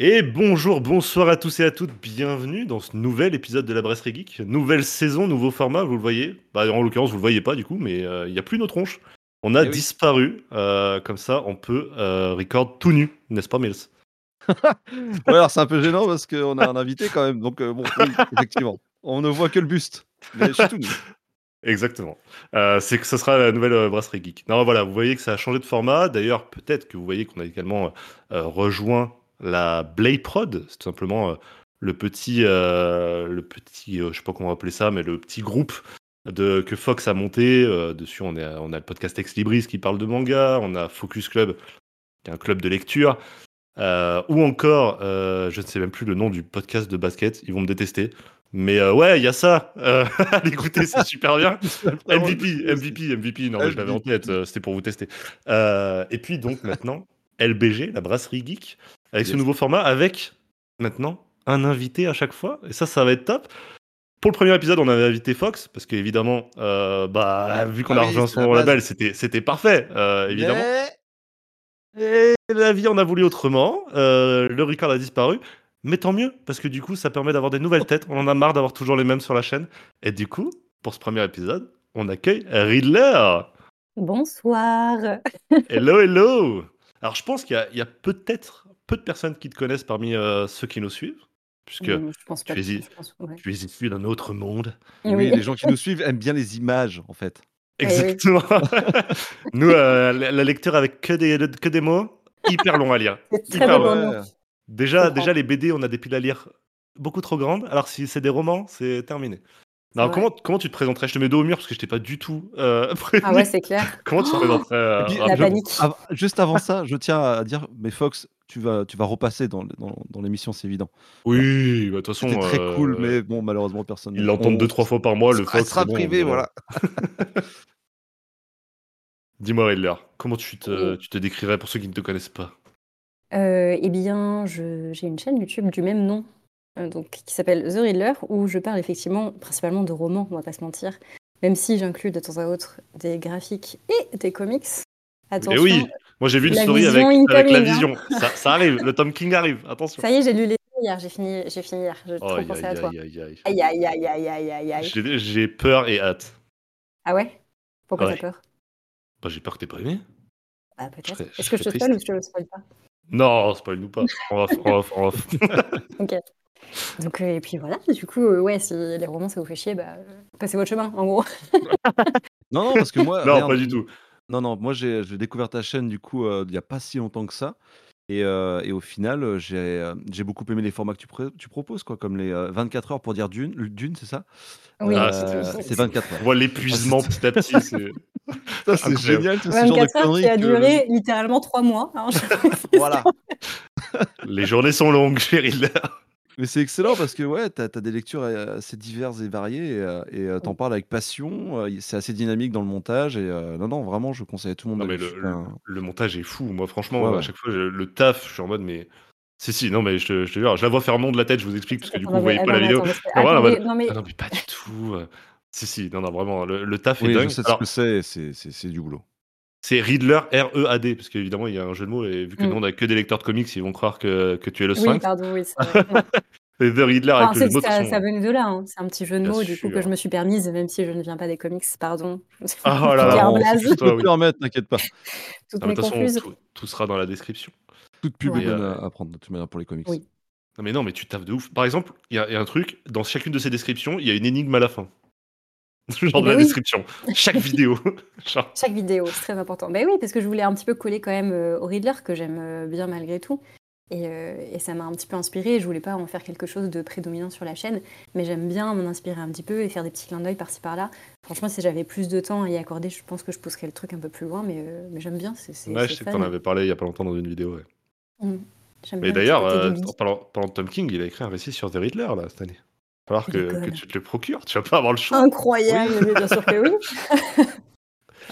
Et bonjour, bonsoir à tous et à toutes, bienvenue dans ce nouvel épisode de la Brasserie Geek. Nouvelle saison, nouveau format, vous le voyez. Bah, en l'occurrence, vous le voyez pas du coup, mais euh, il n'y a plus nos tronches. On a Eh oui. disparu, euh, comme ça on peut euh, record tout nu, n'est-ce pas Mills Ouais, alors c'est un peu gênant parce qu'on a un invité quand même, donc bon, oui, effectivement. On ne voit que le buste. Mais je suis tout nu. Exactement. Euh, c'est que ce sera la nouvelle euh, brasserie geek. Non, voilà, vous voyez que ça a changé de format. D'ailleurs, peut-être que vous voyez qu'on a également euh, rejoint la Blade Prod. C'est tout simplement euh, le petit, euh, le petit, euh, je sais pas comment appeler ça, mais le petit groupe de, que Fox a monté. Dessus, on, est, on a le podcast Ex Libris qui parle de manga. On a Focus Club, qui est un club de lecture. Euh, ou encore, euh, je ne sais même plus le nom du podcast de basket. Ils vont me détester. Mais euh, ouais, il y a ça. Allez écoutez, c'est super bien. MVP, MVP, MVP. Non, je l'avais en tête. C'était pour vous tester. Et puis donc maintenant, LBG, la brasserie geek, avec ce nouveau format, avec maintenant un invité à chaque fois. Et ça, ça va être top. Pour le premier épisode, on avait invité Fox parce qu'évidemment, euh, bah, vu qu'on Ah a oui, rejoint la son label, c'était c'était parfait, euh, évidemment. Mais- Et la vie en a voulu autrement. Euh, le record a disparu. Mais tant mieux, parce que du coup, ça permet d'avoir des nouvelles têtes. On en a marre d'avoir toujours les mêmes sur la chaîne. Et du coup, pour ce premier épisode, on accueille Riddler. Bonsoir. Hello, hello. Alors, je pense qu'il y a, il y a peut-être peu de personnes qui te connaissent parmi euh, ceux qui nous suivent, puisque je pense tu pas. es y- je pense- ouais. tu es issu d'un autre monde. Oui, les gens qui nous suivent aiment bien les images, en fait. Oui. Exactement. nous, euh, la, la lecture avec que des, que des mots, hyper long à lire. Hyper. Ouais. Déjà, déjà, les BD, on a des piles à lire beaucoup trop grandes. Alors, si c'est des romans, c'est terminé. Non, Ouais. comment, comment tu te présenterais? Je te mets dos au mur parce que je t'ai pas du tout euh, prévenu. Ah ouais, c'est clair. Comment tu te présenterais euh, La panique. Juste avant ça, je tiens à dire, mais Fox, tu vas, tu vas repasser dans, dans, dans l'émission, c'est évident. Oui, bah, de toute façon. C'était très euh, cool, mais bon, malheureusement, personne. Ils l'entendent deux, trois fois par mois, le Ça Fox. sera c'est bon, privé, voilà. voilà. Dis-moi, Riddler, comment tu te, Oui. tu te décrirais pour ceux qui ne te connaissent pas? Euh, eh bien, je- j'ai une chaîne YouTube du même nom, euh, donc, qui s'appelle The Riddler, où je parle effectivement principalement de romans, on va pas se mentir, même si j'inclus de temps à autre des graphiques et des comics. Attention, Mais oui, moi j'ai vu une La story avec, la hein. vision. Ça, ça arrive, le Tom King arrive, attention. ça y est, j'ai lu les deux hier, j'ai fini, j'ai fini hier, j'ai trop Aïe, pensé à toi. aïe, aïe, aïe. Aïe, aïe, aïe, aïe. J'ai peur et hâte. Ah ouais? Pourquoi Ouais. t'as peur? Bah, j'ai peur que t'aies pas aimé. Bah peut-être. Est-ce que je te spoil ou je te le spoil pas? Non, spoil-nous pas. En off, en off, en off. Ok. Donc, euh, et puis voilà, du coup, euh, ouais, si les romans ça vous fait chier, bah, euh, passez votre chemin, en gros. Non, non, parce que moi. non, pas du tout. Non, non, moi j'ai j'ai découvert ta chaîne du coup euh, il n'y a pas si longtemps que ça. Et, euh, et au final, euh, j'ai j'ai beaucoup aimé les formats que tu, pré- tu proposes, quoi, comme les euh, 24 heures pour dire Dune, Dune c'est ça? Oui, Ah, Euh, c'est- C'est 24 On heures. voit l'épuisement petit à petit. c'est- Ça, c'est Incroyable. génial, ce genre de 24 heures conneries qui a que- duré littéralement 3 mois. hein, je- Voilà. Les journées sont longues chez Riddler. Mais c'est excellent parce que ouais, tu as, des lectures euh, assez diverses et variées et, euh, et, euh, t'en parles avec passion. euh, c'est assez dynamique dans le montage. Et euh, non, non, vraiment, je conseille à tout le monde Non, mais d'aller le, jeter un- le- montage est fou. Moi, franchement, Ouais, à ouais. chaque fois, je- le taf, je suis en mode, mais. Si, si, non, mais je te, je te jure, je la vois faire non de la tête, je vous explique, parce que du coup, vous voyez mais- pas la vidéo. Non, voilà, attendez, voilà. non, mais Ah non, mais pas du tout. euh. Si, si, non, non, vraiment, le, le taf est Oui, je dingue. sais ce Alors, que c'est, c'est- c'est c'est du boulot. C'est Riddler, R-E-A-D, parce qu'évidemment, il y a un jeu de mots, et vu que Mm. nous, on a que des lecteurs de comics, ils vont croire que, que tu es le oui, Sphinx. pardon, oui. c'est The Riddler Enfin, avec le jeu c'est- de mots, ça, ça venait de là, hein. c'est un petit jeu de mots du coup que je me suis permise, même si je ne viens pas des comics, pardon. Ah, oh là là, on- oui. permettre, t'inquiète pas. Toutes mes confuses. tout, tout sera dans la description. Toute pub Ouais. est bonne euh, à, prendre de toute manière pour les comics. Oui. Non, mais non, mais tu taffes de ouf. Par exemple, il y, y a un truc, dans chacune de ces descriptions, il y a une énigme à la fin. Genre Eh de ben la oui. description. Chaque vidéo. Genre, Chaque vidéo, c'est très important. Ben oui, parce que je voulais un petit peu coller quand même euh, au Riddler, que j'aime euh, bien malgré tout. Et, euh, et ça m'a un petit peu inspiré. Je voulais pas en faire quelque chose de prédominant sur la chaîne, mais j'aime bien m'en inspirer un petit peu et faire des petits clins d'œil par-ci par-là. Franchement, si j'avais plus de temps à y accorder, je pense que je pousserais le truc un peu plus loin, mais, euh, mais j'aime bien. C'est, c'est, ouais, c'est je sais que fun. t'en avais parlé il y a pas longtemps dans une vidéo. ouais. Mm. J'aime Mais d'ailleurs, euh, ludique. en parlant, parlant de Tom King, il a écrit un récit sur The Riddler, là, cette année. Il va falloir que, tu te le procures. Tu vas pas avoir le choix. Incroyable, mais bien sûr que oui.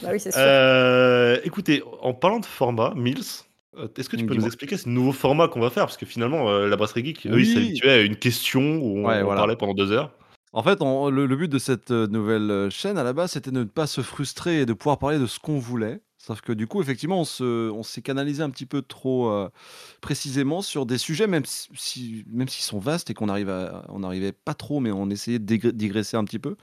bah oui, c'est sûr. Euh, écoutez, en parlant de format, Mills, euh, est-ce que tu peux nous expliquer ce nouveau format qu'on va faire? Parce que finalement, euh, la brasserie geek, eux, Oui. ils s'habituaient à une question où on, Ouais, on voilà. parlait pendant deux heures. En fait, on- le, le but de cette nouvelle chaîne à la base, c'était de ne pas se frustrer et de pouvoir parler de ce qu'on voulait. Sauf que du coup, effectivement, on se on s'est canalisé un petit peu trop, heu, précisément sur des sujets, même si même s'ils sont vastes et qu'on arrive à on n'arrivait pas trop, mais on essayait de digresser un petit peu.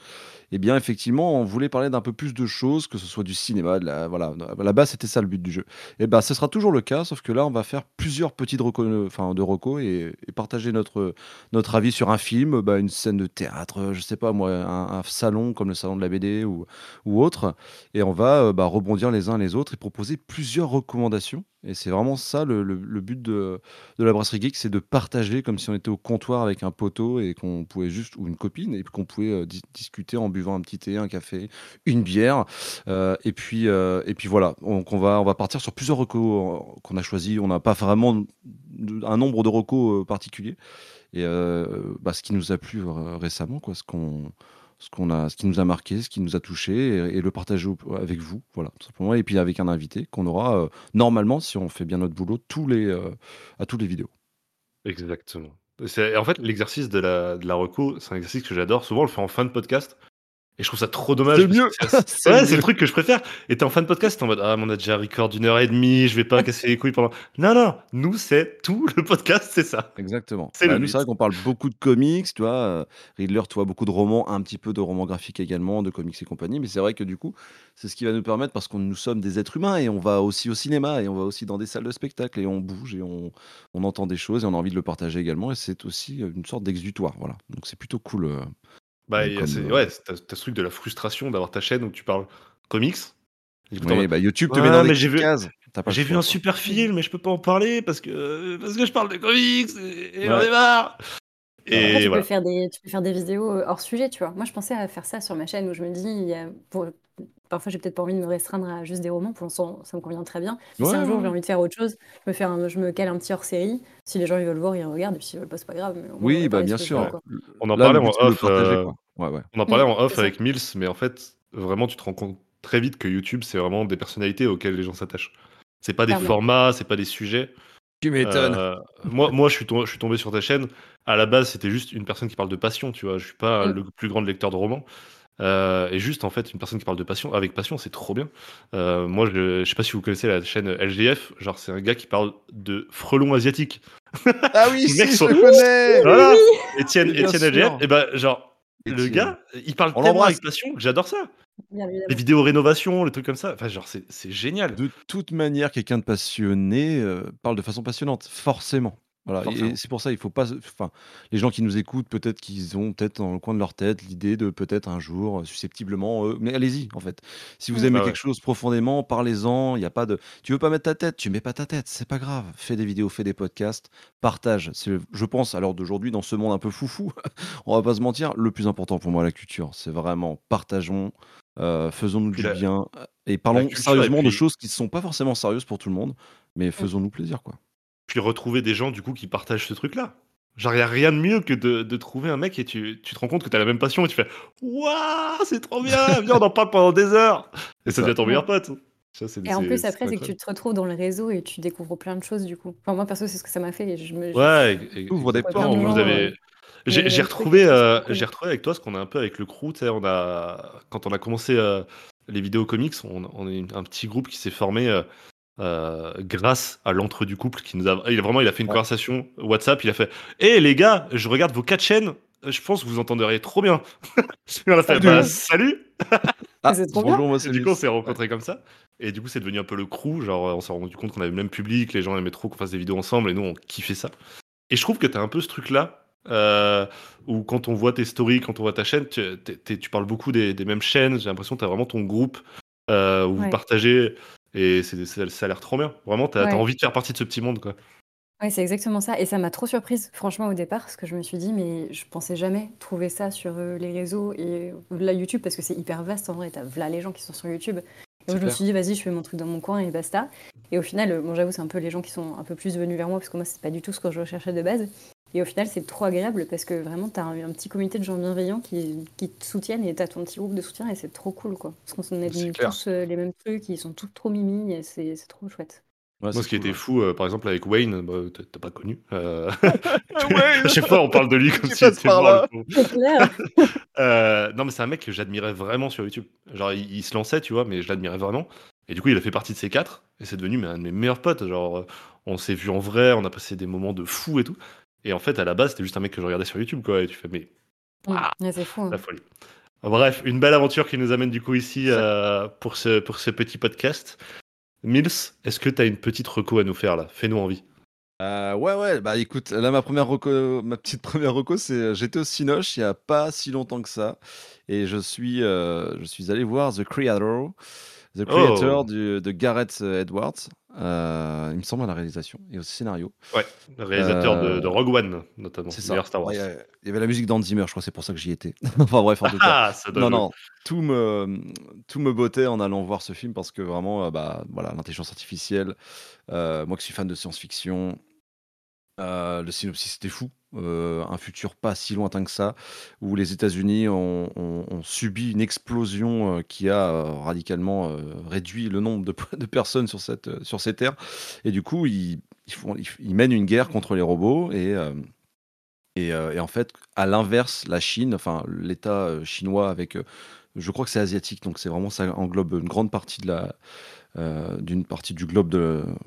Eh bien, effectivement, on voulait parler d'un peu plus de choses, que ce soit du cinéma, de la voilà, base, c'était ça le but du jeu. Et ben, ce sera toujours le cas, sauf que là, on va faire plusieurs petites reco enfin, de recos et partager notre, notre avis sur un film, bah, une scène de théâtre, je sais pas moi, un salon comme le salon de la BD ou ou autre et on va, heu, bah, rebondir les uns les et proposer plusieurs recommandations et c'est vraiment ça le but de la Brasserie Geek, c'est de partager comme si on était au comptoir avec un poteau et qu'on pouvait juste ou une copine et qu'on pouvait, dis discuter en buvant un petit thé, un café, une bière, heu et puis, heu et puis voilà. Donc on va on va partir sur plusieurs recos euh, qu'on a choisis. On n'a pas vraiment un nombre de recos, particulier et bah, ce qui nous a plu, récemment quoi, ce qu'on ce qu'on a ce qui nous a marqué, ce qui nous a touché et le partager avec vous, voilà, simplement et puis avec un invité qu'on aura, heu, normalement, si on fait bien notre boulot, tous les, heu, à toutes les vidéos. Exactement. En fait, l'exercice de la de la c'est un exercice que j'adore. Souvent, on le fait en fin de podcast et je trouve ça trop dommage C'est mieux! c'est ouais, le truc que je préfère et tu es en fin de podcast, tu es en mode: «Ah mais on a déjà record d'1 heure et demie, je vais pas casser les couilles pendant» non, non, nous, c'est tout le podcast, c'est ça. Exactement. C'est Bah, vrai qu'on parle beaucoup de comics, tu vois? Heu, Riddler, tu vois, beaucoup de romans, un petit peu de romans graphiques également, de comics et compagnie, mais c'est vrai que du coup, c'est ce qui va nous permettre parce que nous sommes des êtres humains et on va aussi au cinéma et on va aussi dans des salles de spectacle et on bouge et on on entend des choses et on a envie de le partager également et c'est aussi, une sorte d'exutoire, voilà. Donc c'est plutôt cool, heu Bah, comme, c'est heu ouais, tu as tu as ce truc de la frustration d'avoir ta chaîne où tu parles comics et Oui, mode: bah, YouTube te met dans «Ouais, des j'ai vu cases, pas j'ai vu un quoi. super film, mais je peux pas en parler parce que parce que je parle de comics et et j'en Ouais. ai marre» Voilà. Après, et tu peux faire des tu peux faire des vidéos, hors sujet, tu vois? Moi, je pensais à faire ça sur ma chaîne où je me dis, il y a pour parfois, j'ai peut-être pas envie de me restreindre à juste des romans. Pour l'instant, ça me convient très bien. Ouais, si un ouais, jour j'ai envie de faire autre chose, je me fais un je me cale un petit hors-série. Si les gens, ils veulent voir, ils regardent et puis s'ils veulent pas, c'est pas grave, mais Oui, bah, bien sûr. On en là, parlait en off, partager, heu, quoi. Ouais, ouais. on en parlait en c'est off avec Mills, mais en fait, vraiment, tu te rends compte très vite que YouTube, c'est vraiment des personnalités auxquelles les gens s'attachent. C'est pas des Clairement. formats, c'est pas des sujets. Tu m'étonnes! Heu, moi moi, je suis tom je suis tombé sur ta chaîne, à la base, c'était juste une personne qui parle de passion, tu vois? Je suis pas Mmh. le plus grand lecteur de romans, heu et juste, en fait, une personne qui parle de passion avec passion, c'est trop bien. Heu, moi, je je sais pas si vous connaissez la chaîne LGF, genre, c'est un gars qui parle de frelons asiatiques. Ah oui, si, je sont le Oui, connais! oui, voilà, oui! Étienne Mais bien Étienne LGF sûr! et bah, genre, le gars, il parle On tellement avec passion que j'adore ça. Bien Les vidéos rénovation, les trucs comme ça, enfin, genre, c'est c'est génial. De toute manière, quelqu'un de passionné, heu, parle de façon passionnante, forcément. Voilà et et Forcément. c'est pour ça, il faut pas se enfin, les gens qui nous écoutent, peut-être qu'ils ont peut-être dans le coin de leur tête l'idée de peut-être un jour, heu, susceptiblement, heu mais allez-y, en fait. Si vous Mmh. aimez Bah, ouais. quelque chose profondément, parlez-en, il y a pas de tu veux pas mettre ta tête, tu mets pas ta tête, c'est pas grave. Fais des vidéos, fais des podcasts, partage. C'est je pense, à l'heure d'aujourd'hui, dans ce monde un peu foufou, on va pas se mentir, le plus important pour moi, la culture. C'est vraiment partageons, heu, faisons-nous Puis du la bien, et la parlons culture et sérieusement de puis choses qui sont pas forcément sérieuses pour tout le monde, mais Mmh. faisons-nous plaisir, quoi. Puis retrouver des gens, du coup, qui partagent ce truc-là. Genre, il a rien de mieux que de de trouver un mec et tu tu te rends compte que tu as la même passion et tu fais: «Waouh, c'est trop bien! Viens, on en parle pendant des heures» et ça devient ton meilleur pote. Ça, Et en plus, après, c'est que tu te retrouves dans le réseau et tu découvres plein de choses, du coup. Enfin, moi, perso, c'est ce que ça m'a fait et je me je Ouais, e e Ouvre des portes, Vous avez j'ai et retrouvé, j'ai retrouvé avec toi ce qu'on a un peu avec le crew, on a quand on a commencé, heu, les vidéos comics, on on est un petit groupe qui s'est formé, heu heu, grâce à l'entre du couple qui nous a il a vraiment, il a fait une Ouais. conversation WhatsApp, il a fait: «Eh les gars, je regarde vos 4 chaînes, je pense que vous entenderiez trop bien». On a fait: «Bah, Salut! salut!» Mais Ah, c'est trop bien! bonjour, moi, et c'est du coup, on s'est Ouais. rencontrés comme ça et du coup, c'est devenu un peu le crew, genre, on s'est rendu compte qu'on avait le même public, les gens aimaient trop qu'on fasse des vidéos ensemble et nous, on kiffait ça et je trouve que tu as un peu ce truc-là, heu, où quand on voit tes stories, quand on voit ta chaîne, tu tu es tu es tu parles beaucoup des des mêmes chaînes. J'ai l'impression que tu as vraiment ton groupe, heu, où vous Ouais. partagez et c'est ça a l'air trop bien. Vraiment, tu as tu as Ouais. envie de faire partie de ce petit monde, quoi. Ouais, c'est exactement ça et ça m'a trop surprise, franchement, au départ, parce que je me suis dit: «Mais je pensais jamais trouver ça sur, heu, les réseaux et là, YouTube» parce que c'est hyper vaste, en vrai, tu as v'là les gens qui sont sur YouTube et moi, je me suis dit: «Vas-y, je fais mon truc dans mon coin et basta» et au final, heu, bon, j'avoue, c'est un peu les gens qui sont un peu plus venus vers moi parce que moi, c'est pas du tout ce que je recherchais de base et au final, c'est trop agréable parce que vraiment, tu as un un petit comité de gens bienveillants qui qui te soutiennent et tu as ton petit groupe de soutien et c'est trop cool, quoi. Parce qu'on aime tous, heu, les mêmes trucs, ils sont tous trop mimi et c'est c'est trop chouette. Ouais, Moi, ce qui cool, était fou, heu, par exemple, avec Wayne, bah, tu tu as pas connu, heu, à Wayne! chaque fois, on parle de lui comme Qui s'il passe était par mort, le là! pauvre. C'est clair! Heu, non, mais c'est un mec que j'admirais vraiment sur YouTube. Genre, il il se lançait, tu vois? Mais je l'admirais vraiment Et du coup, il a fait partie de ces quatre, et c'est devenu mais, un de mes meilleurs potes. Genre, euh, on s'est vu en vrai, on a passé des moments de fou et tout. Et en fait, à la base, c'était juste un mec que je regardais sur YouTube, quoi. Et tu fais, mais. Mm. Ah, Ouais, c'est fou. hein. la folie. Bref, une belle aventure qui nous amène du coup ici euh, pour, ce, pour ce petit podcast. Mills, est-ce que tu as une petite reco à nous faire là? Fais-nous envie. Euh, ouais, ouais, bah écoute, là, ma première reco, ma petite première reco, c'est euh, j'étais au Cinoche il y a pas si longtemps que ça, et je suis, euh, je suis allé voir The Creator, The Creator Oh. du- de Gareth Edwards, euh, il me semble à la réalisation et au scénario. Le réalisateur de, Euh, de Rogue One, notamment. C'est ça. Star Wars. Ouais, il y avait la musique d'Hans Zimmer, je crois, c'est pour ça que j'y étais. enfin bref, en tout cas. Ah, ça Non, non, tout me, tout me bottait en allant voir ce film parce que vraiment, euh, bah, voilà, l'intelligence artificielle, euh, moi qui suis fan de science-fiction, le synopsis était fou. Euh, un futur pas si lointain que ça, où les États-Unis ont, subi une explosion euh, qui a euh, radicalement euh, réduit le nombre de, personnes sur, cette, euh, sur ces terres. Et du coup, ils, ils, mènent une guerre contre les robots. Et, euh, et, euh, et en fait, à l'inverse, la Chine, enfin l'État euh, chinois avec, euh, je crois que c'est asiatique, donc c'est vraiment ça englobe une grande partie de la, euh, d'une partie du globe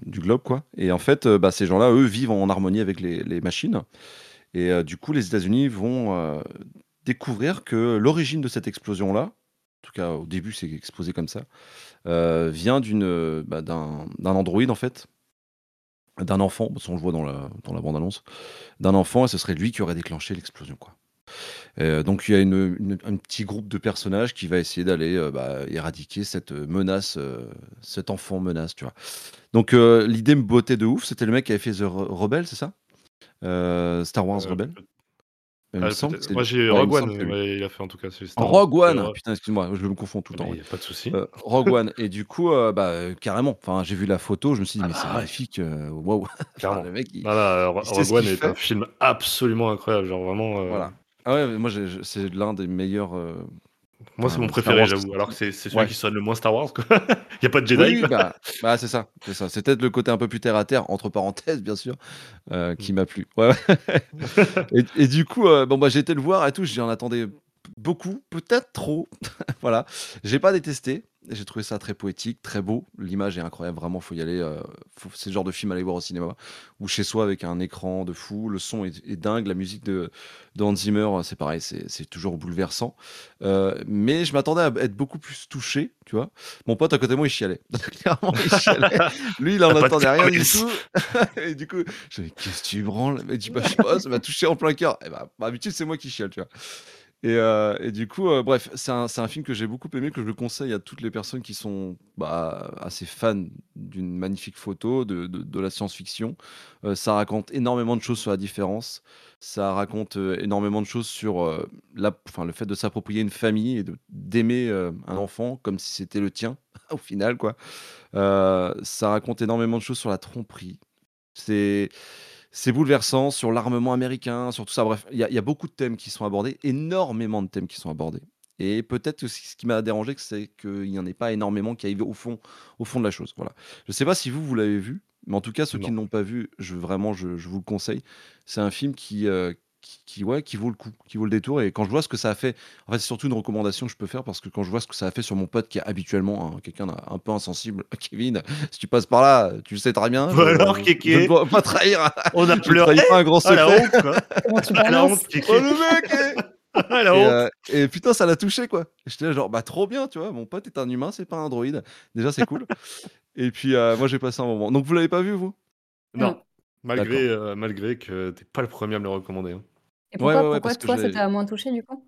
du globe quoi. Et en fait, euh, bah, ces gens-là, eux, vivent en harmonie avec les, machines. Et euh, du coup, les États-Unis vont découvrir que l'origine de cette explosion-là, en tout cas au début, c'est exposé comme ça, vient d'une, bah, d'un, d'un androïde en fait, d'un enfant, parce qu'on le voit dans la, dans la bande-annonce, d'un enfant, et ce serait lui qui aurait déclenché l'explosion quoi. Euh, donc il y a une- une- un petit groupe de personnages qui va essayer d'aller euh, bah, éradiquer cette menace, euh, cet enfant menace, tu vois. Donc euh, l'idée me bottait de ouf. C'était le mec qui avait fait The Re- Rebel, c'est ça? Euh, Star Wars Euh, Rebel? Il Ah, peut-être- c'est- Moi j'ai Ouais, il me Rogue One, semble que c'est lui. ouais, il a fait en tout cas. c'est Star Rogue. One, Euh, putain, excuse-moi, je me confonds tout le temps. mais ouais. y a pas de souci. Euh, Rogue One. Et du coup, euh, bah, euh, carrément. Enfin, j'ai vu la photo, je me suis dit, Ah mais c'est bah, ouais. magnifique. euh, Waouh. Clairement. le mec, il- Non, là, Ro- il sait Rogue One qu'il est fait. un film absolument incroyable. Genre vraiment. euh, Voilà. Ah ouais, moi, j'ai- c'est l'un des meilleurs. euh, Moi, c'est Enfin, mon Star préféré, Wars, j'avoue. Alors que c'est c'est celui Ouais. qui sonne le moins Star Wars. Il y a pas de Jedi. Oui, oui, quoi. bah, bah, c'est ça, c'est ça. C'est peut-être le côté un peu plus terre à terre, entre parenthèses, bien sûr, euh, qui Mm. m'a plu. Ouais, ouais. et, et du coup, euh, bon, bah, j'ai été le voir et tout. J'en attendais beaucoup, peut-être trop. voilà. J'ai pas détesté. J'ai trouvé ça très poétique, très beau. L'image est incroyable, vraiment. Faut y aller. euh, c'est le genre de film à aller voir au cinéma ou chez soi avec un écran de fou. Le son est, est dingue. La musique de, de Hans Zimmer, c'est pareil, c'est toujours bouleversant. Euh, mais je m'attendais à être beaucoup plus touché, tu vois. Mon pote à côté de moi, il chialait. Clairement, il chialait. Lui, il en attendait rien du tout. et du coup, je me qu'est-ce que tu branles? Il dit, bah, je sais pas, ça m'a touché en plein cœur. Et bah, d'habitude, c'est moi qui chiale, tu vois. Et, euh, et du coup, euh, bref, c'est un, film que j'ai beaucoup aimé, que je le conseille à toutes les personnes qui sont bah, assez fans d'une magnifique photo, de, la science-fiction. Euh, ça raconte énormément de choses sur la différence. Ça raconte énormément de choses sur le fait de s'approprier une famille et d'aimer un enfant comme si c'était le tien, au final. quoi. Ça raconte énormément de choses sur la tromperie. C'est c'est bouleversant sur l'armement américain, sur tout ça. Bref, il y, a- il y a beaucoup de thèmes qui sont abordés, énormément de thèmes qui sont abordés. Et peut-être aussi ce qui m'a dérangé, c'est qu'il n'y en ait pas énormément qui arrivent au fond, au fond de la chose. Voilà. Je ne sais pas si vous, vous l'avez vu, mais en tout cas, ceux qui ne l'ont pas vu, je, vraiment, je, je vous le conseille. C'est un film qui, euh, qui, qui, ouais, qui vaut le coup, qui vaut le détour. Et quand je vois ce que ça a fait, en fait, c'est surtout une recommandation que je peux faire parce que quand je vois ce que ça a fait sur mon pote qui est habituellement hein, quelqu'un d'un- un peu insensible, Kevin, si tu passes par là, tu le sais très bien. Ou alors, Kéké. Je ne dois pas trahir. On a pleuré. trahis pas un grand Ah, la secret. honte, quoi. Comment tu Ah, la honte, Kéké. Oh le mec eh Ah, la et, honte. euh, et putain, ça l'a touché quoi. J'étais là genre bah trop bien, tu vois. Mon pote est un humain, c'est pas un droïde. Déjà c'est cool. et puis euh, moi j'ai passé un moment. Donc vous l'avez pas vu vous? Non. Malgré, euh, malgré que t'es pas le premier à me le recommander. hein. Et pourquoi, ouais, ouais, pourquoi parce que toi, ça j'ai- t'a moins touché du coup?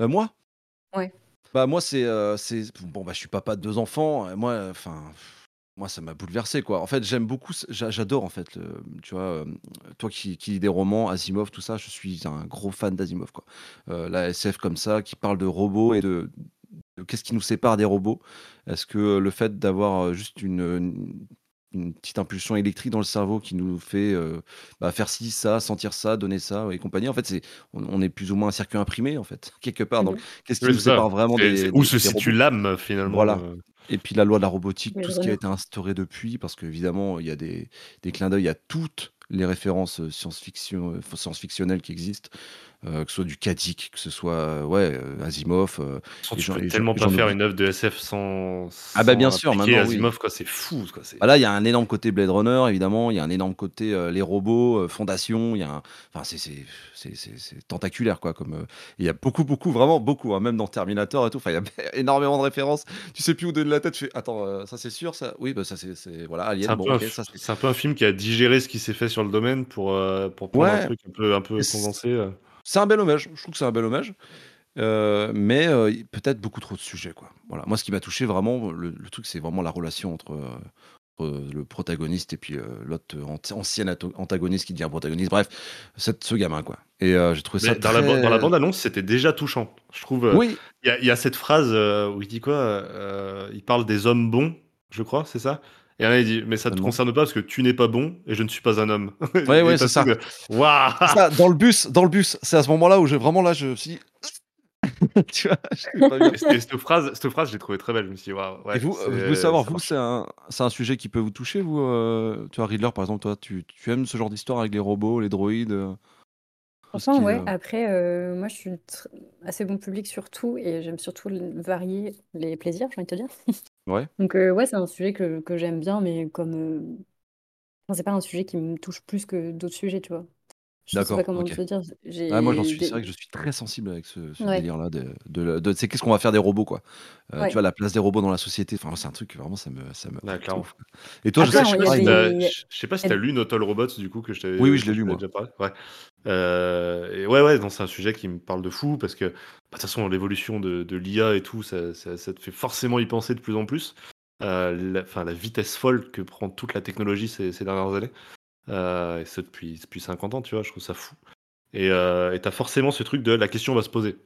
Euh, Moi? Ouais. Bah moi c'est euh, c'est bon bah je suis papa de deux enfants. Moi enfin moi ça m'a bouleversé quoi. En fait j'aime beaucoup, ce- j'a- j'adore en fait. le- tu vois, euh, toi qui, qui lis des romans, Asimov, tout ça, je suis un gros fan d'Asimov quoi. Euh, la SF comme ça qui parle de robots et de, de qu'est-ce qui nous sépare des robots? Est-ce que le fait d'avoir euh, juste une, une petite impulsion électrique dans le cerveau qui nous fait euh, bah, faire ci, ça, sentir ça, donner ça et compagnie. En fait, c'est on, on est plus ou moins un circuit imprimé en fait quelque part. Donc, qu'est-ce qui Oui, nous ça. sépare vraiment des, où se des situe l'âme finalement Voilà. euh? Et puis la loi de la robotique, Oui, tout ce qui a été instauré depuis, parce qu'évidemment, il y a des, des clins d'œil à toutes les références euh, science-fiction, science-fictionnelles qui existent. Euh, que ce soit du Kadik, que ce soit euh, ouais, euh, Asimov. Sans- Tu peux tellement pas faire une œuvre de SF sans. Ah bah, bien sûr, maintenant, oui. Asimov, quoi. C'est fou, quoi. c'est- Ah là, il y a un énorme côté Blade Runner, évidemment. Il y a un énorme côté euh, les robots, euh, Fondation. Il y a un... enfin, c'est, c'est, c'est, c'est- c'est tentaculaire, quoi. Comme, Il y a beaucoup, beaucoup, vraiment beaucoup, hein, même dans Terminator et tout. Enfin, il y a énormément de références. Tu sais plus où donner la tête. Tu fais, attends, ça c'est sûr, ça? Oui, bah ça c'est, c'est- voilà, C'est Alien. un, Bon, peu un c'est. c'est un peu un film qui a digéré ce qui s'est fait sur le domaine pour, pour prendre un Ouais. truc un peu, un peu c'est- condensé. C'est un bel hommage. Je trouve que c'est un bel hommage. Euh, mais euh, peut-être beaucoup trop de sujets, quoi. Voilà. Moi, ce qui m'a touché vraiment, le, le truc, c'est vraiment la relation entre. euh, entre le protagoniste et puis l'autre ancien antagoniste qui devient protagoniste. Bref, cette- ce gamin, quoi. Et j'ai trouvé Mais ça dans, la, dans la bande-annonce, c'était déjà touchant. Je trouve. Oui, Il y, y a cette phrase où il dit quoi Il parle des hommes bons, je crois, c'est ça? Et là, il dit Mais ça te Certainement. concerne pas parce que tu n'es pas bon et je ne suis pas un homme. Ouais, ouais, c'est ça. dans le bus, dans le bus, c'est à ce moment-là où j'ai vraiment là, je me suis dit... tu vois, cette- et cette phrase, cette phrase, je l'ai trouvée très belle. Je me suis dit, waouh. ouais, et vous, je veux savoir, vous, c'est un, un sujet qui peut vous toucher, vous euh, Tu vois, Riddler, par exemple, toi, tu, tu aimes ce genre d'histoire avec les robots, les droïdes euh, tout ce Franchement, qui, ouais. euh, Après, euh, moi, je suis tr- assez bon public sur tout et j'aime surtout varier les plaisirs, j'ai envie de te dire. Ouais. Donc, euh, ouais, c'est un sujet que, que j'aime bien, mais comme. enfin, c'est pas un sujet qui me touche plus que d'autres sujets, tu vois. Je sais D'accord, pas comment ok. te dire. J'ai Ah, moi, j'en suis. C'est vrai que je suis très sensible avec ce, ce Ouais. délire-là de, de, de- c'est qu'est-ce qu'on va faire des robots, quoi. Euh, Ouais. Tu vois la place des robots dans la société. Enfin, c'est un truc vraiment, ça me, ça me. Ouais, heurte de clairement. ouf, quoi. Et toi, je Après, sais, je il sais y a pas, si il- des- t'as- je je sais pas si il y tu a- as lu Not All Robots, du coup, que je t'avais Oui, oui, je que l'ai lu, t'avais moi. déjà parlé. Ouais. Euh, et ouais, ouais, non, c'est un sujet qui me parle de fou parce que, bah, de toute façon, l'évolution de, de l'IA et tout, ça, ça, ça te fait forcément y penser de plus en plus. Euh, la, enfin, la vitesse folle que prend toute la technologie ces, ces dernières années. Euh, et ça depuis, depuis 50 ans, tu vois, je trouve ça fou. Et euh, et t'as forcément ce truc de la question va se poser.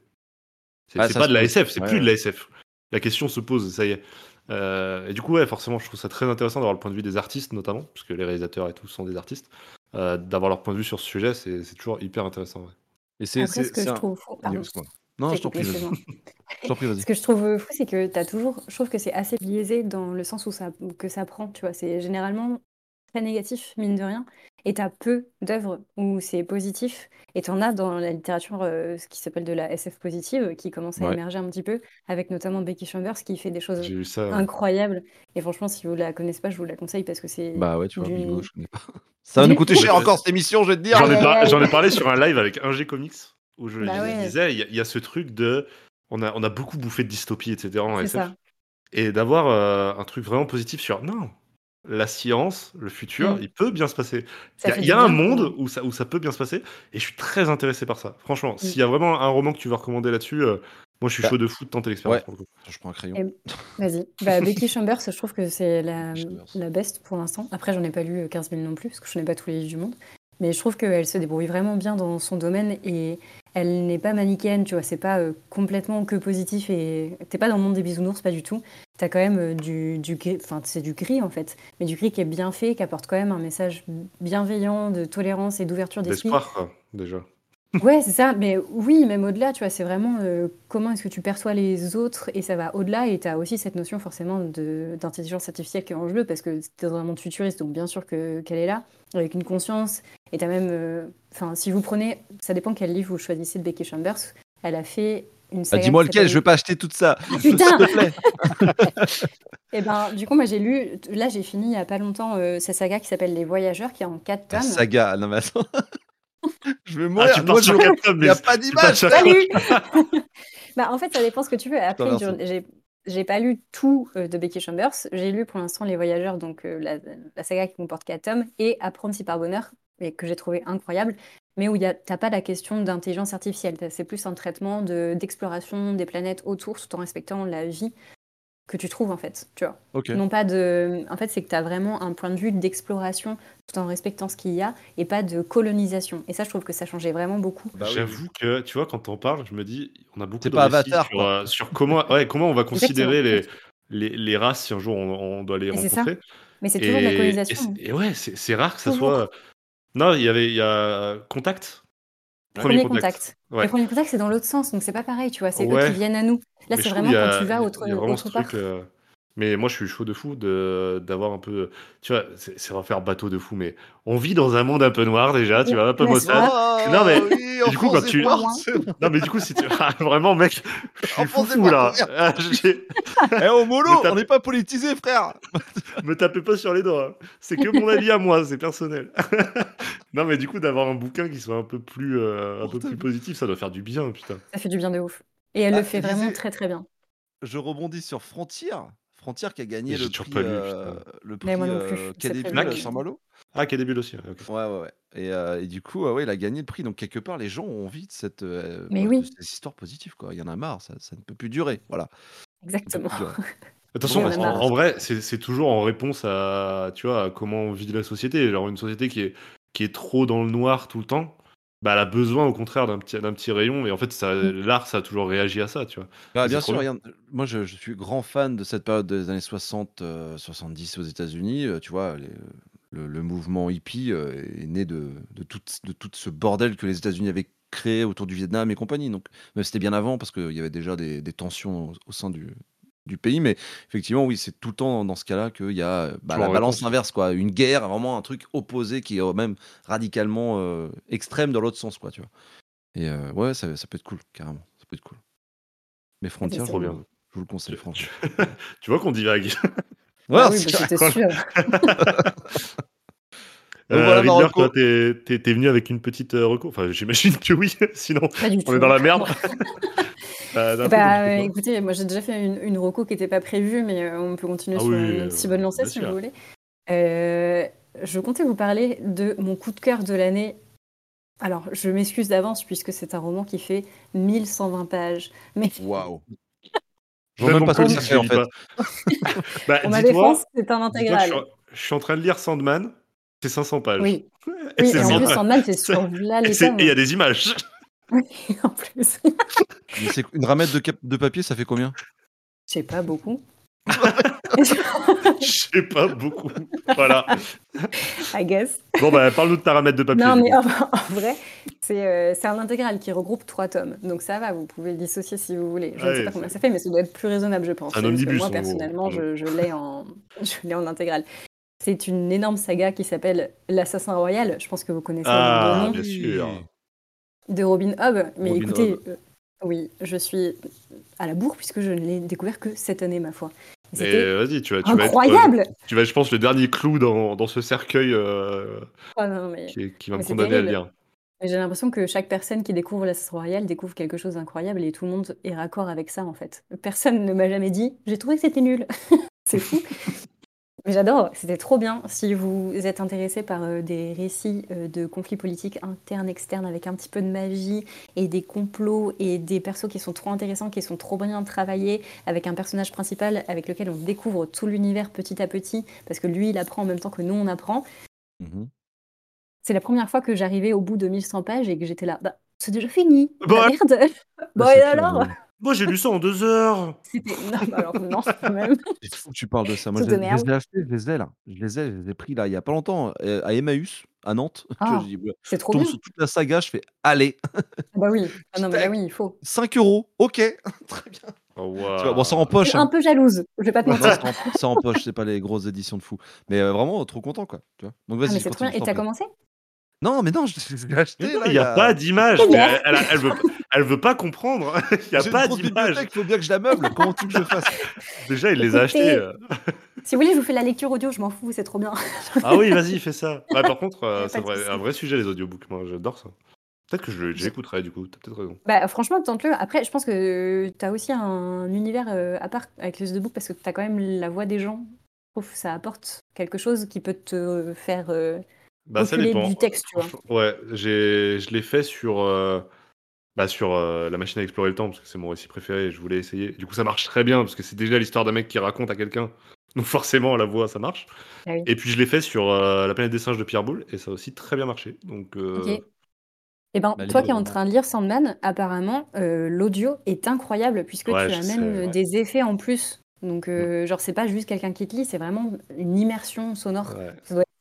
C'est Ah, c'est pas de la. SF, c'est Ouais, plus de la SF. La question se pose, ça y est. Euh, et du coup, ouais, forcément, je trouve ça très intéressant d'avoir le point de vue des artistes, notamment, puisque les réalisateurs et tout sont des artistes. Euh, d'avoir leur point de vue sur ce sujet, c'est c'est toujours hyper intéressant. ouais. Et c'est, c'est, ce que c'est je un- trouve fou. Pardon. Non, je t'en prie, prie, vas-y. Ce que je trouve fou, c'est que t'as toujours. Je trouve que c'est assez biaisé dans le sens où ça, que ça prend. Tu vois, c'est généralement très négatif, mine de rien. Et t'as peu d'œuvres où c'est positif. Et t'en as dans la littérature euh, ce qui s'appelle de la SF positive, qui commence à Ouais. émerger un petit peu, avec notamment Becky Chambers qui fait des choses ouais. incroyables. Et franchement, si vous la connaissez pas, je vous la conseille parce que c'est. Bah ouais, tu vois, Bigo, je connais pas. Ça va nous coûter cher encore cette émission, je vais te dire. J'en ai, par- parlé sur un live avec un G Comics où je Bah ouais. disais il y, a- il y a ce truc de on a, on a beaucoup bouffé de dystopie etc en C'est SF ça. et d'avoir euh, un truc vraiment positif sur non la science le futur Mm. il peut bien se passer il y a, y un bien, monde où ça, où ça peut bien se passer et je suis très intéressé par ça franchement Mm. s'il y a vraiment un roman que tu veux recommander là-dessus euh, moi je suis Bah, chaud de fou de tenter l'expérience ouais. pour le coup. Je prends un crayon. Vas-y. Bah, Becky Chambers, je trouve que c'est la, la best pour l'instant. Après, j'en ai pas lu 15 000 non plus, parce que je n'ai pas tous les livres du monde. Mais je trouve qu'elle se débrouille vraiment bien dans son domaine et elle n'est pas manichéenne, tu vois. C'est pas euh, complètement que positif et t'es pas dans le monde des bisounours, pas du tout. T'as quand même euh, du, du gris, enfin, c'est du gris en fait, mais du gris qui est bien fait, qui apporte quand même un message bienveillant, de tolérance et d'ouverture d'esprit. d'espoir déjà Ouais, c'est ça, mais oui, même au-delà, tu vois, c'est vraiment euh, comment est-ce que tu perçois les autres et ça va au-delà et tu as aussi cette notion forcément de- d'intelligence artificielle qui est en jeu parce que tu es dans un monde futuriste, donc bien sûr que qu'elle est là, avec une conscience et tu as même, euh, enfin, si vous prenez, ça dépend quel livre vous choisissez de Becky Chambers, elle a fait une saga dis-moi qui lequel, je vais pas acheter toute ça. putain S'il te plaît. Et ben, du coup, moi j'ai lu, là j'ai fini il y a pas longtemps euh, cette saga qui s'appelle Les Voyageurs qui est en 4 La tomes. saga, non mais attends. je vais ah mourir. tu Moi, pars je... sur quatre tomes Il n'y a pas d'image. Salut Bah, en fait, ça dépend ce que tu veux. Après, j'ai j'ai pas lu tout euh, de Becky Chambers. J'ai lu pour l'instant Les Voyageurs, donc euh, la, la saga qui comporte quatre tomes, et Apprenti par bonheur, et que j'ai trouvé incroyable, mais où il y a- t'as pas la question d'intelligence artificielle. C'est plus un traitement de- d'exploration des planètes autour, tout en respectant la vie que tu trouves en fait. Tu vois. Non pas de. En fait, c'est que tu as vraiment un point de vue d'exploration tout en respectant ce qu'il y a et pas de colonisation. Et ça, je trouve que ça changeait vraiment beaucoup. Bah oui. J'avoue que, tu vois, quand on parle, je me dis, on a beaucoup de pas Avatar, sur, euh, sur comment, ouais, comment on va considérer les, les, les races si un jour on, on doit les Et c'est ça. rencontrer. Mais c'est toujours de la Et, et, colonisation. c'est- et ouais, c'est c'est rare que ça Toujours. soit. Non, il y avait il y a Contact. Premier contact. Ouais. Le premier contact, c'est dans l'autre sens, donc c'est pas pareil, tu vois. C'est eux Ouais. qui viennent à nous. Là, c'est vraiment quand tu vas autre, y a vraiment autre ce part. Mais moi, je suis chaud de fou de d'avoir un peu. Tu vois, c'est c'est refaire bateau de fou, mais on vit dans un monde un peu noir déjà, tu vois, un peu maussade. pas Non, mais oui, du coup, quand tu- non, mais du coup, si tu Ah, vraiment, mec, je suis des fou là. Ah, Eh, au mollo, t'as- on n'est pas politisé, frère. Me tapez pas sur les doigts. hein. C'est que mon avis à moi, c'est personnel. non, mais du coup, d'avoir un bouquin qui soit un peu plus, euh, un peu plus positif, ça doit faire du bien, putain. Ça fait du bien de ouf. Et elle Ah, le fait vraiment disais- très très bien. Je rebondis sur Frontier. Frontier qui a gagné le prix, pas lu, euh, le prix Mais moi non plus, c'est Quai des prévu. Bulles à Saint-Malo. Ah, qui a des bulles aussi. ouais, ok. Ouais, ouais, ouais. Et, euh, et du coup, euh, ouais, il a gagné le prix. Donc, quelque part, les gens ont envie de cette, euh, Mais oui. de ces histoires positives. Quoi. Il y en a marre, ça, ça ne peut plus durer. Voilà. Exactement. Attention, en, en vrai, c'est c'est toujours en réponse à, tu vois, à comment on vit la société. Genre une société qui est, qui est trop dans le noir tout le temps, bah, elle a besoin au contraire d'un petit, d'un petit rayon. Et en fait, ça, Mm. l'art, ça a toujours réagi à ça, tu vois. Bah, bien sûr, regarde, moi je, je suis grand fan de cette période des années 60, euh, 70 aux États-Unis. euh, tu vois, les- le, le mouvement hippie euh, est né de, de, tout, de tout ce bordel que les États-Unis avaient créé autour du Vietnam et compagnie. Donc, mais c'était bien avant parce qu'il y avait déjà des, des tensions au, au sein du, du pays. Mais effectivement, oui, c'est tout le temps dans ce cas-là qu'il y a euh, bah, la balance réponse. inverse, quoi. Une guerre, vraiment un truc opposé qui est euh, même radicalement euh, extrême dans l'autre sens, quoi, tu vois. Et euh, ouais, ça, ça peut être cool, carrément. Ça peut être cool. Mais Frontier, c'est je, trop vous- bien. je vous le conseille, franchement. Tu vois qu'on divague. Ouais, Ah oui, c'est bah, sûr. Euh, voilà, Riddler, toi, t'es venu avec une petite euh, reco. Enfin, j'imagine que oui, sinon on est dans la merde. Bah, Bah, euh, quoi écoutez, moi j'ai déjà fait une, une reco qui n'était pas prévue, mais euh, on peut continuer Ah sur oui, une euh, si bonne lancée si sûr. vous voulez. Euh, je comptais vous parler de mon coup de cœur de l'année. Alors, je m'excuse d'avance puisque c'est un roman qui fait 1120 pages. Mais Waouh. Je mon pas ce que ça je fait en fait. Bah, pour ma dis-toi, défense, c'est un je, intégral. suis, je suis en train de lire Sandman, c'est 500 pages. Oui, Et oui c'est et en plus, Sandman. C'est sur là Et les et il y a des images. Oui, en plus. Mais c'est une ramette de, cap- de papier, ça fait combien? Je sais pas beaucoup. Je sais pas beaucoup. Voilà. I guess. Bon, bah, parle-nous de ta ramette de papier. Non, mais en, en vrai, c'est euh, c'est un intégral qui regroupe trois tomes. Donc ça va, vous pouvez le dissocier si vous voulez. Je ne sais pas combien c'est- ça fait, mais ça doit être plus raisonnable, je pense. Un C'est omnibus, moi, personnellement, En je, je l'ai en, je l'ai en intégral. C'est une énorme saga qui s'appelle L'Assassin Royal. Je pense que vous connaissez Ah, le nom bien sûr. De Robin Hobb. Mais Robin écoutez, Hobb. euh, oui, je suis à la bourre puisque je ne l'ai découvert que cette année, ma foi. Et C'était vas-y, tu vas, tu vas être, incroyable euh, tu vas je pense, le dernier clou dans, dans ce cercueil euh, Oh non, mais... qui, va Mais me condamner à le lire. J'ai l'impression que chaque personne qui découvre l'Assassin Royal découvre quelque chose d'incroyable et tout le monde est raccord avec ça en fait. Personne ne m'a jamais dit j'ai trouvé que c'était nul. c'est fou. J'adore, c'était trop bien. Si vous êtes intéressé par euh, des récits euh, de conflits politiques internes, externes, avec un petit peu de magie et des complots et des persos qui sont trop intéressants, qui sont trop bien travaillés, avec un personnage principal avec lequel on découvre tout l'univers petit à petit, parce que lui il apprend en même temps que nous on apprend. Mhm. C'est la première fois que j'arrivais au bout de 1100 pages et que j'étais là, bah, c'est déjà fini. Bah, Bah, merde. Bon, Bah, et c'est clair, alors Moi, j'ai lu ça en deux heures. C'était. Non, bah alors non, quand même. C'est fou que tu parles de ça. Moi, je je les ai achetés, je les ai là. Je les ai, je les ai pris là il y a pas longtemps euh, à Emmaüs, à Nantes. Tu vois, Ah, je dis, ouais, c'est je trop tombe bien. sur toute la saga, je fais allez, Ah bah oui. Ah non, mais là, oui, il faut. 5 euros, ok, très bien. Oh, Tu vois, bon, ça en poche. suis un Hein. peu jalouse, je vais pas te mentir. c'est en, poche, c'est pas les grosses éditions de fou. Mais euh, vraiment, trop content quoi. Tu vois. Donc Ah, vas-y, mais c'est trop bien. Et t'as commencé? Non, mais non, je je l'ai acheté il Il n'y y a a... pas d'image. Bien. Elle, elle, elle veut, elle veut pas comprendre. Il n'y a pas d'image. bibliothèque, faut bien que je la meuble. Comment tu veux que je fasse? Déjà, il les a achetés. Euh. si vous voulez, je vous fais la lecture audio, je m'en fous, c'est trop bien. Ah oui, vas-y, fais ça. Ouais, par contre, euh, c'est un vrai sujet, les audiobooks. Moi, j'adore ça. Peut-être que je j'écouterai, du coup. T'as peut-être raison. Bah, franchement, tente-le. Après, je pense que t'as aussi un univers euh, à part avec les audiobooks parce que t'as quand même la voix des gens. Je trouve que ça apporte quelque chose qui peut te faire euh, Bah, ça dépend. du texte, tu vois. Ouais, j'ai, je l'ai fait sur, euh, bah, sur euh, la machine à explorer le temps, parce que c'est mon récit préféré et je voulais essayer. Du coup, ça marche très bien, parce que c'est déjà l'histoire d'un mec qui raconte à quelqu'un. Donc forcément, la voix, ça marche. Ah oui. Et puis je l'ai fait sur euh, La planète des singes de Pierre Boulle, et ça a aussi très bien marché. Donc, euh, Ok. Eh ben, Bah, toi qui es en train de lire Sandman, apparemment, euh, l'audio est incroyable puisque Ouais, tu as même ouais. des effets en plus. Donc, euh, genre, c'est pas juste quelqu'un qui te lit, c'est vraiment une immersion sonore. ouais. Ça doit être-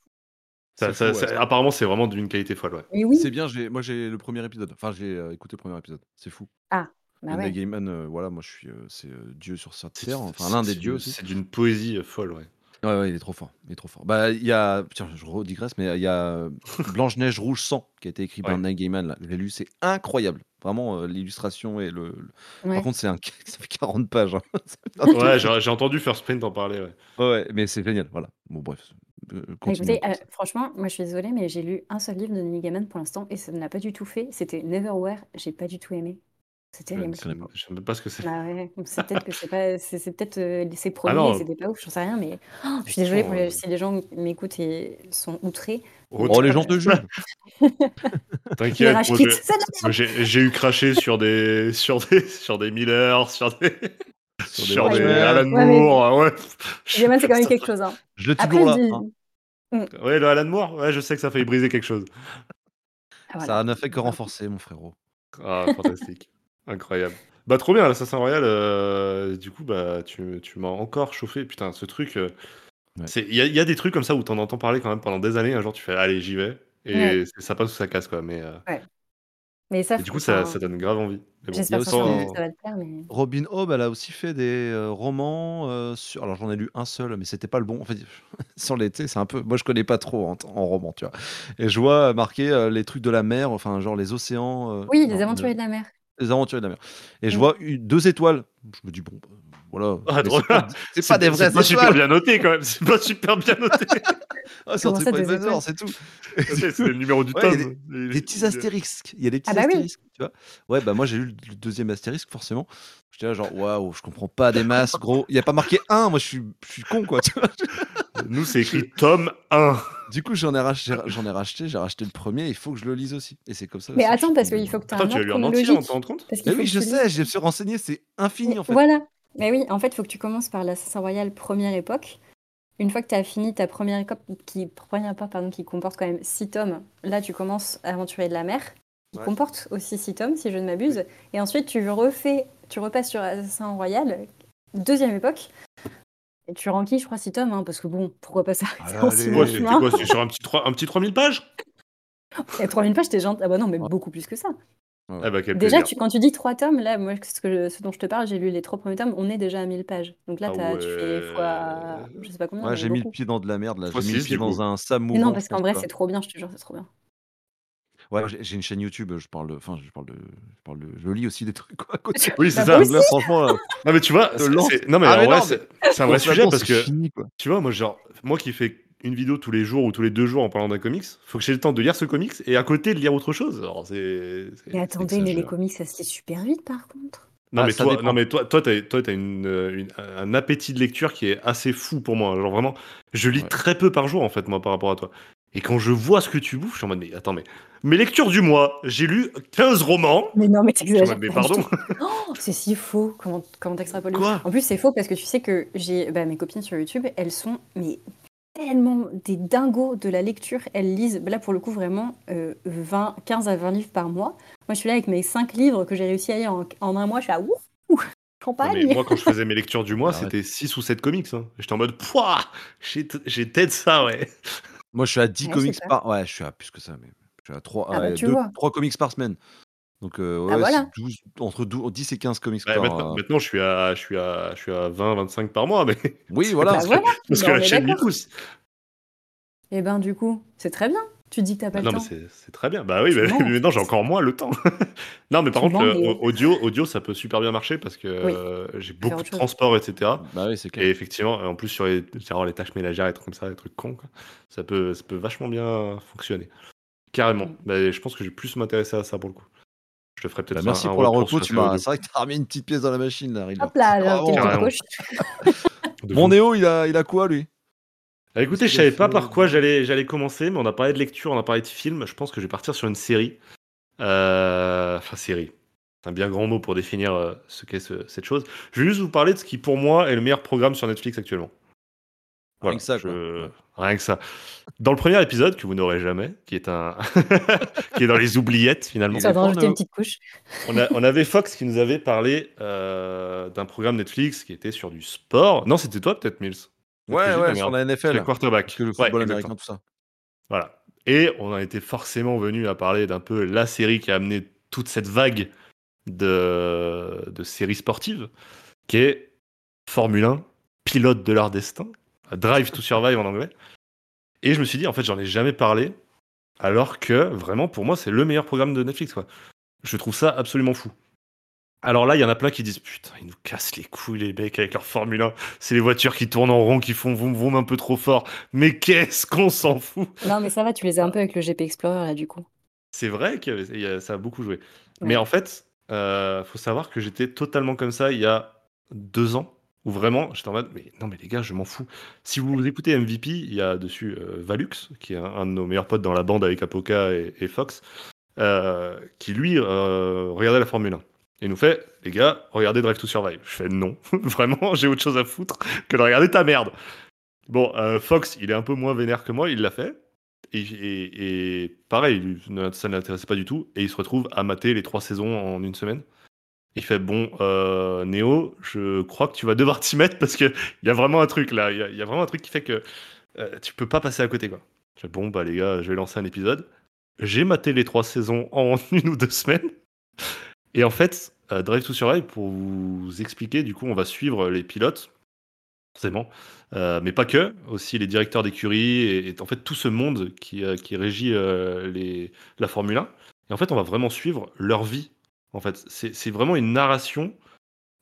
Ça- C'est ça- fou, ouais, ça- ça. apparemment, c'est vraiment d'une qualité folle, ouais. Oui, C'est bien, j'ai- moi j'ai le premier épisode. Enfin, j'ai euh, écouté le premier épisode. C'est fou. Ah. Bah ouais. Gaiman, heu, voilà, moi je suis, heu, c'est, Dieu sur cette C'est terre, enfin l'un des dieux aussi. c'est d'une poésie, folle, ouais. Ouais, ouais, il est trop fort, il est trop fort. Bah, il y a tiens, je redigresse, mais il y a, Blanche-Neige rouge sang qui a été écrit par. Neil Gaiman là, je l'ai lu, c'est incroyable. Vraiment, l'illustration et le le par contre, c'est un ça fait 40 pages, hein. Ouais, j'ai entendu First Print en parler, ouais. Ouais, ouais, mais c'est génial, voilà. Bon bref, continuons écoutez, ça. franchement, moi je suis désolée, mais j'ai lu un seul livre de Neil Gaiman pour l'instant et ça ne l'a pas du tout fait. C'était Neverwhere, j'ai pas du tout aimé. C'est Je ne terrible. Je je sais même pas ce que c'est. Bah ouais, c'est peut-être que c'est pas c'est c'est peut-être, ses Ah premiers non, c'était pas ouf, j'en sais rien, mais je suis désolée pour les si les gens m'écoutent et sont outrés. Oh, les gens te jugent! T'inquiète, rage j'ai c'est de la moi merde! j'ai j'ai eu craché sur des sur des sur des Miller, sur des Sur des sur des Ouais, Alan ouais, mais Moore, ouais. Gaiman, c'est quand même quelque chose, hein. Je Après toujours là, dis hein. Mmh, Ouais, le Alan Moore, ouais, je sais que ça a failli briser quelque chose. ah Ça n'a fait que renforcer mon frérot. Ah, fantastique. Incroyable. Bah, trop bien, l'Assassin Royal, heu, du coup, bah, tu tu m'as encore chauffé. Putain, ce truc, Ouais. c'est il y a il y a des trucs comme ça où tu en entends parler quand même pendant des années. Un jour, tu fais: «Allez, j'y vais» Ouais, et ça passe ou ça casse, quoi, mais heu ouais. Mais ça et f du coup, ça donne grave envie. Mais bon, Il y a j'espère aussi sincèrement que sans ça va te plaire, mais Robin Hobb, elle a aussi fait des, heu, romans, heu, sur alors j'en ai lu un seul, mais c'était pas le bon. En fait, sur sais, c'est un peu moi je connais pas trop en en roman, tu vois? Et je vois marqué, heu, les trucs de la mer, enfin genre les océans, oui, Les non, le Aventuriers de la mer. les aventuriers de la mer. Et je Mmh. vois 2 étoiles. Je me dis: «Bon, bah, voilà», ah c'est pas c'est C'est pas des p c'est pas super bien noté quand même, c'est pas super bien noté. Ah, ça, 2 étoiles? TripAdvisor, c'est tout. C'est le numéro du ouais, des tome. Des petits astérisques, il y a des Ah petits bah oui! astérisques, tu vois? Ouais, bah, moi j'ai lu le 2e astérisque forcément. J'étais là genre: «Waouh, je comprends pas des masses gros». Il y a pas marqué 1, moi je suis je suis con quoi, tu vois? Nous, c'est écrit tome 1. du coup, j'en ai rach j'ai j'en ai racheté, j'ai racheté le 1er, il faut que je le lise aussi. Et c'est comme ça Mais attends, parce qu'il faut que tu aies Attends, un tu lu en entier, t'en compte? Mais faut oui, je sais, je me suis renseigné, c'est infini mais en fait. voilà! Mais oui, en fait, il faut que tu commences par l'Assassin Royal première époque. Une fois que tu as fini ta première époque qui première époque, pardon, qui comporte quand même 6 tomes, là, tu commences Aventuriers de la mer, qui Ouais. comporte aussi 6 tomes, si je ne Oui. m'abuse. Et ensuite, tu refais tu repasses sur Assassin Royal, deuxième époque et tu remplis, je crois, 6 tomes, hein, parce que bon, pourquoi pas en 6 C'est quoi? C'est sur un petit trois un petit 3000 pages? Et 3000 pages, tu es gent ah bah non, mais Ouais. beaucoup plus que ça. Ouais, ouais. bah, quel Déjà, plaisir. tu quand tu dis 3 tomes, là, moi, ce que je ce dont je te parle, j'ai lu les 3 premiers tomes, on est déjà à 1000 pages. Donc là, Ah tu fais fois ouais. je sais pas combien, Ouais, mais j'ai mis le beaucoup. pied dans de la merde là, Fois j'ai mis le 6 pied du coup. dans un sable Mais non, mouvant, je parce qu'en pense, vrai, c'est trop bien, je te jure, c'est trop bien. Ouais, j'ai j'ai une chaîne YouTube, je parle enfin, je parle de je parle de je lis aussi des trucs quoi à côté. Oui, c'est Bah, ça. là, franchement, là, Non, mais tu vois, c'est lance c'est non, mais ah en mais vrai, non, mais c'est c'est un quand vrai sujet parce c'est que, fini quoi. tu vois, moi, genre, moi qui fais une vidéo tous les jours ou tous les 2 jours en parlant d'un comics, faut que j'ai le temps de lire ce comics et à côté de lire autre chose. Alors c'est Mais attendez, mais les comics, ça se lit super vite, par contre. Non, Ah, mais toi non, mais toi toi, tu as toi, as une, un appétit de lecture qui est assez fou pour moi. Genre vraiment, je lis Ouais. très peu par jour, en fait, moi, par rapport à toi. Et quand je vois ce que tu bouffes, je suis en mode: «Mais attends, mais mes lectures du mois, j'ai lu 15 romans». Mais non, mais t'exagères «Mais pardon?» Oh, c'est si faux, comment comment? En plus, c'est faux parce que tu sais que j'ai bah, mes copines sur YouTube, elles sont mais tellement des dingos de la lecture. Elles lisent, là, pour le coup, vraiment, heu, 20 15 à 20 livres par mois. Moi, je suis là avec mes 5 livres que j'ai réussi à lire en en 1 mois, je suis là: «Wouhou! Non, mais Champagne!» moi, quand je faisais mes lectures du mois, c'était 6 ou 7 comics, hein. J'étais en mode: «Pouah! J'ai peut-être ça, ouais». Moi, je suis à 10 Ouais, comics par ouais, je suis à plus que ça même. Je suis à 3 Ah bah, ouais, tu 2 vois? 3 comics par semaine. Donc heu, Bah, ouais, c'est voilà. 12 entre dou 10 et 15 comics Ouais, par, maintenant maintenant, je suis à je suis à je suis à 20-25 par mois, mais Oui, voilà. Bah, parce que voilà, parce bah, que la chaîne m'y pousse. Et ben, du coup, c'est très bien. Tu dis que tu as pas Bah, le non, mais temps. c'est c'est très bien. Bah, oui, mais mais maintenant, j'ai encore moins le temps. Non, mais par Tu contre, le audio audio, ça peut super bien marcher parce que, Oui, j'ai beaucoup de transport et cetera. Bah, oui, c'est Et clair. effectivement, en plus, sur les genre les tâches ménagères, les trucs comme ça, les trucs cons, quoi, ça peut ça peut vachement bien fonctionner. Carrément. Mmh. Bah, je pense que je vais plus m'intéresser à ça, pour le coup. Je te ferai Bah, peut-être un merci un pour la reco, c'est vrai que tu as remis une petite pièce dans la machine là. Hop là, là. De Mon. Néo, il a il a quoi lui? Bah, écoutez, je savais pas par quoi j'allais j'allais commencer, mais on a parlé de lecture, on a parlé de film. Je pense que je vais partir sur une série. Heu, enfin série, c'est un bien grand mot pour définir, heu, ce qu'est ce cette chose. Je vais juste vous parler de ce qui, pour moi, est le meilleur programme sur Netflix actuellement. Rien que ça, je rien que ça. Dans le premier épisode, que vous n'aurez jamais, qui est un qui est dans les oubliettes finalement, Ça va rajouter une petite couche. on a on avait Fox qui nous avait parlé, heu, d'un programme Netflix qui était sur du sport. Non, c'était toi peut-être, Mills? Ouais, ouais, sur la NFL. Parce quarterbacks. que le Ouais, football exactement. américain, tout ça. Voilà. Et on a été forcément venu à parler d'un peu la série qui a amené toute cette vague de, de série sportive qui est Formule 1, pilote de leur destin, Drive to Survive en anglais. Et je me suis dit, en fait, j'en ai jamais parlé, alors que vraiment, pour moi, c'est le meilleur programme de Netflix. Quoi. Je trouve ça absolument fou. Alors là, il y en a plein qui disent Putain, ils nous cassent les couilles, les mecs, avec leur Formule 1. C'est les voitures qui tournent en rond, qui font vroom vroom un peu trop fort. Mais qu'est-ce qu'on s'en fout? Non, mais ça va, tu les as un peu avec le GP Explorer, là, du coup. C'est vrai que ça a beaucoup joué. Mais en fait, euh, faut savoir que j'étais totalement comme ça il y a deux ans, où vraiment, j'étais en mode Mais non, mais les gars, je m'en fous. Si vous écoutez MVP, il y a dessus euh, Valux, qui est un, de nos meilleurs potes dans la bande avec Apoca et, Fox, euh, qui lui euh, regardait la Formule 1. Et nous fait, les gars, regardez Drive to Survive. Je fais non, vraiment, j'ai autre chose à foutre que de regarder ta merde. Bon, euh, Fox, il est un peu moins vénère que moi, il l'a fait. Et, pareil, ça ne l'intéressait pas du tout. Et il se retrouve à mater les trois saisons en une semaine. Il fait bon, euh, Néo, je crois que tu vas devoir t'y mettre parce qu'il y a vraiment un truc là. Il y, a vraiment un truc qui fait que euh, tu peux pas passer à côté. Je fais bon, bah les gars, je vais lancer un épisode. J'ai maté les trois saisons en une ou deux semaines. Et en fait, euh, Drive to Survive, pour vous expliquer, du coup, on va suivre les pilotes, forcément, euh, mais pas que, aussi les directeurs d'écurie et, en fait tout ce monde qui, euh, qui régit les, la Formule 1. Et en fait, on va vraiment suivre leur vie. En fait, c'est vraiment une narration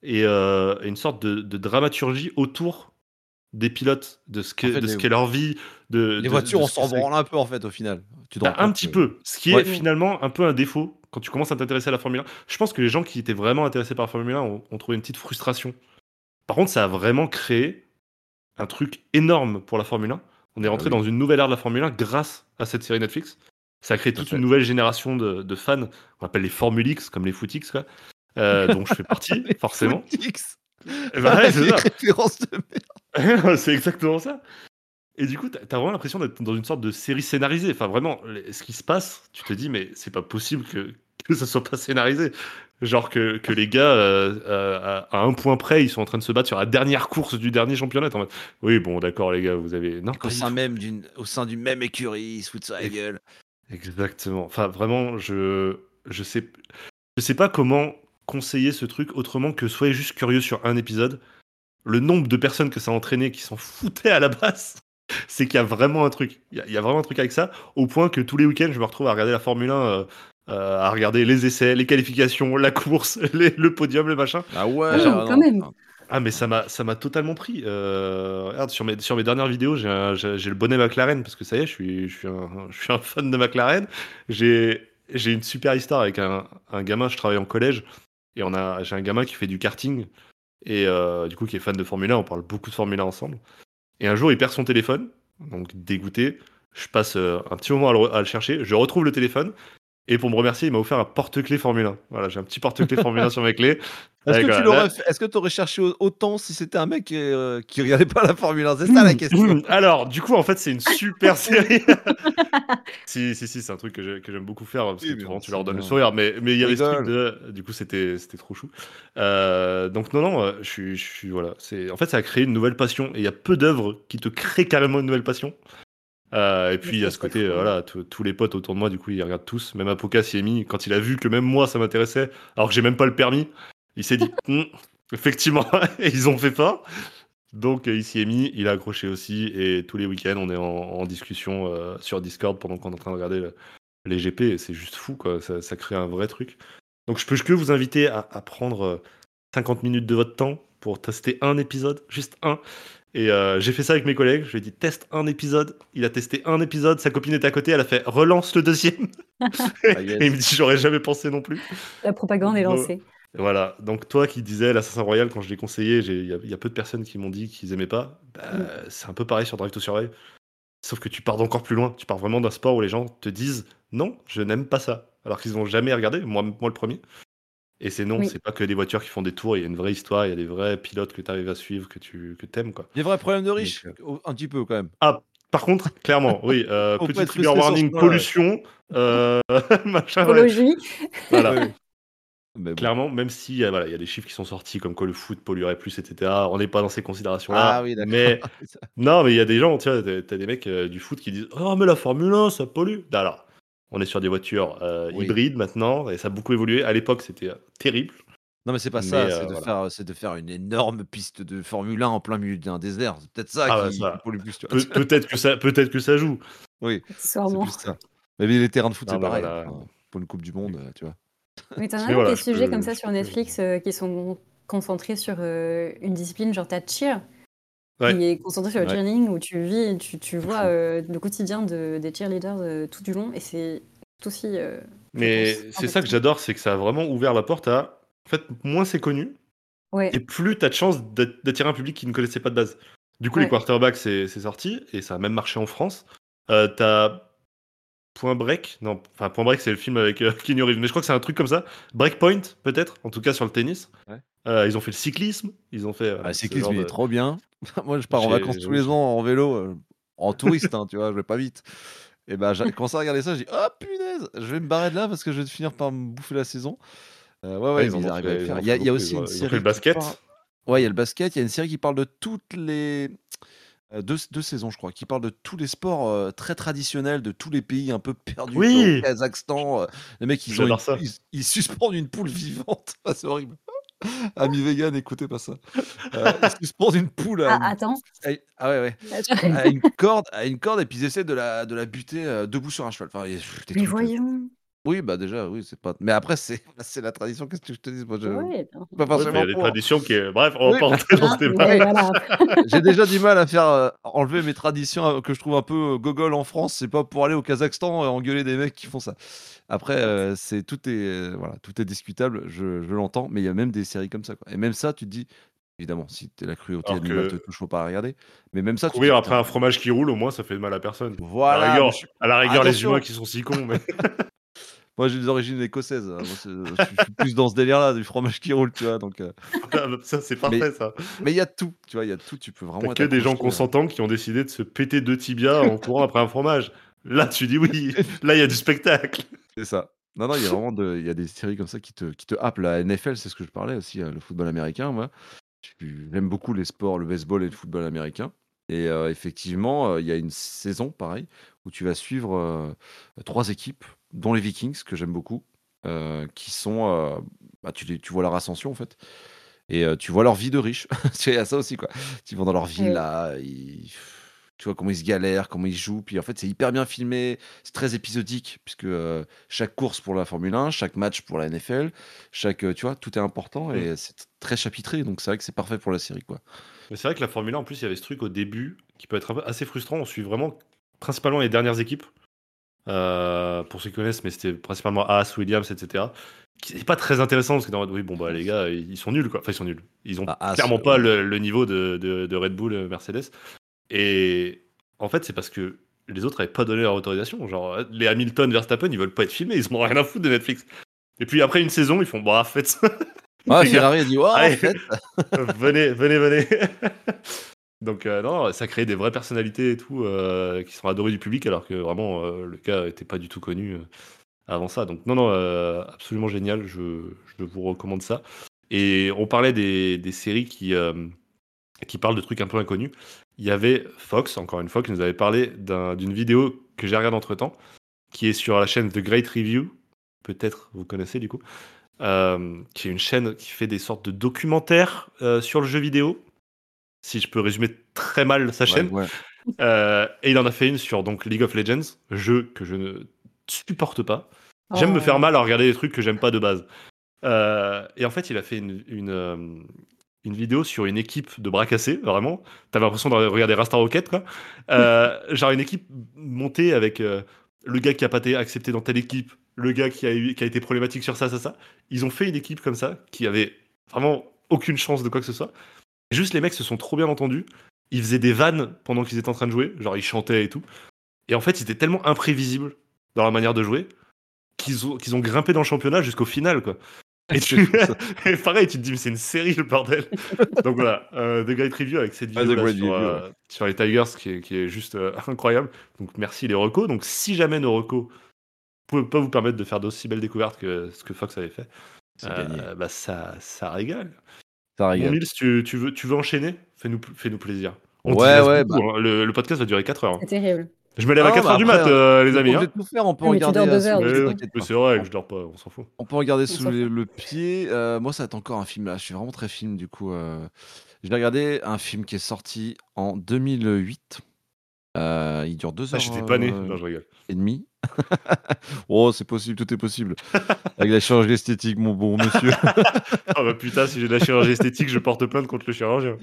et une sorte de, dramaturgie autour des pilotes, de ce qu'est ce leur vie. De, les voitures, on s'en branle un peu en fait au final. Tu bah, un petit peu, ce qui est finalement un peu un défaut quand tu commences à t'intéresser à la Formule 1, je pense que les gens qui étaient vraiment intéressés par la Formule 1 ont, trouvé une petite frustration. Par contre, ça a vraiment créé un truc énorme pour la Formule 1. On est ah rentré dans une nouvelle ère de la Formule 1 grâce à cette série Netflix. Ça a créé toute une nouvelle génération de, fans, on appelle les Formule X, comme les Footix, quoi. Euh, dont je fais partie, forcément. Footix. Eh ben c'est de merde. c'est exactement ça. Et du coup, tu as vraiment l'impression d'être dans une sorte de série scénarisée. Enfin, vraiment, ce qui se passe, tu te dis, mais c'est pas possible que, que ça soit pas scénarisé. Genre que, que les gars, euh, euh, à, un point près, ils sont en train de se battre sur la dernière course du dernier championnat. En oui, bon, d'accord, les gars, vous avez. Non, au, sein même au sein d'une même écurie, ils se foutent sur la gueule. Exactement. Enfin, vraiment, je, je, sais, je sais pas comment conseiller ce truc autrement que soyez juste curieux sur un épisode. Le nombre de personnes que ça a entraîné qui s'en foutaient à la base c'est qu'il y a vraiment un truc. Il y, a vraiment un truc avec ça, au point que tous les week-ends, je me retrouve à regarder la Formule 1, euh, euh, à regarder les essais, les qualifications, la course, le podium, le machin. Ah ouais, quand même. Ah mais ça m'a totalement pris. Euh, regarde sur mes sur mes dernières vidéos j'ai le bonnet McLaren parce que ça y est je suis je suis un, je suis un fan de McLaren. J'ai une super histoire avec un, un, gamin je travaille en collège et j'ai un gamin qui fait du karting et du coup qui est fan de Formule 1 on parle beaucoup de Formule 1 ensemble et un jour, il perd son téléphone, donc dégoûté. Je passe euh, un petit moment à le, chercher. Je retrouve le téléphone. Et pour me remercier, il m'a offert un porte-clés Formule 1. Voilà, j'ai un petit porte-clés Formule 1 sur mes clés. Est-ce que tu aurais cherché autant si c'était un mec euh, qui regardait pas la Formule 1 C'est ça la question. Alors, du coup, en fait, c'est une super série. si, si, si, c'est un truc que j'aime beaucoup faire parce que tu leur donnes le sourire. Mais il y avait ce truc de. Du coup, c'était trop chou. Euh, donc, non, non, euh, je suis. Je suis voilà. En fait, ça a créé une nouvelle passion. Et il y a peu d'œuvres qui te créent carrément une nouvelle passion. Et puis il y a ce côté, voilà, tous les potes autour de moi, du coup, ils regardent tous. Même Apoca s'y est mis quand il a vu que même moi ça m'intéressait, alors que j'ai même pas le permis. Il s'est dit, hum, effectivement, ils ont fait fort. Donc il s'y est mis, il a accroché aussi, et tous les week-ends on est en, discussion euh, sur Discord pendant qu'on est en train de regarder les GP, c'est juste fou, quoi. Ça, crée un vrai truc. Donc je peux que vous inviter à, prendre 50 euh, minutes de votre temps pour tester un épisode, juste un. Et euh, j'ai fait ça avec mes collègues, je lui ai dit teste un épisode, il a testé un épisode, sa copine était à côté, elle a fait relance le deuxième. Et il me dit j'aurais jamais pensé non plus. La propagande est lancée. Voilà, donc toi qui disais l'Assassin Royal, quand je l'ai conseillé, il y, a peu de personnes qui m'ont dit qu'ils aimaient pas. Bah, mm. C'est un peu pareil sur Drive to Survive. Sauf que tu pars d'encore plus loin. Tu pars vraiment d'un sport où les gens te disent non, je n'aime pas ça. Alors qu'ils n'ont jamais regardé, moi, moi le premier. Et c'est non, c'est pas que des voitures qui font des tours, il y a une vraie histoire, il y a des vrais pilotes que tu arrives à suivre, que tu que aimes. Quoi. Des vrais problèmes de riches, euh, un petit peu quand même. Ah, par contre, clairement, oui. Euh, petit trigger warning, pollution, euh, machin. Écologie. Voilà. Clairement, même si y a des chiffres qui sont sortis comme quoi le foot polluerait plus, etc. On n'est pas dans ces considérations-là. Ah oui, mais non, mais il y a des gens, tu vois, t'as des mecs euh, du foot qui disent Oh, mais la Formule 1, ça pollue. Alors, On est sur des voitures euh, Oui. hybrides maintenant et ça a beaucoup évolué. À l'époque, c'était euh, terrible. Non, mais c'est pas Mais, ça, euh, c'est de voilà. faire, c'est de faire une énorme piste de Formule 1 en plein milieu d'un désert. C'est peut-être ça Ah qui, ça. qui pollue le plus, tu vois. Pe- peut-être que ça, peut-être que ça joue. Oui, c'est Sûrement. plus ça. Mais les terrains de foot, Non, c'est mais pareil. voilà. pour une Coupe du Monde, tu vois. Mais t'en as voilà, des je sujets peux- comme ça sur Netflix euh, qui sont concentrés sur euh, une discipline, genre t'as Cheer, Ouais. qui est concentré sur le Ouais. cheerleading où tu vis, tu, tu vois euh, le quotidien de, des cheerleaders euh, tout du long et c'est tout aussi. euh, Mais c'est ça que j'adore, c'est que ça a vraiment ouvert la porte à. En fait, moins c'est connu, Ouais, et plus tu as de chances d'at- d'attirer un public qui ne connaissait pas de base. Du coup, les quarterbacks, c'est sorti, et ça a même marché en France. T'as Point Break, non, enfin Point Break, c'est le film avec euh, Keanu Reeves, mais je crois que c'est un truc comme ça. Breakpoint, peut-être, en tout cas sur le tennis. Ouais. Euh, ils ont fait le cyclisme, ils ont fait. euh, Ah, cyclisme, il est de- trop bien. Moi, je pars en vacances tous les ans en vélo, euh, en touriste, hein, tu vois, je vais pas vite. Et ben, j'ai commencé à regarder ça, j'ai dit, oh punaise, je vais me barrer de là parce que je vais finir par me bouffer la saison. Euh, ouais, ouais, ils ils ont arrivent à le faire. Il y a, fait il y a beaucoup, aussi une série. fait le basket. parle- Ouais, il y a le basket, il y a une série qui parle de toutes les. Euh, deux, deux saisons, je crois, qui parle de tous les sports euh, très traditionnels de tous les pays un peu perdus. Oui. Au Kazakhstan, euh, les mecs, ils, ont J'adore une- ça. ils, ils suspendent une poule vivante. Ah, c'est horrible. Amis vegan, écoutez pas ça. Euh, ils suspendent une poule à, Ah, une- attends. à- ah ouais, ouais. à une corde, à une corde, et puis ils essaient de la, de la buter euh, debout sur un cheval. Enfin, Mais trucs, voyons. Oui, bah déjà, oui, c'est pas. Mais après, c'est c'est la tradition. Qu'est-ce que je te dis? Moi, je. Ouais. Pas forcément mais il y a des pour. traditions qui. Bref, on va Oui. pas rentrer dans Hein, ce débat. voilà. J'ai déjà du mal à faire euh, enlever mes traditions euh, que je trouve un peu euh, gogol en France. C'est pas pour aller au Kazakhstan et engueuler des mecs qui font ça. Après, euh, c'est tout est euh, voilà, tout est discutable. Je, je l'entends, mais il y a même des séries comme ça. Quoi. Et même ça, tu te dis, évidemment, si t'es la cruauté Alors animale que- te touche, faut pas la regarder. Mais même ça, tu te Courir dis, après putain, un fromage qui roule, au moins, ça fait mal à personne. Voilà. à la rigueur, mais je- à la rigueur les Attention. humains qui sont si cons. Mais... Moi, j'ai des origines écossaises. hein. Moi, je suis plus dans ce délire-là, du fromage qui roule, tu vois. Donc, euh, ça, c'est parfait, ça. mais il y a tout, tu vois, il y a tout. Tu peux vraiment T'as que des gens euh. consentants qui ont décidé de se péter deux tibias en courant après un fromage. Là, tu dis oui. Là, il y a du spectacle. C'est ça. Non, non, il y a vraiment de, y a des séries comme ça qui te, qui te happent. La NFL, c'est ce que je parlais aussi, hein, le football américain. Moi, j'aime beaucoup les sports, le baseball et le football américain. Et euh, effectivement, euh, il y a une saison, pareil, où tu vas suivre euh, trois équipes, dont les Vikings, que j'aime beaucoup, euh, qui sont, euh, bah, tu, les, tu vois leur ascension en fait. Et euh, tu vois leur vie de riche. Il y a ça aussi, quoi. Tu vas dans leur Oui. là, ils- tu vois comment ils se galèrent, comment ils jouent. Puis en fait, c'est hyper bien filmé, c'est très épisodique, puisque euh, chaque course pour la Formule 1, chaque match pour la NFL, chaque, euh, tu vois, tout est important et c'est t- très chapitré. Donc c'est vrai que c'est parfait pour la série, quoi. Mais c'est vrai que la Formule 1, en plus, il y avait ce truc au début qui peut être un peu assez frustrant. On suit vraiment principalement les dernières équipes. Euh, pour ceux qui connaissent, mais c'était principalement Haas, Williams, etc. Qui n'est pas très intéressant parce que dans oui, bon, bah, les gars, ils sont nuls, quoi. Enfin, ils sont nuls. Ils ont Ah, Haas, clairement pas le, le niveau de, de- de Red Bull, Mercedes. Et en fait, c'est parce que les autres n'avaient pas donné leur autorisation. Genre, les Hamilton, Verstappen, ils veulent pas être filmés, ils en ont rien à foutre de Netflix. Et puis après une saison, ils font, bah, faites ça. Ah, gars, Ferrari a dit, ouais, en allez. fait. venez, venez, venez. Donc, euh, non, ça crée des vraies personnalités et tout euh, qui sont adorées du public, alors que vraiment, euh, le cas n'était pas du tout connu avant ça. Donc, non, non, absolument génial. Je, je vous recommande ça. Et on parlait des, des séries qui, qui parlent de trucs un peu inconnus. Il y avait Fox, encore une fois, qui nous avait parlé d'un- d'une vidéo que j'ai regardée entre temps, qui est sur la chaîne The Great Review. Peut-être vous connaissez du coup. Euh, qui est une chaîne qui fait des sortes de documentaires euh, sur le jeu vidéo. Si je peux résumer très mal sa chaîne. Ouais, ouais. Euh, et il en a fait une sur donc League of Legends, jeu que je ne supporte pas. J'aime me Oh. faire mal à regarder des trucs que j'aime pas de base. Euh, et en fait, il a fait une, une, une vidéo sur une équipe de bras cassés, vraiment. T'avais l'impression de regarder Rasta Rocket, quoi. Euh, genre une équipe montée avec euh, le gars qui a pas été accepté dans telle équipe, le gars qui a, été problématique sur ça, ça, ça. Ils ont fait une équipe comme ça, qui avait vraiment aucune chance de quoi que ce soit. Juste les mecs se sont trop bien entendus. Ils faisaient des vannes pendant qu'ils étaient en train de jouer, genre ils chantaient et tout. Et en fait, ils étaient tellement imprévisibles dans leur manière de jouer qu'ils ont grimpé dans le championnat jusqu'au final, quoi. Et, tu... et pareil, tu te dis, mais c'est une série, le bordel. Donc voilà, euh, The Great Review avec cette Ah, vidéo Great sur, Review, euh, sur les Tigers qui est, qui est juste euh, incroyable. Donc merci les recos. Donc si jamais nos recos ne pouvaient pas vous permettre de faire d'aussi belles découvertes que ce que Fox avait fait, euh, bah ça, ça régale. Ça Bon, régale. Nils, tu, tu veux, tu veux enchaîner? Fais-nous fais-nous plaisir. On Ouais, ouais, beaucoup, hein. le, le podcast va durer 4 heures. hein. C'est terrible. Je me lève à Ah, 4h bah du mat, euh, les On amis. peut hein. tout faire, on peut mais tu regarder. dors euh, c'est vrai que je dors pas, on s'en fout. On peut regarder On sous le pied. Euh, moi, ça va être encore un film là. Je suis vraiment très film du coup. euh. Je vais regarder un film qui est sorti en 2008. Euh, il dure deux Ah, heures j'étais pas né. euh, Non, je rigole. et demie. oh, c'est possible, tout est possible. Avec la chirurgie esthétique, mon bon monsieur. Ah bah putain, si j'ai de la chirurgie esthétique, je porte plainte contre le chirurgien.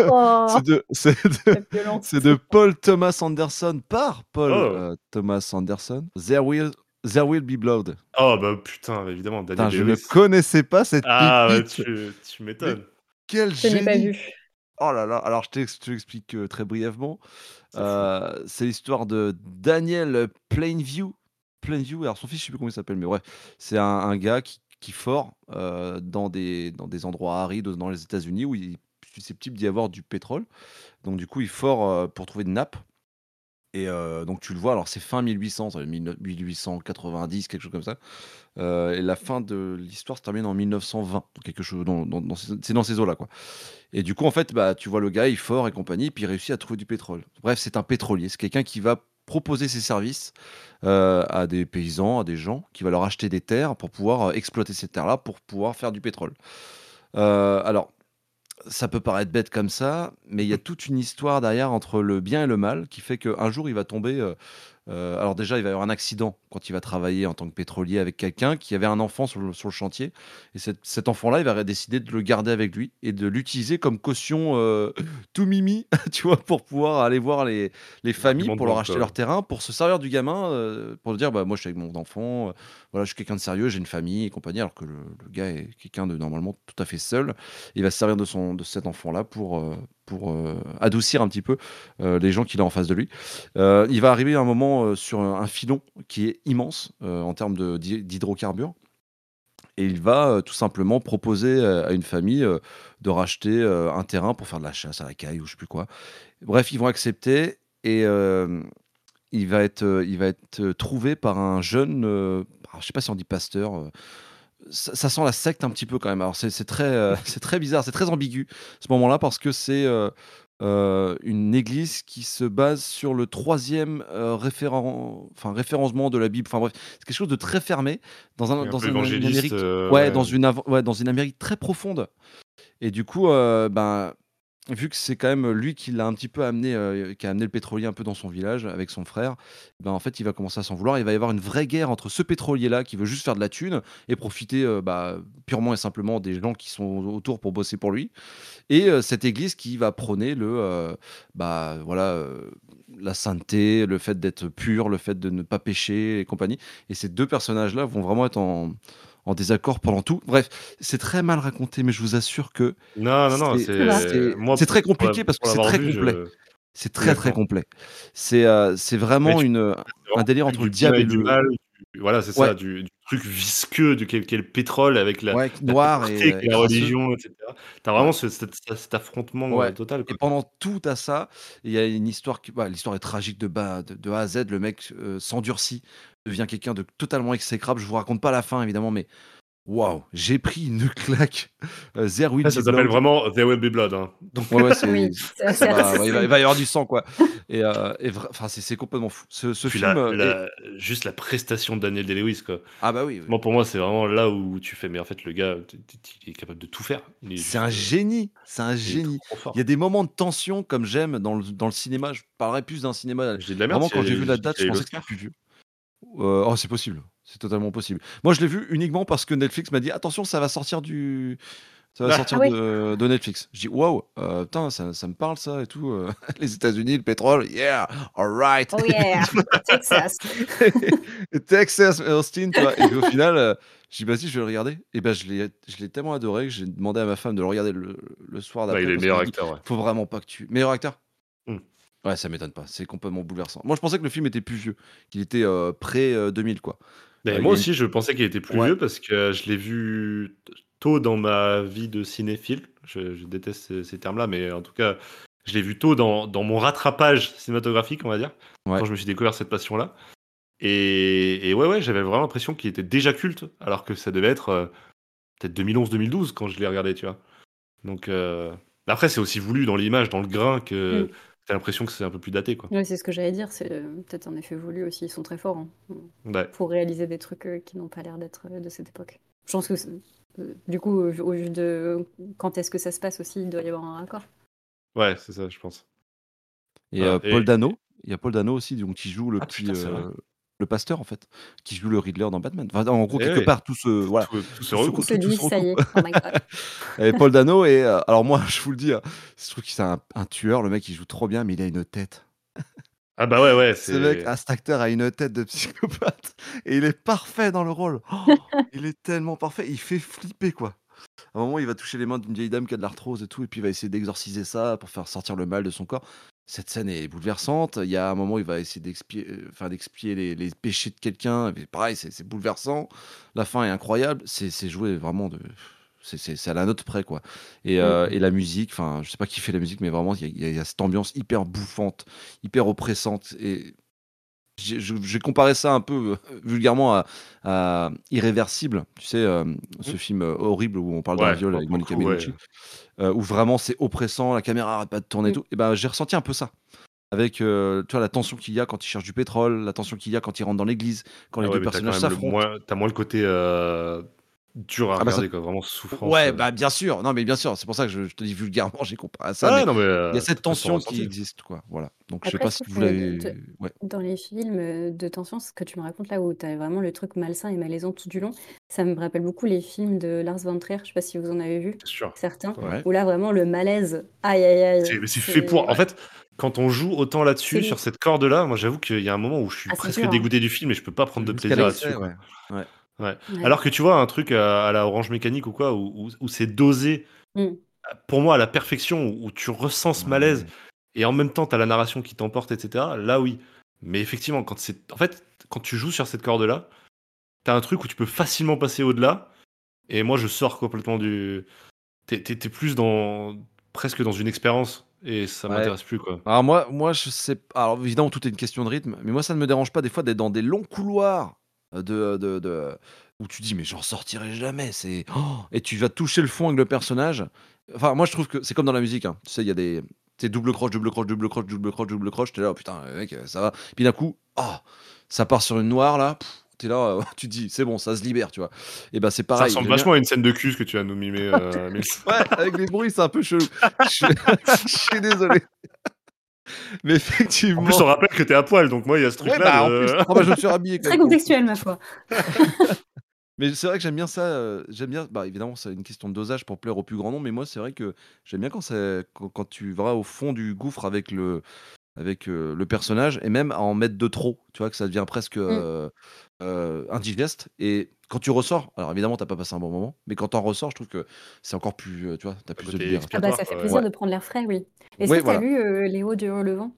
Oh, c'est de, Paul Thomas Anderson par Paul Oh. euh, Thomas Anderson. There will, there will be blood. Oh bah putain, évidemment, Daniel Putain, je ne connaissais pas cette Ah, bah, tu, tu m'étonnes. Quel Je n'ai pas génie. vu. Oh là là, alors je t'ex- je t'explique euh, très brièvement. Euh, c'est l'histoire de Daniel Plainview. Plainview, alors son fils, je sais plus comment il s'appelle, mais bref, c'est un, un gars qui, qui fort euh, dans, des, dans des endroits arides dans les États-Unis où il est susceptible d'y avoir du pétrole. Donc du coup, il fort euh, pour trouver de nappes. Et euh, donc tu le vois, alors c'est fin 1800, ça va être 19- 1890, quelque chose comme ça. Euh, et la fin de l'histoire se termine en 1920, donc quelque chose c'est dans ces eaux-là, quoi. Et du coup, en fait, bah, tu vois le gars, il fort et compagnie, puis il réussit à trouver du pétrole. Bref, c'est un pétrolier, c'est quelqu'un qui va proposer ses services euh, à des paysans, à des gens, qui va leur acheter des terres pour pouvoir exploiter ces terres-là, pour pouvoir faire du pétrole. Alors, ça peut paraître bête comme ça, mais il y a toute une histoire derrière entre le bien et le mal qui fait qu'un jour il va tomber. Euh, alors déjà, il va y avoir un accident quand il va travailler en tant que pétrolier avec quelqu'un qui avait un enfant sur le, sur le chantier. Et cet, cet enfant-là, il va décider de le garder avec lui et de l'utiliser comme caution euh, tout mimi, tu vois, pour pouvoir aller voir les, les familles, pour leur acheter leur terrain, pour se servir du gamin, euh, pour dire, bah, moi je suis avec mon enfant, voilà, je suis quelqu'un de sérieux, j'ai une famille et compagnie, alors que le, le gars est quelqu'un de normalement tout à fait seul. Il va se servir de, son, de cet enfant-là pour, pour euh, adoucir un petit peu euh, les gens qu'il a en face de lui. Euh, il va arriver à un moment sur un, filon qui est immense en termes d'hydrocarbures. Et il va tout simplement proposer à une famille de racheter un terrain pour faire de la chasse à la caille ou je sais plus quoi. Bref, ils vont accepter et il va être, il va être trouvé par un jeune, alors, je sais pas si on dit pasteur. Ça, ça sent la secte un petit peu quand même. Alors c'est très, euh, c'est très bizarre, c'est très ambigu ce moment-là parce que c'est euh, euh, une église qui se base sur le troisième euh, référen- enfin, référencement de la Bible. Enfin bref, c'est quelque chose de très fermé dans, un, Un dans peu une, Amérique, euh, ouais, dans une av- ouais, dans une Amérique très profonde. Et du coup, ben vu que c'est quand même lui qui l'a un petit peu amené, euh, qui a amené le pétrolier un peu dans son village avec son frère, ben en fait, il va commencer à s'en vouloir. Il va y avoir une vraie guerre entre ce pétrolier-là qui veut juste faire de la thune et profiter euh, bah, purement et simplement des gens qui sont autour pour bosser pour lui, et euh, cette église qui va prôner le, euh, bah voilà, euh, la sainteté, le fait d'être pur, le fait de ne pas pécher et compagnie. Et ces deux personnages-là vont vraiment être en en désaccord pendant tout. Bref, c'est très mal raconté, mais je vous assure que Non, non, non, C'est- très compliqué parce que c'est très vu, je- complet. C'est très très complet. C'est euh, c'est vraiment une, un délire entre le diable et le mal. Voilà, c'est Ouais. ça, du, du truc visqueux, du quel, quel pétrole avec la, noir et, et la religion, etc. T'as vraiment ce- cet, cet affrontement Ouais. euh, total. Et pendant tout à ça, il y a une histoire qui, bah, l'histoire est tragique de, bas, de, de A à Z. Le mec euh, s'endurcit, devient quelqu'un de totalement exécrable. Je vous raconte pas la fin évidemment, mais waouh, j'ai pris une claque. Euh, There Will ça Be s'appelle vraiment There Will Be Blood. hein. Donc, Ouais, ouais, c'est, Oui, ouais, il, va, il va y avoir du sang quoi. Et, euh, et vra- enfin, c'est, c'est complètement fou. Ce, film, la- est- la- juste la prestation de Daniel Day-Lewis, quoi. ah bah oui, oui. Moi, pour moi, c'est vraiment là où tu fais, mais en fait, le gars, il est capable de tout faire. C'est juste, un euh, génie, c'est un génie. Il y a des moments de tension comme j'aime dans le, dans le cinéma. Je parlerais plus d'un cinéma. J'ai de la merde. Vraiment, quand j'ai vu la date, je pensais que c'était plus vieux. Euh, oh, c'est possible, c'est totalement possible. Moi, je l'ai vu uniquement parce que Netflix m'a dit attention, ça va sortir du. Ça va Ah. sortir Ah oui. de, de Netflix. Je dis waouh, euh, putain, ça, ça me parle ça et tout. euh, les États-Unis, le pétrole, yeah, alright. Oh yeah, Texas. Texas, Austin, tu vois. Et puis au final, euh, j'ai dit, vas-y, je vais le regarder. Et ben, je l'ai, je l'ai tellement adoré que j'ai demandé à ma femme de le regarder le, le soir Bah, d'après. il est meilleur qu'elle dit, acteur. ouais. Faut vraiment pas que tu. Meilleur acteur. Ouais, ça m'étonne pas. C'est complètement bouleversant. Moi, je pensais que le film était plus vieux, qu'il était euh, près euh, 2000, quoi. Mais Euh, moi aussi, je pensais qu'il était plus Ouais. vieux parce que je l'ai vu tôt dans ma vie de cinéphile. Je, je déteste ces, ces termes-là, mais en tout cas, je l'ai vu tôt dans, dans mon rattrapage cinématographique, on va dire, Ouais. quand je me suis découvert cette passion-là. Et, et ouais, ouais, j'avais vraiment l'impression qu'il était déjà culte, alors que ça devait être euh, peut-être 2011-2012 quand je l'ai regardé, tu vois. Donc, euh, après, c'est aussi voulu dans l'image, dans le grain, que Mm. T'as l'impression que c'est un peu plus daté, quoi. Ouais, c'est ce que j'allais dire, c'est, heu, peut-être un effet voulu aussi, ils sont très forts, hein, Ouais. pour réaliser des trucs, heu, qui n'ont pas l'air d'être, heu, de cette époque. Je pense que du coup, au vu de quand est-ce que ça se passe aussi, il doit y avoir un raccord. Ouais, c'est ça, je pense. Et heu, et Paul Dano, il y a Paul Dano aussi donc qui joue le Ah petit, putain, le pasteur en fait, qui joue le Riddler dans Batman. Enfin, en gros Eh quelque oui. part tout se voilà, Tout, tout se tout se recoupe. «Ça y est, oh my god». Et Paul Dano est, heu, alors moi je vous le dis, hein, je trouve que c'est un un tueur, le mec il joue trop bien, mais il a une tête. Ah bah ouais, ouais, Ce mec, c'est ah cet acteur a une tête de psychopathe et il est parfait dans le rôle. Oh, Il est tellement parfait, il fait flipper quoi. À un moment, il va toucher les mains d'une vieille dame qui a de l'arthrose et tout, et puis il va essayer d'exorciser ça pour faire sortir le mal de son corps. Cette scène est bouleversante. Il y a un moment, il va essayer d'expier, euh, enfin, d'expier les, les péchés de quelqu'un. et Pareil, c'est c'est bouleversant. La fin est incroyable. C'est c'est joué vraiment de. C'est c'est- à la note près, quoi. Et, euh, et la musique, enfin, je sais pas qui fait la musique, mais vraiment, il y, y a cette ambiance hyper bouffante, hyper oppressante. Et j'ai comparé ça un peu euh, vulgairement à, à Irréversible, tu sais, euh, ce film euh, horrible où on parle d'un viol avec Monica ouais. Bellucci, euh, où vraiment c'est oppressant, la caméra arrête pas de tourner et Mm. tout. Et ben j'ai ressenti un peu ça. Avec euh, tu vois, la tension qu'il y a quand il cherche du pétrole, la tension qu'il y a quand il rentre dans l'église, quand Ah les ouais, deux personnages s'affrontent. moins, t'as moins le côté dur à Ah bah ça- regarder, quoi. Vraiment souffrance. Ouais, euh. bah bien sûr. Non, mais bien sûr. C'est pour ça que je, je te dis vulgairement, j'ai comparé à ça. Ah mais non, mais il y euh, a cette tension qui existe, quoi. Voilà. Donc je sais Après, pas si vous l'avez. de- Ouais. Dans les films euh, de tension, ce que tu me racontes là, où tu as vraiment le truc malsain et malaisant tout du long, ça me rappelle beaucoup les films de Lars von Trier, je sais pas si vous en avez vu, sûr. certains, Ouais. où là vraiment le malaise, aïe aïe aïe, C'est c'est fait pour. En fait, quand on joue autant là-dessus, sur cette corde-là, moi j'avoue qu'il y a un moment où je suis Ah, presque hein. dégoûté du film et je peux pas prendre de plaisir là-dessus. ouais. Ouais. Ouais. Ouais. Alors que tu vois un truc à, à la Orange Mécanique ou quoi, où, où- où c'est dosé, Mm. pour moi à la perfection, où, où tu ressens ce malaise et en même temps tu as la narration qui t'emporte, etc. Là oui. Mais effectivement, quand c'est. En fait, quand tu joues sur cette corde-là, t'as un truc où tu peux facilement passer au-delà. Et moi je sors complètement du. T'es t'es- t'es plus dans. presque dans une expérience. Et ça Ouais. m'intéresse plus, quoi. Alors moi, moi je sais. Alors évidemment, tout est une question de rythme, mais moi ça ne me dérange pas des fois d'être dans des longs couloirs de, de, de- où tu dis mais j'en sortirai jamais. C'est oh et tu vas toucher le fond avec le personnage. Enfin, moi je trouve que c'est comme dans la musique. hein. Tu sais, il y a des c'est double croche, double croche, double croche, double croche, double croche. T'es là, oh, putain, mec, ça va. Puis d'un coup, oh, ça part sur une noire là. T'es là, euh, tu te dis c'est bon, ça se libère, tu vois. Et ben c'est Ça pareil. ressemble j'aime bien- vachement à une scène de cul ce que tu as nous mimer, euh. Ouais, avec les bruits, c'est un peu chelou. Je suis désolé. Mais effectivement. En plus, on rappelle que t'es à poil, donc moi, il y a ce Ouais, truc-là. bah, en de- plus, ah bah, je me suis rhabillé. Très contextuel, ma foi. Mais c'est vrai que j'aime bien ça. euh, j'aime bien. Bah, évidemment, c'est une question de dosage pour plaire au plus grand nombre. Mais moi, c'est vrai que j'aime bien quand, c'est- quand, quand tu vas au fond du gouffre avec le, avec euh, le personnage et même à en mettre de trop. Tu vois, que ça devient presque euh, euh, indigeste. Et quand tu ressors, alors évidemment, t'as pas passé un bon moment. Mais quand t'en ressors, je trouve que c'est encore plus. euh, tu vois, t'as plus de. Ah bah ça fait plaisir ouais. de prendre l'air frais, oui. Et Ouais, ça, t'as voilà. lu euh, Hauts du Relevant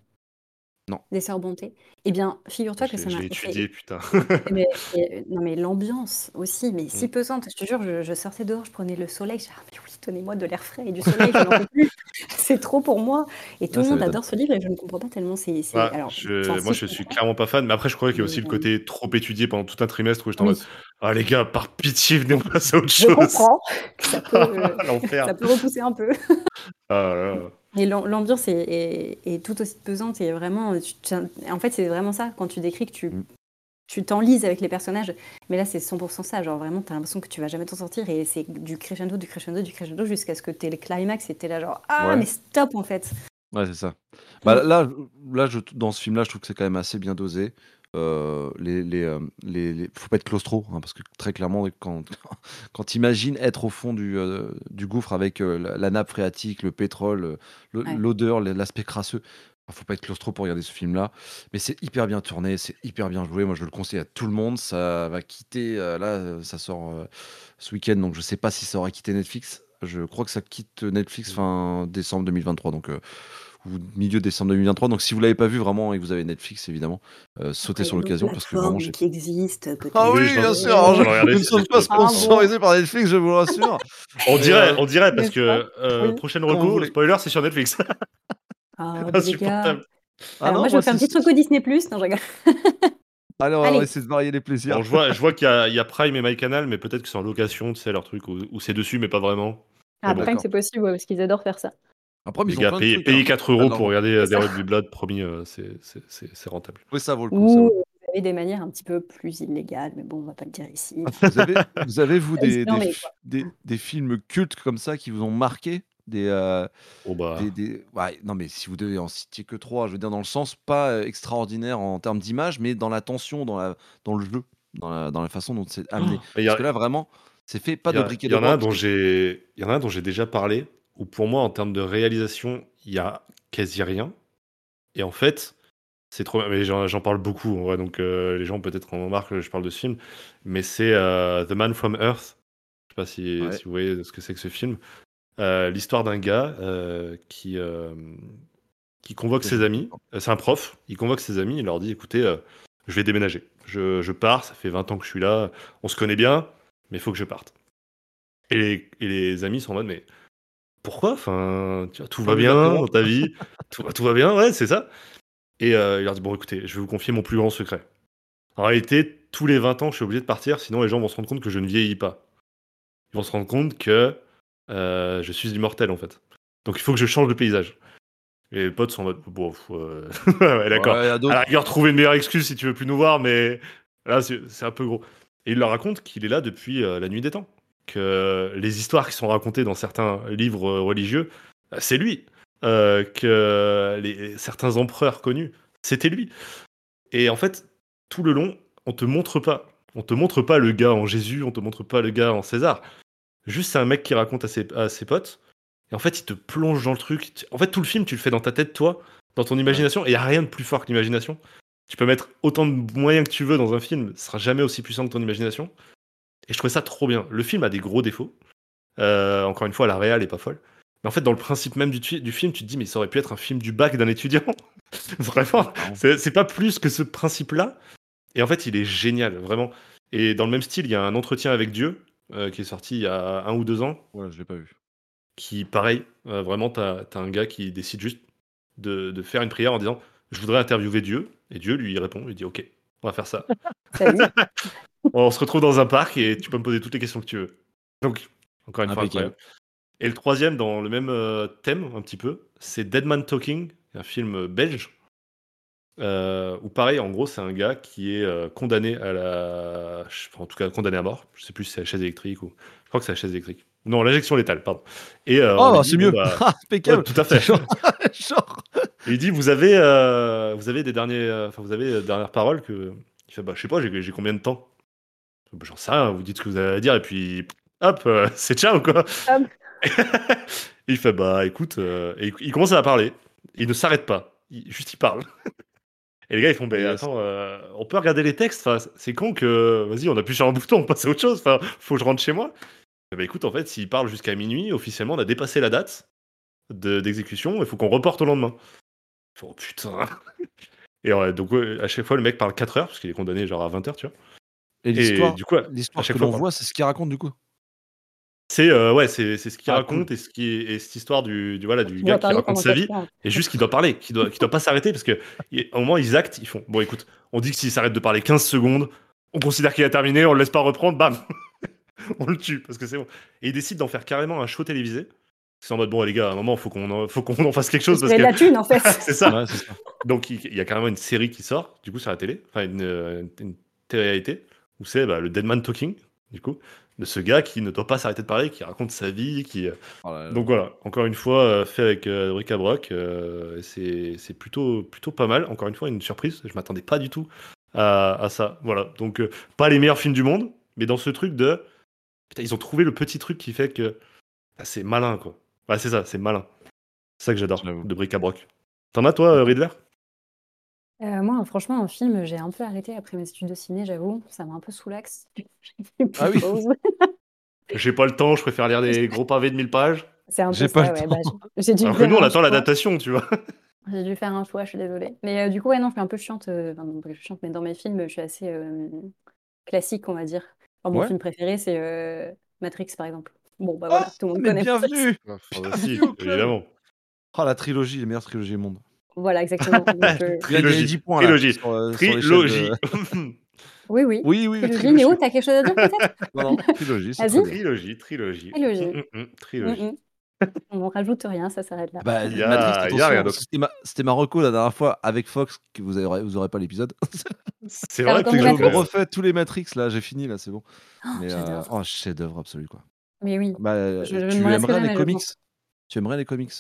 Non. Des Sœurs Bonté Eh bien, figure-toi que Je ça je m'a fait étudié, putain. Mais, et- non mais l'ambiance aussi, mais si Mm. pesante. Je te jure, je, je sortais dehors, je prenais le soleil, je disais, ah, mais oui, donnez-moi de l'air frais et du soleil, je n'en peux plus. C'est trop pour moi. Et tout Ah, le monde adore ce livre et je ne comprends pas tellement. C'est, c'est- Ouais, alors, je- enfin, moi, je suis clairement pas fan, mais après, je crois qu'il y a aussi le côté trop étudié pendant tout un trimestre où j'étais en mode Ah, les gars, par pitié, venez on passe à autre je chose. comprends. Ça peut, euh, ça peut repousser un peu. Ah, là, là. Et l'am- l'ambiance est, est- est tout aussi pesante et vraiment, tu en fait, c'est vraiment ça quand tu décris que tu Mm. tu t'enlises avec les personnages. Mais là, c'est 100% ça. Genre vraiment, t'as l'impression que tu vas jamais t'en sortir et c'est du crescendo, du crescendo, du crescendo jusqu'à ce que t'aies le climax et t'es là genre ah Ouais. mais stop en fait. Ouais, c'est ça. Bah, là, là je, dans ce film-là, je trouve que c'est quand même assez bien dosé. Euh, les, les, euh, les, les- faut pas être claustro, hein, parce que très clairement, quand, quand tu imagines être au fond du, euh, du gouffre avec euh, la, la nappe phréatique, le pétrole, Ouais. l'odeur, l'aspect crasseux, faut pas être claustro pour regarder ce film-là. Mais c'est hyper bien tourné, c'est hyper bien joué. Moi, je le conseille à tout le monde. Ça va quitter, là, ça sort ce week-end, donc je sais pas si ça aura quitté Netflix. Je crois que ça quitte Netflix fin décembre 2023, donc ou milieu décembre 2023. Donc si vous l'avez pas vu vraiment et que vous avez Netflix, évidemment, euh, sautez Après, sur il y a l'occasion parce que vraiment j'ai. qui peut-être. Ah oui, bien sûr. alors, je ne suis pas Ah sponsorisé par Netflix, je vous rassure. On dirait, Euh, on dirait parce que euh, Oui. prochaine Quand vous reco, voulez? spoiler, c'est sur Netflix. Ah. Insupportable. Ah Alors non, moi, je vais faire un petit truc au Disney Plus. Non, je rigole. Allez, on va essayer de varier les plaisirs. Bon, je vois, je vois qu'il y, a- il y a Prime et MyCanal, mais peut-être que c'est en location, tu sais, leur truc, où c'est dessus, mais pas vraiment. Ah, bon, Prime, c'est possible ouais, parce qu'ils adorent faire ça. Après, Les ils gars, trucs. payez hein. 4 euros Alors, pour regarder euh, des. Road du Blood, promis, euh, c'est- rentable. Oui, ça vaut le coup. ça vaut vous avez des manières un petit peu plus illégales, mais bon, on va pas le dire ici. Vous avez, vous avez vous, des, films cultes comme ça qui vous ont marqué? Des, euh, Oh bah, des, des- ouais, non, mais si vous devez en citer que trois, je veux dire, dans le sens pas extraordinaire en termes d'image, mais dans la tension, dans, la, dans le jeu, dans la, dans la façon dont c'est amené. a- Parce que là, vraiment, c'est fait pas y, de a- briquet il de y en a un broc, dont c'est- j'ai, il y en a un dont j'ai déjà parlé, où pour moi, en termes de réalisation, il y a quasi rien. Et en fait, c'est trop. Mais j'en, parle beaucoup, en vrai, donc euh, les gens peut-être en marquent que je parle de ce film. Mais c'est euh, The Man from Earth. Je sais pas si, Ouais. si vous voyez ce que c'est que ce film. Euh, l'histoire d'un gars qui, qui convoque Que ses amis. C'est un prof. Il convoque ses amis. Il leur dit écoutez, je vais déménager. Je, je pars. Ça fait 20 ans que je suis là. On se connaît bien, mais il faut que je parte. Et les, et les amis sont en mode mais pourquoi? Enfin, tu vois, tout va bien dans ta vie. tout, va- tout va bien, ouais, c'est ça. Et euh, il leur dit bon, écoutez, je vais vous confier mon plus grand secret. En réalité, tous les 20 ans, je suis obligé de partir, sinon les gens vont se rendre compte que je ne vieillis pas. Ils vont se rendre compte que euh, je suis immortel en fait. Donc il faut que je change de paysage. Et les potes sont en mode bon, euh, ouais, d'accord. Ouais, a À d'autres- la rigueur, trouver une meilleure excuse si tu veux plus nous voir, mais là, c'est c'est un peu gros. Et il leur raconte qu'il est là depuis euh, la nuit des temps. Que les histoires qui sont racontées dans certains livres euh, religieux, euh, c'est lui. Euh, que les, certains empereurs connus, c'était lui. Et en fait, tout le long, on te montre pas. On te montre pas le gars en Jésus, on te montre pas le gars en César. Juste, c'est un mec qui raconte à ses, potes. Et en fait, il te plonge dans le truc. En fait, tout le film, tu le fais dans ta tête, toi, dans ton imagination. Et il n'y a rien de plus fort que l'imagination. Tu peux mettre autant de moyens que tu veux dans un film, ce sera jamais aussi puissant que ton imagination. Et je trouvais ça trop bien. Le film a des gros défauts. Euh, encore une fois, la réal est pas folle. Mais en fait, dans le principe même du, film, tu te dis, mais ça aurait pu être un film du bac d'un étudiant. Vraiment. C'est c'est pas plus que ce principe-là. Et en fait, il est génial, vraiment. Et dans le même style, il y a un entretien avec Dieu euh, qui est sorti il y a un ou deux ans Ouais, je l'ai pas vu. qui, pareil, euh, vraiment, t'as as un gars qui décide juste de, de faire une prière en disant Je voudrais interviewer Dieu. Et Dieu lui répond il dit Ok, on va faire ça. On se retrouve dans un parc et tu peux me poser toutes les questions que tu veux. Donc, encore une fois, Impeccable. incroyable. Et le troisième, dans le même euh, thème, un petit peu, c'est Dead Man Talking, un film euh, belge. Euh, où pareil, en gros, c'est un gars qui est euh, condamné à la. En tout cas, condamné à mort. Je sais plus si c'est la chaise électrique ou. Je crois que c'est la chaise électrique. Non, l'injection létale, pardon. Et, euh, Oh, c'est mieux. bah, Impeccable. ouais, tout à fait. Genre, il dit vous avez vous avez des derniers enfin vous avez des dernières paroles que il fait bah je sais pas j'ai combien de temps? Bah, j'en sais rien vous dites ce que vous avez à dire et puis hop euh, c'est ciao quoi. Il fait bah écoute euh, et il- commence à parler. Il ne s'arrête pas. Il, juste il parle. Et les gars ils font bah attends euh, on peut regarder les textes enfin c'est con que vas-y on appuie sur un bouton on passe à autre chose enfin faut que je rentre chez moi. Et bah écoute en fait s'il parle jusqu'à minuit officiellement on a dépassé la date de- d'exécution il faut qu'on reporte au lendemain. Oh putain. Et ouais, donc à chaque fois le mec parle 4 heures parce qu'il est condamné genre à 20 heures, tu vois. Et l'histoire, du coup, à l'histoire chaque que fois, l'on voit, c'est ce qu'il raconte du coup. c'est euh, ouais, c'est c'est ce qu'il Ah, raconte et ce qui est, et cette histoire du, du voilà du gars qui raconte sa vie et juste qu'il doit parler, qu'il doit, qu'il doit pas s'arrêter parce que il- au moment ils actent, ils font bon écoute, on dit que s'il s'arrête de parler 15 secondes, on considère qu'il a terminé, on le laisse pas reprendre, bam, on le tue parce que c'est bon. Et ils décident d'en faire carrément un show télévisé. C'est en mode bon les gars, à un moment faut qu'on faut qu'on en fasse quelque chose Parce que la thune, en fait. c'est ça. Ouais, c'est ça. Donc il il y a carrément une série qui sort, du coup sur la télé, enfin une, euh, une télé-réalité, où c'est bah, le Dead Man Talking, du coup, de ce gars qui ne doit pas s'arrêter de parler, qui raconte sa vie, qui... euh, Oh là là. Donc voilà, encore une fois, euh, fait avec euh, Bric à Broc, euh, c'est plutôt, plutôt pas mal, encore une fois, une surprise, je m'attendais pas du tout à, à ça, voilà. Donc euh, pas les meilleurs films du monde, mais dans ce truc de... Putain, ils ont trouvé le petit truc qui fait que... ah, c'est malin, quoi. Ouais, c'est ça, c'est malin. C'est ça que j'adore, de Bric à Broc. T'en as toi, Riddler? Euh, moi, franchement, un film, j'ai un peu arrêté après mes études de ciné, j'avoue. Ça m'a un peu soulax. J'ai une Ah oui. pause. J'ai pas le temps, je préfère lire des gros pavés de 1000 pages. C'est un peu J'ai ça, pas le ouais. temps. bah, j'ai- j'ai dû Alors que faire nous, on un attend choix. l'adaptation, tu vois. J'ai dû faire un choix, je suis désolée. Mais euh, du coup, ouais, non, je suis un peu chiante. euh, Enfin, non, pas que je suis chiante, mais dans mes films, je suis assez euh, classique, on va dire. Mon Ouais. film préféré, c'est euh, Matrix, par exemple. Bon, bah voilà, tout le monde Mais connaît. bienvenue si, au club. évidemment. Oh, la trilogie, les meilleures trilogies du monde. Voilà, exactement. Donc, euh, Trilogie. 10 points là. Trilogie. euh, sur Trilogie. oui, oui. Oui, oui, oui. Trilogie. trilogie. Néo, t'as quelque chose à dire peut-être? Non, non, trilogie, trilogie, trilogie. Trilogie. Mm, mm, mm, trilogie. Mm. On rajoute rien, ça s'arrête là. Bah, c'était ma, ma reco la dernière fois avec Fox, que vous aurez, vous aurez pas l'épisode. C'est vrai que Je refais tous les Matrix là, j'ai fini là, c'est bon. Oh, Mais euh, oh, chef-d'œuvre absolu quoi. Mais oui. Bah, Je- je ne tu aimerais les comics? Tu aimerais les comics.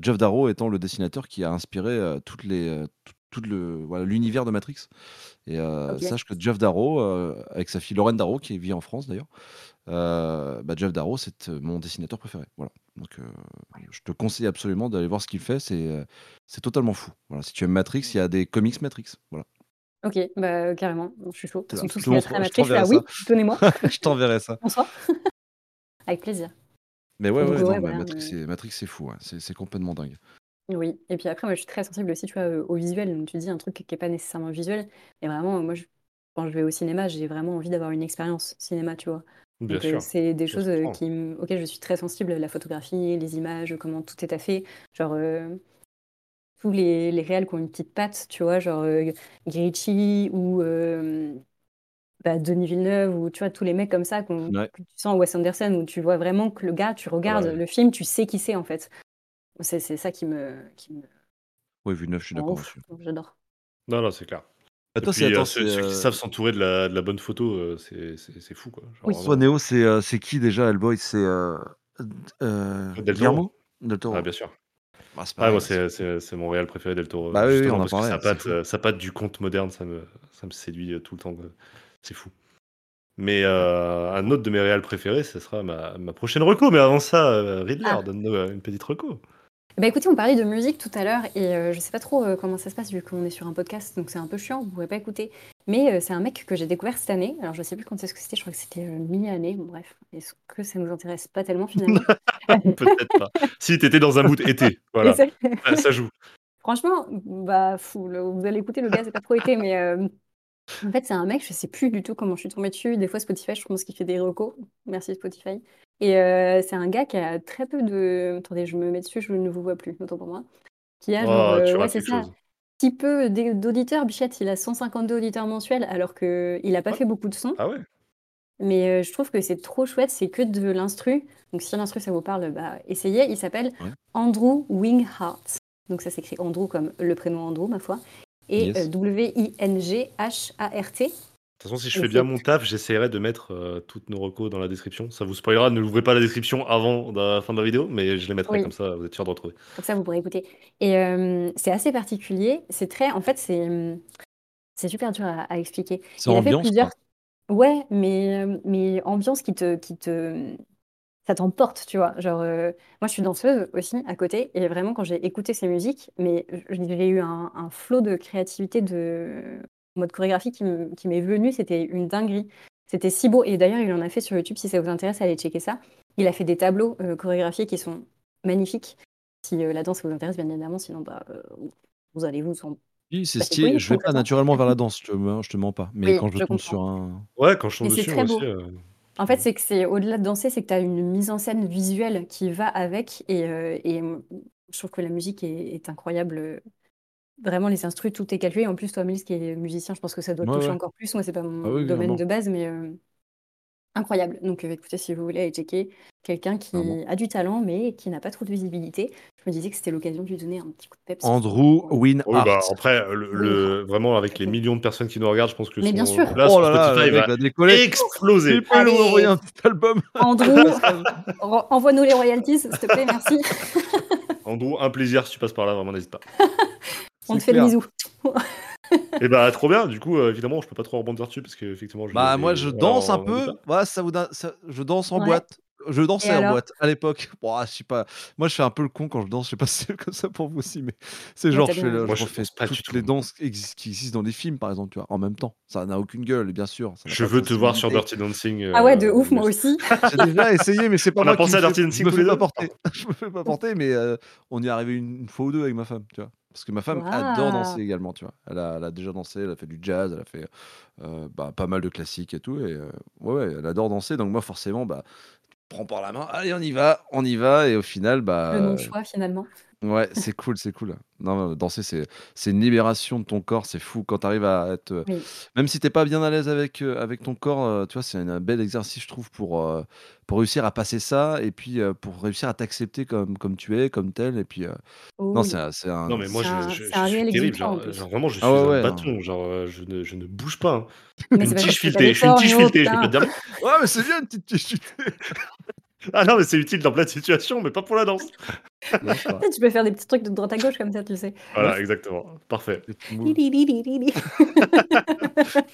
Geoff Darrow étant le dessinateur qui a inspiré euh, toutes les, euh, tout, tout le voilà l'univers de Matrix. Et euh, sache que Geoff Darrow, avec sa fille Lauren Darrow, qui vit en France d'ailleurs, euh, bah, Darrow, c'est mon dessinateur préféré. Voilà. Donc, je te conseille absolument d'aller voir ce qu'il fait. C'est c'est totalement fou. Voilà. Si tu aimes Matrix, il y a des comics Matrix. Voilà. Ok, bah carrément, je suis chaud. Ils sont tous à Matrix, là, oui, ça. donnez-moi. je t'enverrai ça. Bonsoir. Avec plaisir. Mais ouais, Donc, ouais, ouais, non, bah, voilà, Matrix, mais- c'est- Matrix, c'est fou. ouais. C'est c'est complètement dingue. Oui, et puis après, moi, je suis très sensible aussi, tu vois, au visuel. Donc, tu dis un truc qui n'est pas nécessairement visuel. Et vraiment, moi, je- quand je vais au cinéma, j'ai vraiment envie d'avoir une expérience cinéma, tu vois. Bien Donc, euh, sûr. c'est des se choses euh, qui, m- auxquelles je suis très sensible, la photographie, les images, comment tout est à fait. Genre, euh, tous les, les réals qui ont une petite patte, tu vois, genre euh, Guy Ritchie ou euh, bah, Denis Villeneuve, ou tu vois, tous les mecs comme ça Ouais. que tu sens, Wes Anderson, où tu vois vraiment que le gars, tu regardes Ouais. le film, tu sais qui c'est, en fait. C'est c'est ça qui me, qui me Oui, neuf, je suis d'accord. J'adore. Non, non, c'est clair. Bah, Et toi, puis, euh, attends, ceux, c'est, ceux qui euh, savent s'entourer de la, de la bonne photo, euh, c'est c'est- c'est fou, quoi. Genre, Oui. Toi, vraiment. Néo, c'est euh, c'est qui déjà, Hellboy? C'est euh, euh, Del Toro. Del Toro. Ah, bien sûr. Ah, c'est Ah, moi, c'est- mon réel préféré del Toro. Bah oui, oui, justement, on en parce que parlait, sa c'est patte, fou. sa patte du conte moderne, ça me, ça me séduit tout le temps. quoi. C'est fou. Mais euh, un autre de mes réels préférés, ce sera ma, ma prochaine reco. Mais avant ça, euh, Riddler, Ah. donne-nous euh, une petite reco. Bah écoutez, on parlait de musique tout à l'heure et euh, je sais pas trop euh, comment ça se passe vu qu'on est sur un podcast, donc c'est un peu chiant, vous pourrez pas écouter. Mais euh, c'est un mec que j'ai découvert cette année. Alors je sais plus quand est-ce que c'était, je crois que c'était mi-année. Bon, bref, est-ce que ça nous intéresse pas tellement finalement? Peut-être pas. Si t'étais dans un mood été, voilà, c'est- ça joue. Franchement, bah fou, le- vous allez écouter, le gars c'est pas trop été, mais euh, en fait c'est un mec, je sais plus du tout comment je suis tombée dessus. Des fois Spotify, je pense qu'il fait des recos. Merci Spotify. Et euh, c'est un gars qui a très peu de. Attendez, je me mets dessus, je ne vous vois plus, autant pour moi. Qui a genre, Oh, euh, tu ouais, rates c'est quelque ça. chose. petit peu d'auditeurs. Bichette, il a 152 auditeurs mensuels alors qu'il n'a pas Ouais. fait beaucoup de sons. Ah ouais Mais euh, je trouve que c'est trop chouette, c'est que de l'instru. Donc si l'instru ça vous parle, bah, essayez. Il s'appelle Ouais. Andrew Wingheart. Donc ça s'écrit Andrew comme le prénom Andrew, ma foi. Et Yes. euh, W-I-N-G-H-A-R-T. De toute façon, si je Et fais bien mon taf, j'essaierai de mettre euh, toutes nos recos dans la description. Ça vous spoilera, ne l'ouvrez pas la description avant la fin de la vidéo, mais je les mettrai Oui. comme ça, vous êtes sûr de retrouver. Comme ça, vous pourrez écouter. Et euh, c'est assez particulier. C'est très. En fait, c'est c'est super dur à, à expliquer. C'est fait ambiance. plusieurs. quoi. Ouais, mais, mais ambiance qui te, qui te, ça t'emporte, tu vois. Genre, euh, moi, je suis danseuse aussi à côté, et vraiment, quand j'ai écouté ces musiques, mais j'ai eu un, un flot de créativité de mode chorégraphie qui me- qui m'est venu, c'était une dinguerie. C'était si beau, et d'ailleurs, il en a fait sur YouTube, si ça vous intéresse, allez checker ça. Il a fait des tableaux euh, chorégraphiés qui sont magnifiques. Si euh, la danse vous intéresse, bien évidemment, sinon, bah, euh, vous allez vous en... Oui, c'est stylé. Je vais pas naturellement vers la danse, je te, je te mens pas. Mais Oui, quand je je tombe comprends. sur un. Ouais, quand je tombe dessus, très beau. aussi. euh, En fait, c'est que c'est au-delà de danser, c'est que tu as une mise en scène visuelle qui va avec. Et, euh, et je trouve que la musique est, est incroyable. Vraiment, les instrus, tout est calculé. En plus, toi, Miles, qui est musicien, je pense que ça doit Ouais, toucher ouais. encore plus. Moi, c'est pas mon Ah oui, domaine de base, mais euh, incroyable. Donc, euh, écoutez, si vous voulez aller checker quelqu'un qui a du talent, mais qui n'a pas trop de visibilité, je me disais que c'était l'occasion de lui donner un petit coup de peps. Andrew Oui, bah, Winhart. après, le, le- vraiment, avec les millions de personnes qui nous regardent, je pense que Mais son, bien sûr. là, oh là là, Spotify va va décoller. exploser. Tu peux nous envoyer un petit album Andrew, envoie-nous les royalties, s'il te plaît, merci. Andrew, un plaisir si tu passes par là, vraiment, n'hésite pas. On te fait le clair. Et bah, trop bien, du coup, euh, évidemment, je peux pas trop rebondir dessus parce que, effectivement, je Bah moi je voilà, danse un peu. Ouais, ça vous donne- ça- je danse en Ouais. boîte. Je dansais en boîte à l'époque. Bon, ah, je sais pas. Moi je fais un peu le con quand je danse. Je sais pas si c'est comme ça pour vous aussi, mais c'est genre je, fais le-. Moi, je je refais danse pas du toutes tout. les danses qui exis- qui existent dans les films par exemple, tu vois, en même temps. Ça n'a aucune gueule, bien sûr. ça Je veux te voir sur. Dirty Dancing. Ah ouais, de euh, ouf, moi aussi. J'ai déjà essayé, mais c'est pas On moi a pensé qui à Dirty fais, Dancing je me fais pas porter. je me fais pas porter, mais euh, on y est arrivé une, une fois ou deux avec ma femme, tu vois. Parce que ma femme adore danser également, tu vois. Elle a, elle a déjà dansé, elle a fait du jazz, elle a fait euh, bah, pas mal de classiques et tout. Et euh, ouais, ouais, elle adore danser. Donc moi, forcément, bah, prends par la main, allez, on y va, on y va. Et au final, bah, Le non-choix, finalement. Ouais, c'est cool, c'est cool. Non, danser, c'est c'est une libération de ton corps, c'est fou quand tu arrives à être, Oui. même si tu es pas bien à l'aise avec, heu, avec ton corps, heu, tu vois, c'est un bel exercice, je trouve, pour, pour réussir à passer ça et puis, pour réussir à t'accepter comme comme tu es, comme tel et puis, non, c'est un c'est un Non, mais moi, je, un je, c'est je un suis réel terrible. Genre, vraiment, je suis Ah ouais, un ouais, non. bâton. Genre, euh, je ne, je ne bouge pas. hein. Mais Une tu filetée. Je suis une tige oh, filetée, je peux te dire. Ouais, mais c'est bien une petite tige filetée. Ah non, mais c'est utile dans plein de situations, mais pas pour la danse. Non, Tu peux faire des petits trucs de droite à gauche comme ça, tu sais. Voilà, exactement. Parfait. Le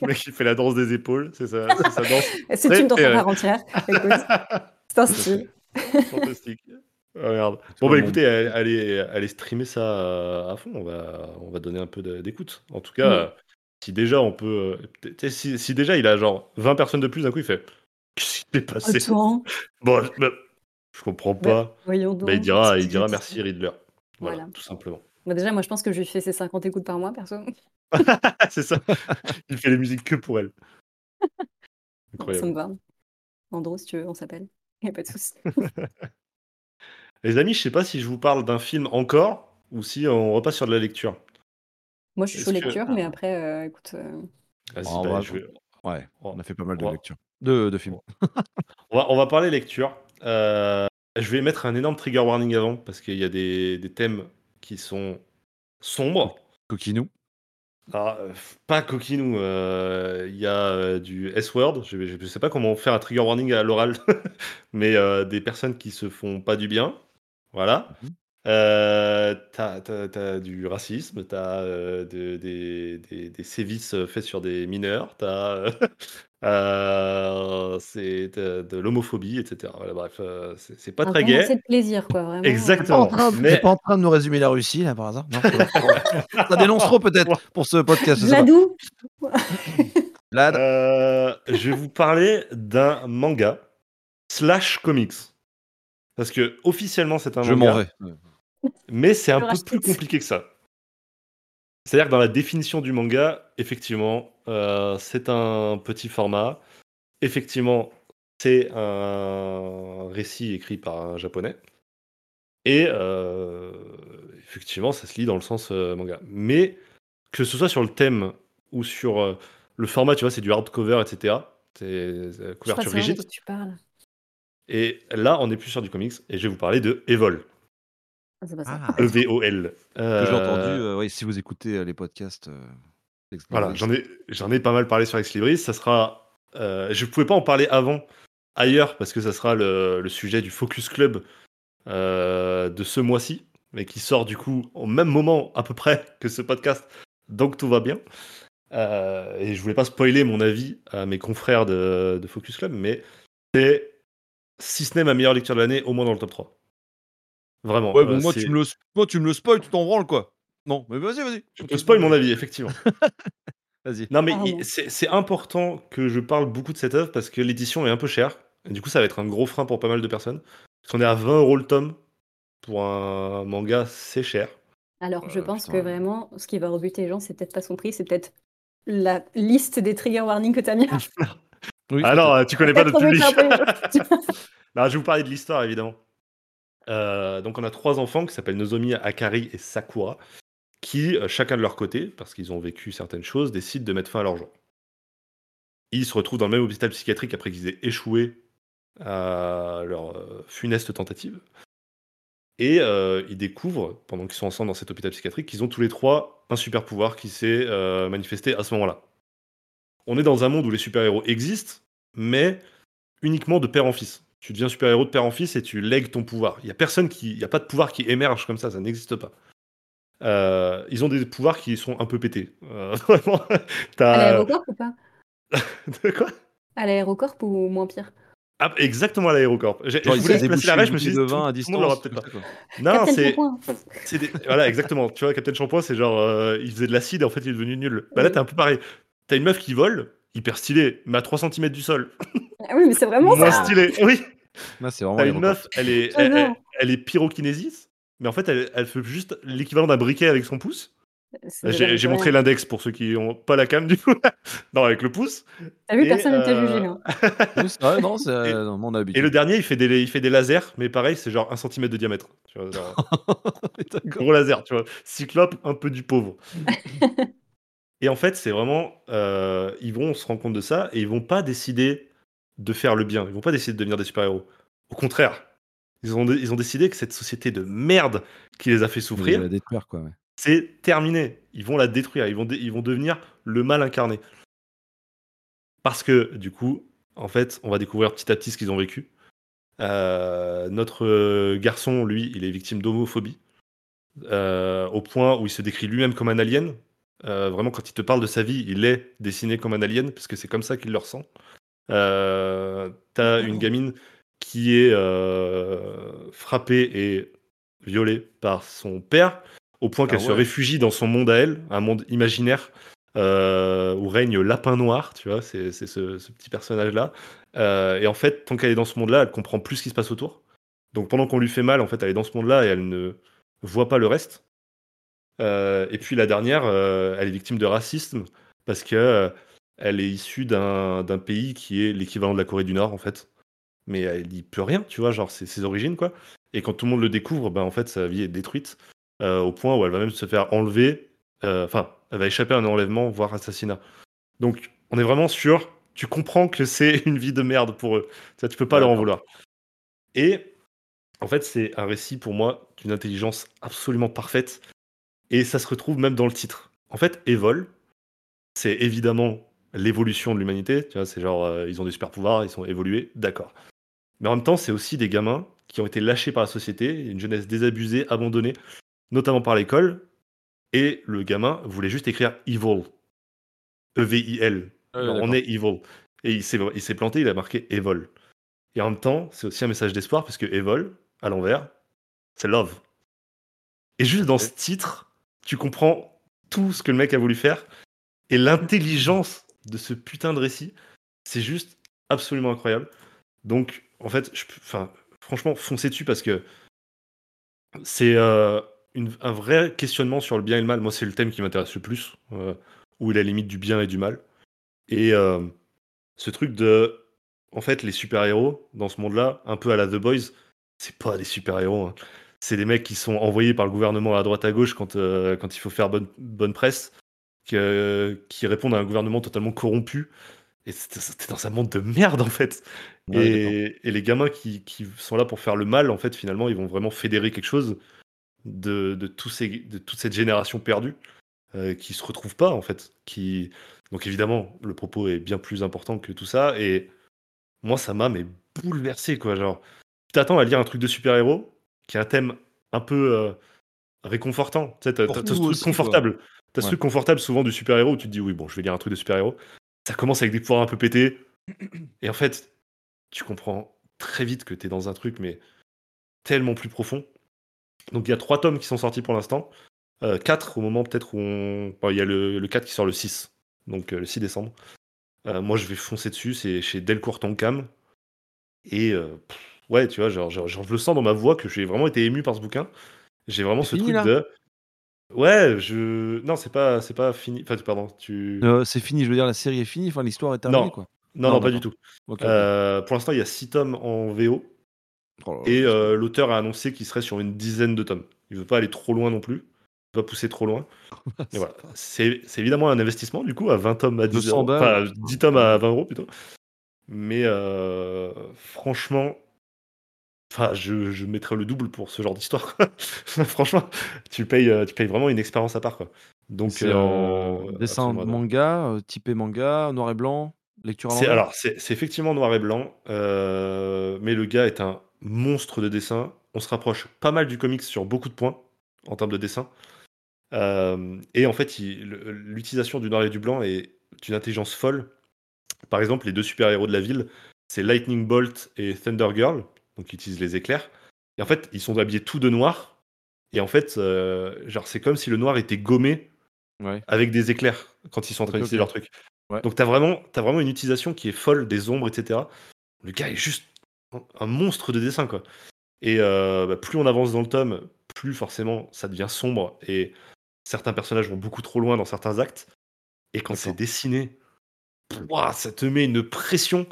mec qui fait la danse des épaules, c'est ça, c'est sa danse. C'est une danse à part entière. C'est un style. Fantastique. Ah, merde. C'est Bon bah écoutez, allez, allez, streamer ça euh, à fond. On va, on va donner un peu d'écoute. En tout cas, Mm. euh, si déjà on peut, euh, si déjà il a genre 20 personnes de plus, d'un coup il fait, qu'est-ce qui s'est passé? Attends, Bon, je, bah, je comprends pas. voyons Bah, il dira, il dira merci Riddler. Voilà, Voilà. tout simplement. Bah, déjà, moi, je pense que je lui fais ses 50 écoutes par mois, perso. c'est ça. Il fait les musiques que pour elle. Ça Incroyable. me va. Andro, si tu veux, on s'appelle. Y a pas de souci. Les amis, je sais pas si je vous parle d'un film encore ou si on repasse sur de la lecture. Moi, je suis chaud que- lecture, mais après, euh, écoute. euh, Vas-y, bah, vrai, je vais- Ouais, on on a fait pas mal de va- lectures. De de films. on va, on va parler lecture. Euh, je vais mettre un énorme trigger warning avant parce qu'il y a des, des thèmes qui sont sombres. Coquinou. Euh, pas coquinou, euh, il y a euh, du S-word, je, je sais pas comment faire un trigger warning à l'oral, mais euh, des personnes qui se font pas du bien, voilà. Mhm. Euh, t'as, t'as- t'as du racisme, t'as euh, de- des, des- des sévices faits sur des mineurs, t'as euh, euh, c'est de, de l'homophobie, etc. Voilà, bref, euh, c'est, c'est pas un très temps gai. assez de plaisir, quoi, vraiment. Exactement. Pas en train de- Mais- pas en train de nous résumer la Russie, là, par hasard Non, bon. Ça dénonce trop, peut-être, pour ce podcast. je sais pas. Vladou Vlad. Euh, je vais vous parler d'un manga slash comics. Parce que officiellement c'est un Je manga, m'en vais. Mais c'est un peu plus compliqué que ça. C'est-à-dire que dans la définition du manga, effectivement, euh, c'est un petit format. Effectivement, c'est un récit écrit par un japonais. Et euh, effectivement, ça se lit dans le sens euh, manga. Mais que ce soit sur le thème ou sur le format, tu vois, c'est du hardcover, etc. C'est couverture rigide. quoi tu parles. Et là, on est plus sur du comics. Et je vais vous parler de Evol. Ah, c'est pas ça. Ah, E-V-O-L. que j'ai entendu. euh, oui, si vous écoutez euh, les podcasts. euh, Ex Voilà, j'en ai, j'en ai pas mal parlé sur Ex Libris. Ça sera. euh, je pouvais pas en parler avant, ailleurs, parce que ça sera le, le sujet du Focus Club euh, de ce mois-ci, mais qui sort du coup au même moment à peu près que ce podcast. Donc tout va bien. Euh, et je voulais pas spoiler mon avis à mes confrères de, de Focus Club, mais c'est, si ce n'est ma meilleure lecture de l'année, au moins dans le top 3. Vraiment. Ouais, euh, bon, moi, tu me le, moi, tu me le spoil, tu t'en branles, quoi. Non, mais vas-y, vas-y. Je te spoil mon avis, effectivement. Vas-y. Non, mais c'est important que je parle beaucoup de cette œuvre parce que l'édition est un peu chère. Et du coup, ça va être un gros frein pour pas mal de personnes. Parce qu'on est à 20 euros le tome. Pour un manga, c'est cher. Alors, je Euh, pense putain. que vraiment, ce qui va rebuter les gens, c'est peut-être pas son prix, c'est peut-être la liste des trigger warnings que tu as mis. Oui, Ah non, euh, tu connais pas notre public. 80 Non, je vais vous parler de l'histoire, évidemment. Euh, donc, on a trois enfants qui s'appellent Nozomi, Akari et Sakura, qui, euh, chacun de leur côté, parce qu'ils ont vécu certaines choses, décident de mettre fin à leur jour. Ils se retrouvent dans le même hôpital psychiatrique après qu'ils aient échoué à leur euh, funeste tentative. Et ils découvrent, pendant qu'ils sont ensemble dans cet hôpital psychiatrique, qu'ils ont tous les trois un super pouvoir qui s'est manifesté à ce moment-là. On est dans un monde où les super-héros existent, mais uniquement de père en fils. Tu deviens super-héros de père en fils et tu lègues ton pouvoir. Il n'y a personne qui. Il n'y a pas de pouvoir qui émerge comme ça, ça n'existe pas. Euh, ils ont des pouvoirs qui sont un peu pétés. Euh, vraiment. À l'aérocorp ou pas? De quoi? À l'aérocorp ou moins pire? Ah, exactement à l'aérocorp. Je voulais placer la rêche, je me suis dit, de vin à distance. peut-être pas. Non, c'est. Des- Voilà, exactement. Tu vois, Captain Shampoing, c'est genre. euh, il faisait de l'acide et en fait, il est devenu nul. Bah là, t'es un peu pareil. T'as une meuf qui vole, hyper stylée, mais à 3 cm du sol. Ah oui, mais c'est vraiment Moins ça. stylé. Oui. Là, c'est vraiment T'as une meuf, elle est, elle, J'adore. elle- elle est pyrokinésis, mais en fait, elle, elle fait juste l'équivalent d'un briquet avec son pouce. J'ai montré l'index pour ceux qui n'ont pas la cam du coup. non, avec le pouce. T'as vu, Et, personne ne t'a euh, jugé. Hein. Non, c'est Et- euh, non, on a Et le dernier, il fait des, il fait des lasers, mais pareil, c'est genre un centimètre de diamètre. Tu vois, genre, gros laser, tu vois. Cyclope, un peu du pauvre. et en fait, c'est vraiment. euh, ils vont se rendre compte de ça et ils vont pas décider de faire le bien. Ils vont pas décider de devenir des super-héros. Au contraire, ils ont, ils ont décidé que cette société de merde qui les a fait souffrir, ouais. c'est terminé. Ils vont la détruire. Ils vont, dé- ils vont devenir le mal incarné. Parce que, du coup, en fait, on va découvrir petit à petit ce qu'ils ont vécu. Euh, notre euh, garçon, lui, il est victime d'homophobie. euh, au point où il se décrit lui-même comme un alien. Euh, vraiment, quand il te parle de sa vie, il est dessiné comme un alien, parce que c'est comme ça qu'il le ressent. Euh, T'as une gamine qui est euh, frappée et violée par son père, au point Ah qu'elle se ouais. réfugie dans son monde à elle, un monde imaginaire euh, où règne Lapin Noir, tu vois, c'est ce, ce petit personnage-là. Et en fait, tant qu'elle est dans ce monde-là, elle comprend plus ce qui se passe autour. Donc pendant qu'on lui fait mal, en fait, elle est dans ce monde-là et elle ne voit pas le reste. Et puis la dernière, elle est victime de racisme parce que elle est issue d'un pays qui est l'équivalent de la Corée du Nord, en fait. Mais elle y peut rien, tu vois, genre c'est ses origines, quoi. Et quand tout le monde le découvre, ben, en fait, sa vie est détruite euh, au point où elle va même se faire enlever. euh, Enfin, elle va échapper à un enlèvement, voire assassinat. Donc, on est vraiment sûr. Tu comprends que c'est une vie de merde pour eux. Ça, tu peux pas leur en vouloir. Et en fait, c'est un récit pour moi d'une intelligence absolument parfaite. Et ça se retrouve même dans le titre. En fait, Evol, c'est évidemment l'évolution de l'humanité. Tu vois, c'est genre, euh, ils ont des super pouvoirs, ils sont évolués, d'accord. Mais en même temps, c'est aussi des gamins qui ont été lâchés par la société, une jeunesse désabusée, abandonnée, notamment par l'école. Et le gamin voulait juste écrire Evil. E-V-I-L. Genre, on est Evil. Et il s'est il s'est planté, il a marqué Evol. Et en même temps, c'est aussi un message d'espoir parce que Evol, à l'envers, c'est love. Et juste dans ce titre, tu comprends tout ce que le mec a voulu faire et l'intelligence de ce putain de récit, c'est juste absolument incroyable. Donc, en fait, franchement, foncez dessus parce que c'est euh, un vrai questionnement sur le bien et le mal. Moi, c'est le thème qui m'intéresse le plus, euh, où a la limite du bien et du mal. Et euh, ce truc de, en fait, les super-héros dans ce monde-là, un peu à la The Boys, c'est pas des super-héros. hein. C'est des mecs qui sont envoyés par le gouvernement à droite à gauche quand, euh, il faut faire bonne, bonne presse, qui répondent à un gouvernement totalement corrompu. Et c'était dans un monde de merde, en fait. Ouais, et, et les gamins qui, qui sont là pour faire le mal, en fait, finalement, ils vont vraiment fédérer quelque chose de, de, tous ces, de toute cette génération perdue euh, qui se retrouve pas, en fait. Qui... Donc, évidemment, le propos est bien plus important que tout ça. Et moi, ça m'a mais bouleversé, quoi. Genre, tu t'attends à lire un truc de super-héros qui a un thème un peu euh, réconfortant. Tu sais, t'as, ce truc quoi. T'as ce truc confortable souvent du super-héros où tu te dis, oui, bon, je vais lire un truc de super-héros. Ça commence avec des pouvoirs un peu pétés. Et en fait, tu comprends très vite que t'es dans un truc, mais tellement plus profond. Donc il y a trois tomes qui sont sortis pour l'instant. Euh, quatre au moment peut-être où on... il y a le, le 4 qui sort le 6, donc euh, le 6 décembre. Euh, moi je vais foncer dessus, c'est chez Delcourt Tonkam. Et pff, ouais, tu vois, genre, genre, genre, je le sens dans ma voix que j'ai vraiment été ému par ce bouquin. J'ai vraiment ce truc là? de... Ouais, je... Non, c'est pas, c'est pas fini. Enfin, pardon, tu... Euh, c'est fini, je veux dire, la série est finie, enfin l'histoire est terminée, non. quoi. non, non, pas du tout. Euh, pour l'instant, il y a 6 tomes en VO. Oh Et euh, l'auteur a annoncé qu'il serait sur une dizaine de tomes. Il veut pas aller trop loin non plus. Il veut pas pousser trop loin. Voilà. C'est évidemment un investissement, du coup, à 20 tomes à 10 200 euros. Enfin, 10 tomes à 20 euros plutôt. Mais euh, franchement, enfin, je, je mettrais le double pour ce genre d'histoire. quoi. franchement, tu payes, euh, tu payes vraiment une expérience à part. Quoi. Donc, C'est en euh, dessin absolument manga, euh, typé manga, noir et blanc, lecture à C'est l'envers? alors c'est c'est effectivement noir et blanc, euh, mais le gars est un monstre de dessin. On se rapproche pas mal du comics sur beaucoup de points en termes de dessin. Euh, et en fait, il- le- l'utilisation du noir et du blanc est d'une intelligence folle. Par exemple, les deux super-héros de la ville, c'est Lightning Bolt et Thunder Girl, donc ils utilisent les éclairs. Et en fait, ils sont habillés tout de noir. Et en fait, euh, genre, c'est comme si le noir était gommé Ouais. avec des éclairs quand ils sont en train d'utiliser leur truc. Ouais. Donc t'as vraiment, as vraiment une utilisation qui est folle des ombres, etc. Le gars est juste un- un monstre de dessin, quoi. Et euh, bah, plus on avance dans le tome, plus forcément ça devient sombre. Et certains personnages vont beaucoup trop loin dans certains actes. Et quand c'est dessiné, ça te met une pression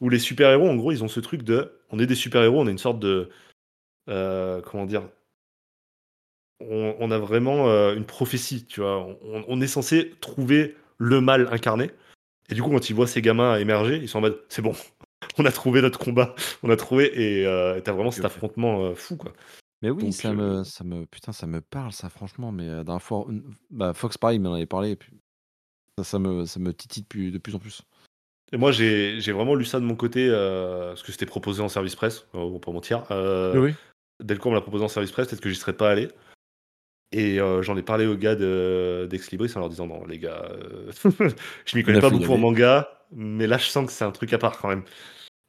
où les super-héros, en gros, ils ont ce truc de on est des super-héros, on a une sorte de. Euh, comment dire on, a vraiment euh, une prophétie, tu vois. On, est censé trouver le mal incarné. Et du coup, quand ils voient ces gamins émerger, ils sont en mode c'est bon, on a trouvé notre combat, on a trouvé. Et euh, t'as vraiment cet affrontement fou, quoi. Mais oui, ça me, ça me, putain, ça me parle, ça, franchement. Mais d'un fois, bah, Fox, pareil, il m'en avait parlé. puis ça, ça me, ça me titille de plus en plus. Et moi, j'ai vraiment lu ça de mon côté, euh, parce que c'était proposé en service presse, on va pas mentir. Euh, oui. Delcourt me l'a proposé en service presse, peut-être que j'y serais pas allé. Et euh, j'en ai parlé aux gars d'Ex Libris en leur disant Non, les gars, je m'y connais pas beaucoup en manga, mais là, je sens que c'est un truc à part quand même.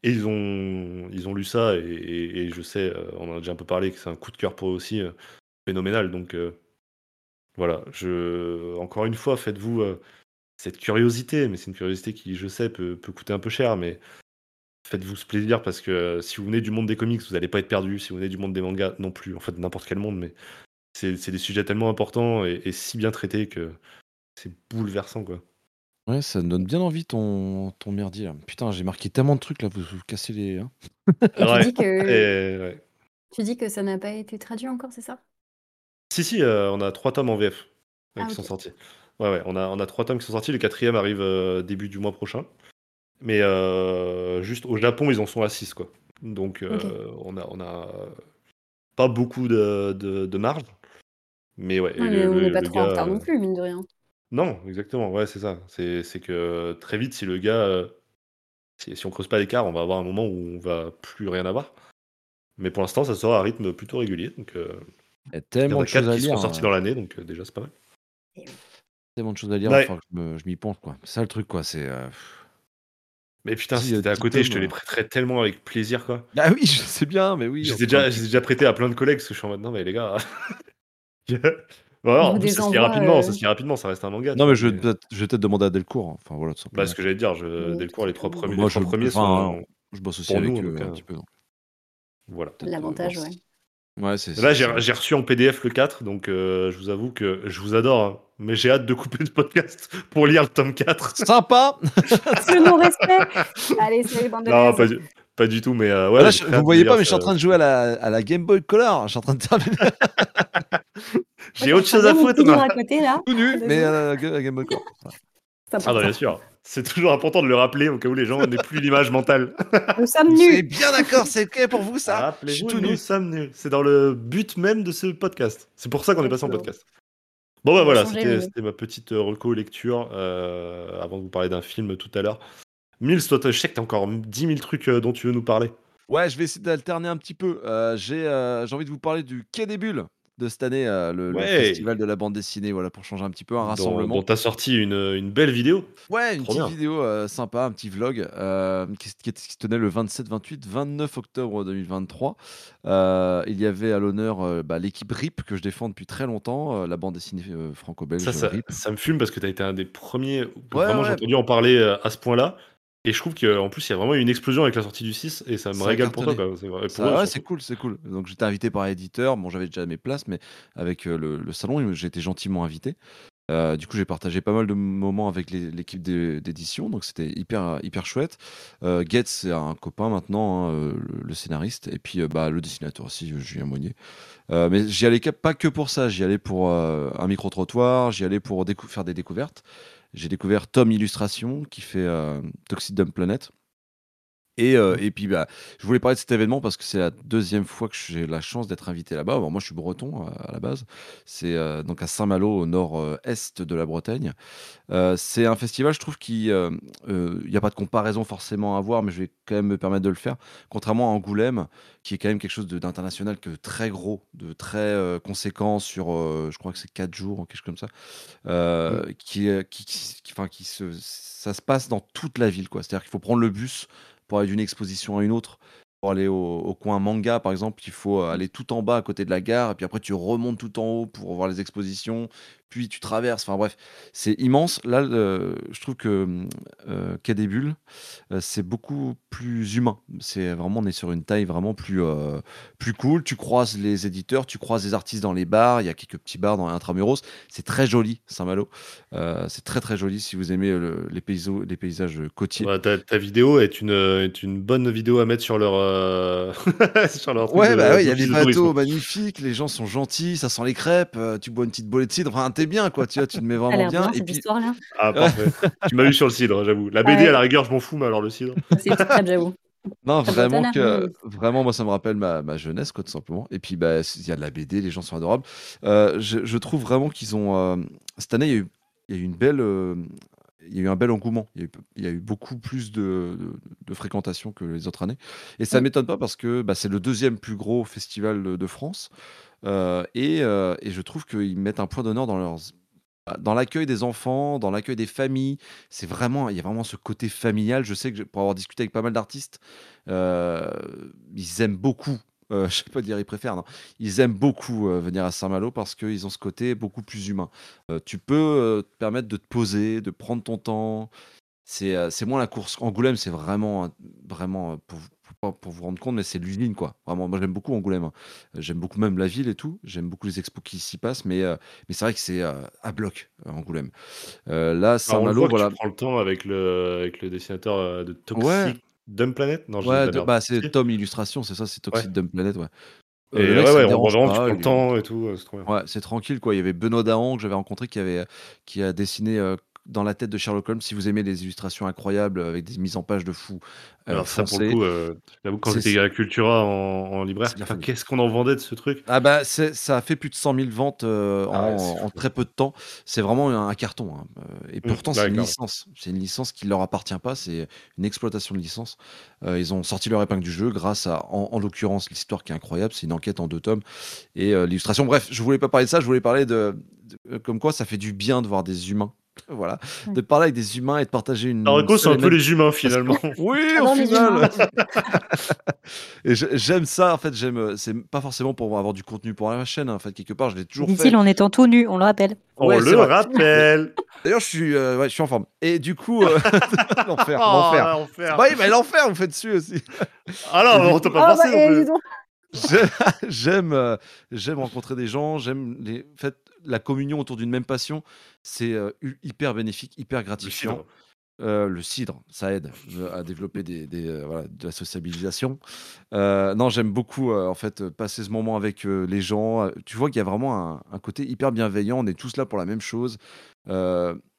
Et ils ont, ils ont lu ça, et, je sais, on en a déjà un peu parlé, que c'est un coup de cœur pour eux aussi, phénoménal. Donc voilà, je, encore une fois, faites-vous cette curiosité, mais c'est une curiosité qui, je sais, peut, coûter un peu cher, mais faites-vous ce plaisir parce que euh, si vous venez du monde des comics, vous n'allez pas être perdu. Si vous venez du monde des mangas, non plus. En fait, n'importe quel monde, mais c'est des sujets tellement importants et, si bien traités que c'est bouleversant, quoi. Ouais, ça me donne bien envie ton, ton merdier. Putain, j'ai marqué tellement de trucs là, vous vous cassez les. Hein. tu, dis que... tu dis que ça n'a pas été traduit encore, c'est ça? Si, si, euh, on a trois tomes en VF ah, qui sont sortis. Ouais, ouais, on a, on a trois tomes qui sont sortis. Le quatrième arrive euh, début du mois prochain. Mais euh, juste au Japon, ils en sont à 6, quoi. Donc, euh, on, a, on a pas beaucoup de, de, marge. Mais ouais. on n'est pas trop en retard non plus, mine de rien. Non, exactement. Ouais, c'est ça. C'est que très vite, si le gars. Si, si on creuse pas l'écart, on va avoir un moment où on va plus rien avoir. Mais pour l'instant, ça sera à rythme plutôt régulier. Donc, il y a tellement de choses à qui sont sortis hein. dans l'année, donc déjà, c'est pas mal tellement de choses à lire, enfin, je, m'y penche, quoi. C'est ça le truc, quoi. C'est. Euh, mais putain, si t'étais à côté, je te les prêterais tellement avec plaisir, quoi. Ah oui, je sais bien, mais oui. J'ai déjà, déjà prêté à plein de collègues parce que je suis en mode non, mais les gars. bon, ça se lit rapidement, ça se rapidement, ça reste un manga. Non, mais je vais peut-être demander à Delcourt. Hein. Enfin, voilà, tout Bah, ce que j'allais dire, je... Delcourt, les trois premiers, Moi, les trois je, premiers sont. Je bosse aussi avec eux un petit peu. Voilà. L'avantage, ouais. Ouais, c'est Là, j'ai reçu en PDF le 4, donc euh, je vous avoue que je vous adore, hein, mais j'ai hâte de couper le podcast pour lire le tome 4. Sympa C'est mon respect Allez, c'est bande de Non, pas du, pas du, tout, mais euh, ouais. Là, vous voyez pas, mais je suis en train de jouer à la, à la Game Boy Color. Je suis en train de terminer. j'ai autre chose à foutre. Tout à côté, là. Tout nu, mais euh, Game Boy Color. Ah, bah, bien sûr. C'est toujours important de le rappeler au cas où les gens n'aient plus l'image mentale. Nous sommes nus. C'est bien d'accord, c'est ok pour vous ça. Rappelez-vous, nous sommes nus. C'est dans le but même de ce podcast. C'est pour ça qu'on est passé en podcast. Bon bah voilà, c'était ma petite euh, reco lecture euh, avant de vous parler d'un film tout à l'heure. Mills, toi, je sais que t'as encore 10 000 trucs euh, dont tu veux nous parler. Ouais, je vais essayer d'alterner un petit peu. J'ai envie de vous parler du Quai des Bulles de cette année, euh, le, festival de la bande dessinée, voilà, pour changer un petit peu, un rassemblement. Dont, tu as sorti une, une, belle vidéo. Ouais, une petite vidéo euh, sympa, un petit vlog euh, qui, qui, tenait le 27, 28, 29 octobre 2023. il y avait à l'honneur bah, l'équipe RIP que je défends depuis très longtemps, la bande dessinée franco-belge. Ça, ça, ça, me fume parce que tu as été un des premiers. vraiment, j'ai entendu en parler à ce point-là. Et je trouve qu'en plus, il y a vraiment eu une explosion avec la sortie du 6 et ça me régale pour toi. C'est ouais, c'est cool, c'est cool. Donc j'étais invité par l'éditeur. Bon, j'avais déjà mes places, mais avec euh, le, salon, j'ai été gentiment invité. Euh, du coup, j'ai partagé pas mal de moments avec l'équipe d'édition, donc c'était hyper, hyper chouette. Euh, c'est un copain maintenant, hein, le, scénariste, et puis euh, bah, le dessinateur aussi, Julien Moignet. mais j'y allais pas que pour ça, j'y allais pour un micro-trottoir, j'y allais pour faire des découvertes j'ai découvert Tom Illustration qui fait euh, Toxic Dumb Planet. Et, euh, et, puis, bah, je voulais parler de cet événement parce que c'est la deuxième fois que j'ai la chance d'être invité là-bas. moi, je suis breton à, la base. C'est euh, donc à Saint-Malo, au nord-est de la Bretagne. c'est un festival, je trouve, qui. Il n'y a pas de comparaison forcément à voir, mais je vais quand même me permettre de le faire. Contrairement à Angoulême, qui est quand même quelque chose d'international, que très gros, de très conséquent sur, je crois que c'est 4 jours, quelque chose comme ça, mmh. qui, qui, qui, qui se, ça se passe dans toute la ville. C'est-à-dire qu'il faut prendre le bus pour aller d'une exposition à une autre. Pour aller au, coin manga, par exemple, il faut aller tout en bas à côté de la gare, et puis après tu remontes tout en haut pour voir les expositions, puis tu traverses. Enfin bref, c'est immense. Là, je trouve que euh, Quai des Bulles, euh, c'est beaucoup plus humain. C'est vraiment, on est sur une taille vraiment plus, euh, plus cool. Tu croises les éditeurs, tu croises les artistes dans les bars. Il y a quelques petits bars dans Intramuros. C'est très joli, Saint-Malo. c'est très très joli si vous aimez les, les paysages côtiers. ta, vidéo est une, est une bonne vidéo à mettre sur leur. sur leur ouais, bah il y a des bateaux magnifiques, les gens sont gentils, ça sent les crêpes, tu bois une petite bolée de cidre. Enfin, t'es bien, quoi. Tu vois, tu te mets vraiment bien. et puis... là Ah, parfait. tu m'as eu sur le cidre, j'avoue. La BD, à la rigueur, je m'en fous, mais alors le cidre. C'est très j'avoue. Non, vraiment, que, vraiment, moi, ça me rappelle ma, ma, jeunesse, quoi, tout simplement. Et puis, bah, il y a de la BD, les gens sont adorables. Euh, je, je, trouve vraiment qu'ils ont. Euh, cette année, il y, a eu, il y a eu une belle. Euh, il y a eu un bel engouement. Il y a eu, il y a eu beaucoup plus de, de, de, fréquentation que les autres années. Et ça ne m'étonne pas parce que bah, c'est le deuxième plus gros festival de France. et, et, je trouve qu'ils mettent un point d'honneur dans leurs dans l'accueil des enfants, dans l'accueil des familles, c'est vraiment, il y a vraiment ce côté familial. Je sais que pour avoir discuté avec pas mal d'artistes, euh, ils aiment beaucoup. Euh, je ne sais pas dire ils préfèrent, non. Ils aiment beaucoup euh, venir à Saint-Malo parce qu'ils ont ce côté beaucoup plus humain. tu peux te permettre de te poser, de prendre ton temps. C'est moins la course. Angoulême, c'est vraiment, vraiment pour, pour vous rendre compte, mais c'est l'usine, quoi. Vraiment, moi j'aime beaucoup Angoulême. Hein. J'aime beaucoup même la ville et tout. J'aime beaucoup les expos qui s'y passent, mais, euh, mais c'est vrai que c'est euh, à bloc, euh, Angoulême. là, Saint-Malo, voilà. Tu prends le temps avec le, avec le dessinateur de Toxic ouais. Dumb Planet? Non, Ouais, bah, c'est Tom Illustration, c'est ça, c'est Toxic ouais. Dumb Planet, ouais. Et ouais, ouais, on tu prends le temps et tout, c'est trop bien. Ouais, c'est tranquille, quoi. Il y avait Benoît Dahan que j'avais rencontré qui, avait, qui a dessiné dans la tête de Sherlock Holmes. Si vous aimez les illustrations incroyables avec des mises en page de fou. Euh, Alors, ça, pour le coup, euh, j'avoue, quand j'étais à la Cultura en, en libraire, qu'est-ce qu'on en vendait de ce truc? Ah, bah, ça a fait plus de 100 000 ventes euh, ah en, très peu de temps. C'est vraiment un, carton. Hein. Et mmh, pourtant, c'est une licence. C'est une licence qui ne leur appartient pas. C'est une exploitation de licence. ils ont sorti leur épingle du jeu grâce à, en, l'occurrence, l'histoire qui est incroyable. C'est une enquête en deux tomes. Et l'illustration. Bref, je voulais pas parler de ça. Je voulais parler de, de, comme quoi ça fait du bien de voir des humains voilà, de parler avec des humains et de partager une. Marco, c'est un peu les humains finalement. oui, au final. et j'aime ça, en fait, j'aime. Euh, c'est pas forcément pour avoir du contenu pour la chaîne, hein, en fait, quelque part, je l'ai toujours fait. en étant tout nu, on le rappelle. On le rappelle. D'ailleurs, je suis, euh, ouais, je suis en forme. Et du coup, euh, l'enfer, oh, l'enfer. Bah oui, mais l'enfer, on fait dessus aussi. Alors, on t'a pas oh, pensé bah, J'aime, j'aime rencontrer des gens. J'aime les. En fait, la communion autour d'une même passion, c'est hyper bénéfique, hyper gratifiant. Le cidre, ça aide à développer des, de la sociabilisation. non, j'aime beaucoup en fait passer ce moment avec les gens. Tu vois qu'il y a vraiment un, côté hyper bienveillant. On est tous là pour la même chose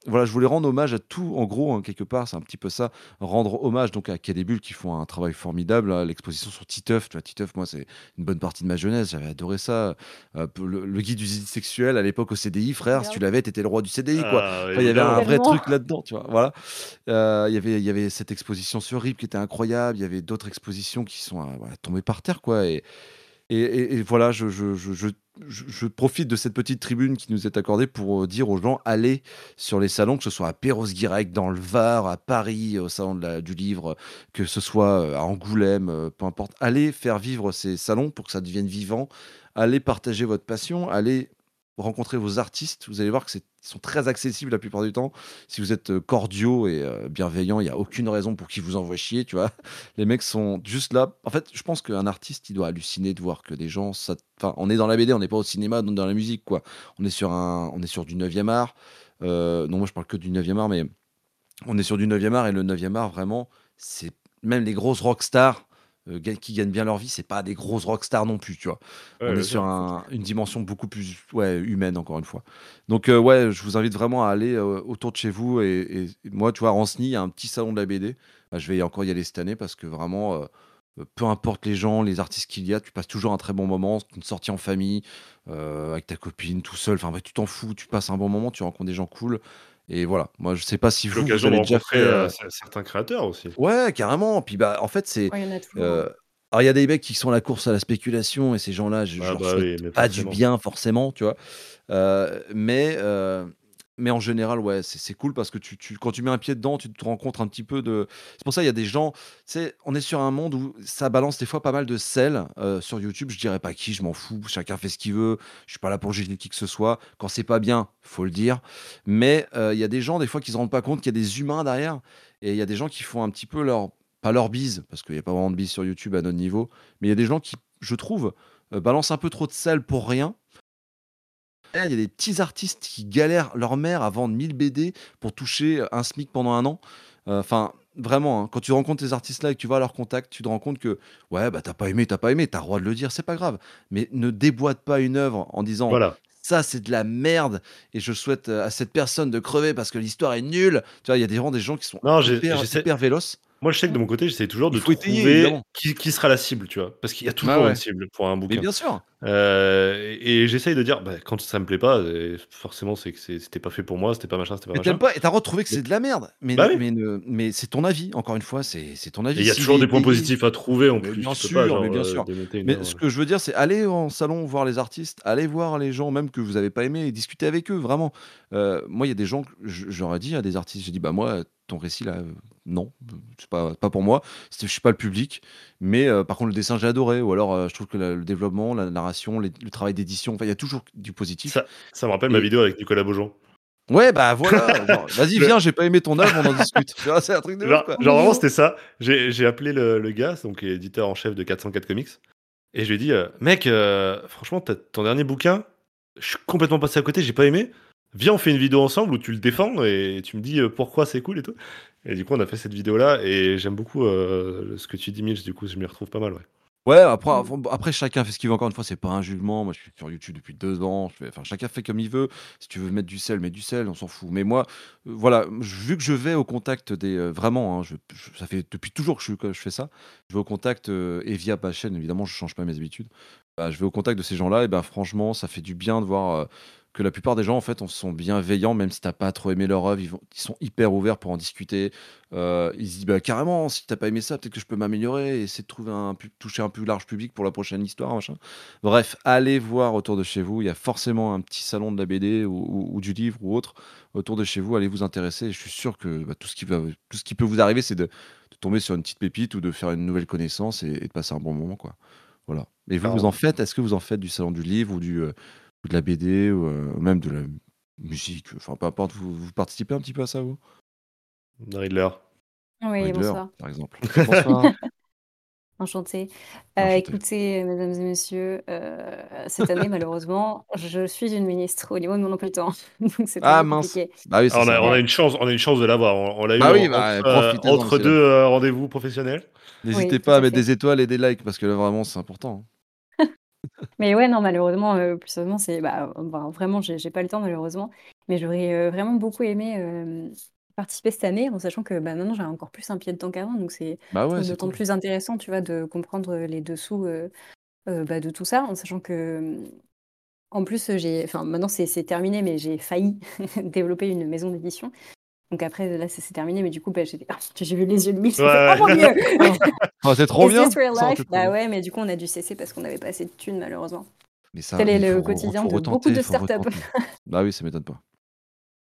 voilà, je voulais rendre hommage à tout, en gros, hein, quelque part, c'est un petit peu ça, rendre hommage donc à Cadébule qui font un travail formidable. Hein, l'exposition sur Titeuf, tu vois, Titeuf, moi, c'est une bonne partie de ma jeunesse, j'avais adoré ça. Euh, le, guide du visite sexuel à l'époque au CDI, frère, si tu l'avais, t'étais le roi du CDI, quoi. Ah, il y avait un vrai truc là-dedans, tu vois. Voilà. Euh, y il y avait cette exposition sur RIP qui était incroyable, il y avait d'autres expositions qui sont euh, tombées par terre, quoi. Et, et, voilà, je, profite de cette petite tribune qui nous est accordée pour euh, dire aux gens allez sur les salons, que ce soit à Perros-Guirec, dans le Var, à Paris, au salon du livre, que ce soit euh, à Angoulême, euh, peu importe. Allez faire vivre ces salons pour que ça devienne vivant. Allez partager votre passion. Allez rencontrer vos artistes, vous allez voir que c'est sont très accessibles la plupart du temps. Si vous êtes euh, cordiaux et euh, bienveillants, il n'y a aucune raison pour qu'ils vous envoient chier, tu vois. Les mecs sont juste là. En fait, je pense qu'un artiste, il doit halluciner de voir que des gens, ça... enfin, on est dans la BD, on n'est pas au cinéma, dans la musique, quoi. On est sur un, on est sur du 9e art. Euh, non, moi je parle que du 9e art, mais on est sur du 9e art et le 9e art, vraiment, c'est même les grosses rockstars euh, qui gagnent bien leur vie, c'est pas des grosses rockstars non plus, tu vois. on est sur une dimension beaucoup plus ouais, humaine, encore une fois. Donc, euh, ouais, je vous invite vraiment à aller euh, autour de chez vous. Et, moi, tu vois, à Ranceny, il y a un petit salon de la BD. Bah, je vais encore y aller cette année parce que vraiment, peu importe les gens, les artistes qu'il y a, tu passes toujours un très bon moment. Une sortie en famille, avec ta copine, tout seul. Enfin, tu t'en fous, tu passes un bon moment, tu rencontres des gens cool. Et voilà, moi je sais pas si vous, vous avez déjà fait euh, certains créateurs aussi. Ouais, carrément. Puis bah en fait c'est. Euh, alors il y a des mecs qui sont à la course à la spéculation et ces gens-là, je, ah, bah pas du bien forcément, tu vois. Euh, mais mais en général, ouais, c'est cool parce que tu quand tu mets un pied dedans, tu te rencontres un petit peu de c'est pour ça, il y a des gens tu on est sur un monde où ça balance des fois pas mal de sel, heu, sur YouTube. Je dirais pas qui, je m'en fous, chacun fait ce qu'il veut. Je suis pas là pour juger qui que ce soit. Quand c'est pas bien, faut le dire. Mais, heu, il y a des gens, des fois, qui se rendent pas compte qu'il y a des humains derrière et il y a des gens qui font un petit peu leur pas leur bise, parce qu'il y a pas vraiment de bise sur YouTube à notre niveau, mais il y a des gens qui, je trouve, heu, balancent un peu trop de sel pour rien il y a des petits artistes qui galèrent leur mère à vendre 1000 BD pour toucher un SMIC pendant un an. Euh, enfin, vraiment, hein, quand tu rencontres ces artistes-là et que tu vas à leur contact, tu te rends compte que, ouais, bah t'as pas aimé, t'as pas aimé, t'as le droit de le dire, c'est pas grave. Mais ne déboîte pas une œuvre en disant, Voilà. ça c'est de la merde et je souhaite euh, à cette personne de crever parce que l'histoire est nulle. Tu vois, il y a des gens, des gens qui sont Non, j'ai- hyper, hyper véloces. Moi, je sais que de mon côté, j'essaie toujours de trouver qui, qui sera la cible, tu vois. Parce qu'il y a toujours Bah ouais. une cible pour un Mais bouquin. bien sûr. Euh, et j'essaye de dire, bah, quand ça me plaît pas, euh, forcément, c'est que c'était pas fait pour moi, c'était pas machin, c'était pas Mais machin. pas et t'as retrouvé que c'est de la merde. Mais, Bah oui. mais, c'est ton avis, encore une fois, c'est ton avis. Il y a toujours des points positifs à trouver en Mais plus. bien sûr, pas, genre, mais bien euh, sûr. Mais œuvre. ce que je veux dire, c'est aller en salon voir les artistes, aller voir les gens même que vous avez pas aimé et discuter avec eux, vraiment. Euh, moi, il y a des gens j'aurais dit à des artistes, j'ai dit, bah moi, ton récit là, euh, non, c'est pas, pas pour moi. Je suis pas le public. Mais euh, par contre, le dessin, j'ai adoré. Ou alors, euh, je trouve que la- le développement, la les- le travail d'édition, enfin, il y a toujours du positif. Ça, ça me rappelle ma vidéo avec Nicolas Beaujean. Ouais, bah voilà. Vas-y, Le- viens, j'ai pas aimé ton œuvre, on en discute. Tu vois, c'est un truc de ouf, Genre, quoi. genre vraiment, c'était ça. J'ai appelé le, le gars, donc éditeur en chef de 404 Comics, et je lui ai dit, euh, mec, euh, franchement, ton dernier bouquin, je suis complètement passé à côté, j'ai pas aimé. Viens, on fait une vidéo ensemble où tu le défends et tu me dis euh, pourquoi c'est cool et tout. Et du coup, on a fait cette vidéo-là et j'aime beaucoup euh, ce que tu dis, Milch. Du coup, je m'y retrouve pas mal. Ouais. Ouais, après, après chacun fait ce qu'il veut. Encore une fois, c'est pas un jugement. Moi, je suis sur YouTube depuis deux ans. Je fais, enfin, chacun fait comme il veut. Si tu veux mettre du sel, mets du sel, on s'en fout. Mais moi, euh, voilà, je- vu que je vais au contact des. euh, vraiment, hein, je- je- ça fait depuis toujours que je, que je fais ça. Je vais au contact, euh, et via ma chaîne, évidemment, je change pas mes habitudes. Bah, je vais au contact de ces gens-là, et ben franchement, ça fait du bien de voir euh, que la plupart des gens, en fait, on sont bienveillants, même si t'as pas trop aimé leur œuvre, ils, vont- ils sont hyper ouverts pour en discuter. Euh, ils se disent, bah, carrément, si t'as pas aimé ça, peut-être que je peux m'améliorer et essayer de trouver un, toucher un plus large public pour la prochaine histoire, machin. Bref, allez voir autour de chez vous. Il y a forcément un petit salon de la BD ou, ou- ou du livre ou autre autour de chez vous. Allez vous intéresser. Je suis sûr que bah, tout, ce qui va, tout ce qui peut vous arriver, c'est de, de tomber sur une petite pépite ou de faire une nouvelle connaissance et, et de passer un bon moment, quoi. Voilà. Et vous, vous en faites? Est-ce que vous en faites du salon du livre ou du, euh, ou de la BD ou euh, même de la musique Enfin, peu importe. Vous, vous participez un petit peu à ça, vous? Riddler. Oui, Riddler, bonsoir. par exemple. Bonsoir. Enchantée. Euh, Enchanté. écoutez, mesdames et messieurs, euh, cette année, malheureusement, je suis une ministre au niveau de mon emploi du temps. Donc, c'est Ah mince. compliqué. Bah oui, Ah, on, a, ça. on a une chance, on a une chance de l'avoir. On, on l'a eu Bah oui, bah, entre, euh, deux euh, rendez-vous professionnels. N'hésitez Oui, pas à à mettre fait. des étoiles et des likes parce que là, vraiment, c'est important. Mais ouais, non, malheureusement, euh, plus sérieusement, c'est bah, vraiment, j'ai j'ai pas le temps, malheureusement. Mais j'aurais euh, vraiment beaucoup aimé euh, participer cette année, en sachant que bah, maintenant, j'ai encore plus un pied dedans qu'avant. Donc, c'est Bah je ouais, trouve c'est d'autant cool. plus intéressant, tu vois, de comprendre les dessous euh, euh, bah, de tout ça, en sachant que, en plus, j'ai, enfin, maintenant, c'est c'est terminé, mais j'ai failli développer une maison d'édition. Donc après, là, c'est terminé, mais du coup, bah, j'ai vu les yeux de Miss, Ouais. oh mon Dieu! Oh, c'est trop Is bien. this real life? c'est trop Bah ouais, mais du coup, on a dû cesser parce qu'on n'avait pas assez de thunes, malheureusement. Mais ça, Tel est le faut quotidien faut de beaucoup de startups? Bah oui, ça m'étonne pas.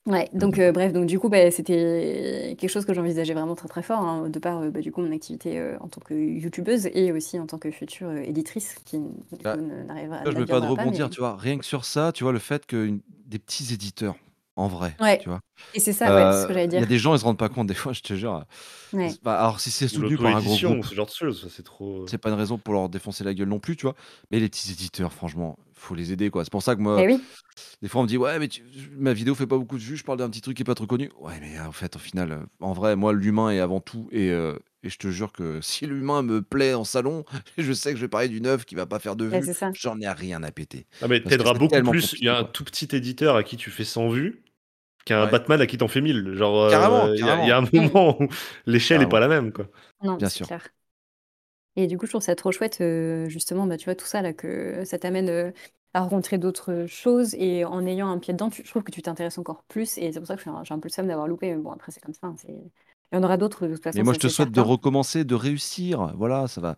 Ouais, donc euh, bref, donc du coup, bah, c'était quelque chose que j'envisageais vraiment très très fort, hein, de par euh, bah, du coup mon activité euh, en tant que youtubeuse et aussi en tant que future éditrice qui n'arrivera je me permets de pas, rebondir, mais- tu vois, rien que sur ça, tu vois, le fait que une- des petits éditeurs, en vrai, Ouais, tu vois, et c'est ça, ouais, c'est ce que euh, j'allais il y a dire. des gens, ils se rendent pas compte, des fois, je te jure. Ouais. c'est pas- alors, si c'est Ou soutenu par un gros groupe, ce genre de choses, ça, c'est trop. c'est pas une raison pour leur défoncer la gueule non plus, tu vois. Mais les petits éditeurs, franchement, faut les aider, quoi. C'est pour ça que moi, Eh oui, Des fois, on me dit, ouais, mais tu- ma vidéo fait pas beaucoup de vues, je parle d'un petit truc qui est pas trop connu. Ouais, mais euh, en fait, au final, euh, en vrai, moi, l'humain est avant tout. Et, euh, et je te jure que si l'humain me plaît en salon, je sais que je vais parler d'une œuvre qui va pas faire de vues. J'en ai rien à péter. Ah, mais t'aideras beaucoup plus. Il y a un tout petit éditeur à qui tu fais 100 vues qu'un Ouais. Batman à qui t'en fais 1000. Genre, euh, Carrément, il y, a- il y a un moment où l'échelle est Carrément. pas la même, quoi. Non, Bien sûr. clair. Et du coup, je trouve ça trop chouette, euh, justement, bah, tu vois, tout ça, là, que ça t'amène euh, à rencontrer d'autres choses et en ayant un pied dedans, tu- je trouve que tu t'intéresses encore plus et c'est pour ça que j'ai un, peu le seum d'avoir loupé. Mais bon, après, c'est comme ça. hein, Il y en aura d'autres de toute façon. Mais moi, je te souhaite de recommencer, de réussir. Voilà, ça va.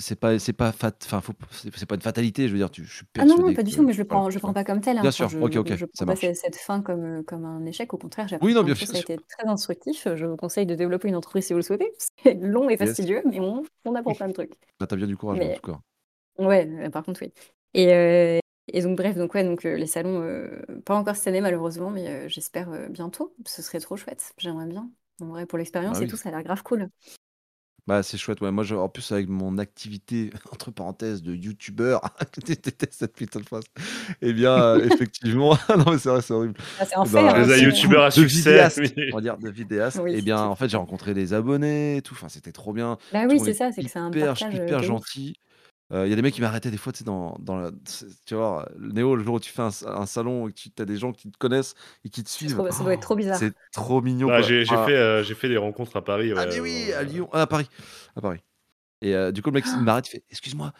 C'est pas c'est pas fat enfin, c'est pas une fatalité, je veux dire, tu je suis Ah non, non, pas du tout, mais je le voilà, prends je prends pas comme tel, hein. Bien Enfin, sûr, OK, OK, je je ça prends pas marche. cette fin comme, comme un échec. Au contraire, Oui, non, bien bien Ça a sûr. été très instructif. Je vous conseille de développer une entreprise si vous le souhaitez. C'est long et Yes. fastidieux, mais on on apprend plein de trucs. Bah, tu as bien du courage, en Mais tout cas. ouais, heu, par contre, oui et heu et donc bref, donc ouais, donc heu, les salons, pas encore cette année malheureusement, mais j'espère, bientôt. Ce serait trop chouette. J'aimerais bien. En vrai, pour Bah l'expérience et tout, ça a l'air grave cool. Bah, c'est chouette, ouais. Moi, je en plus, avec mon activité, entre parenthèses, de youtubeur, je déteste cette putain de phrase. Et bien, heu, effectivement non, mais c'est vrai, c'est horrible. Ah, c'est fait, ben, hein, Les du coup, youtubeurs à de succès, vidéaste, oui. on va dire, de vidéaste Oui, et bien, en fait, j'ai rencontré des abonnés et tout. Enfin, c'était trop bien. Bah Tout oui, le monde c'est est ça, c'est que c'est un hyper partage, heu, hyper de ouf. gentil. Heu, il y a des mecs qui m'arrêtaient des fois, tu sais, dans dans la tu vois, Néo, le jour où tu fais un sa un salon et que tu as des gens qui te connaissent et qui te suivent, trop ça doit être trop bizarre. c'est trop mignon, Ah, quoi. j'ai j'ai Enfin fait, j'ai fait des rencontres à Paris, ah mais oui, à heu Lyon, ah, à Paris, à Paris et du coup, le mec, il m'arrête, il fait: «Excuse-moi,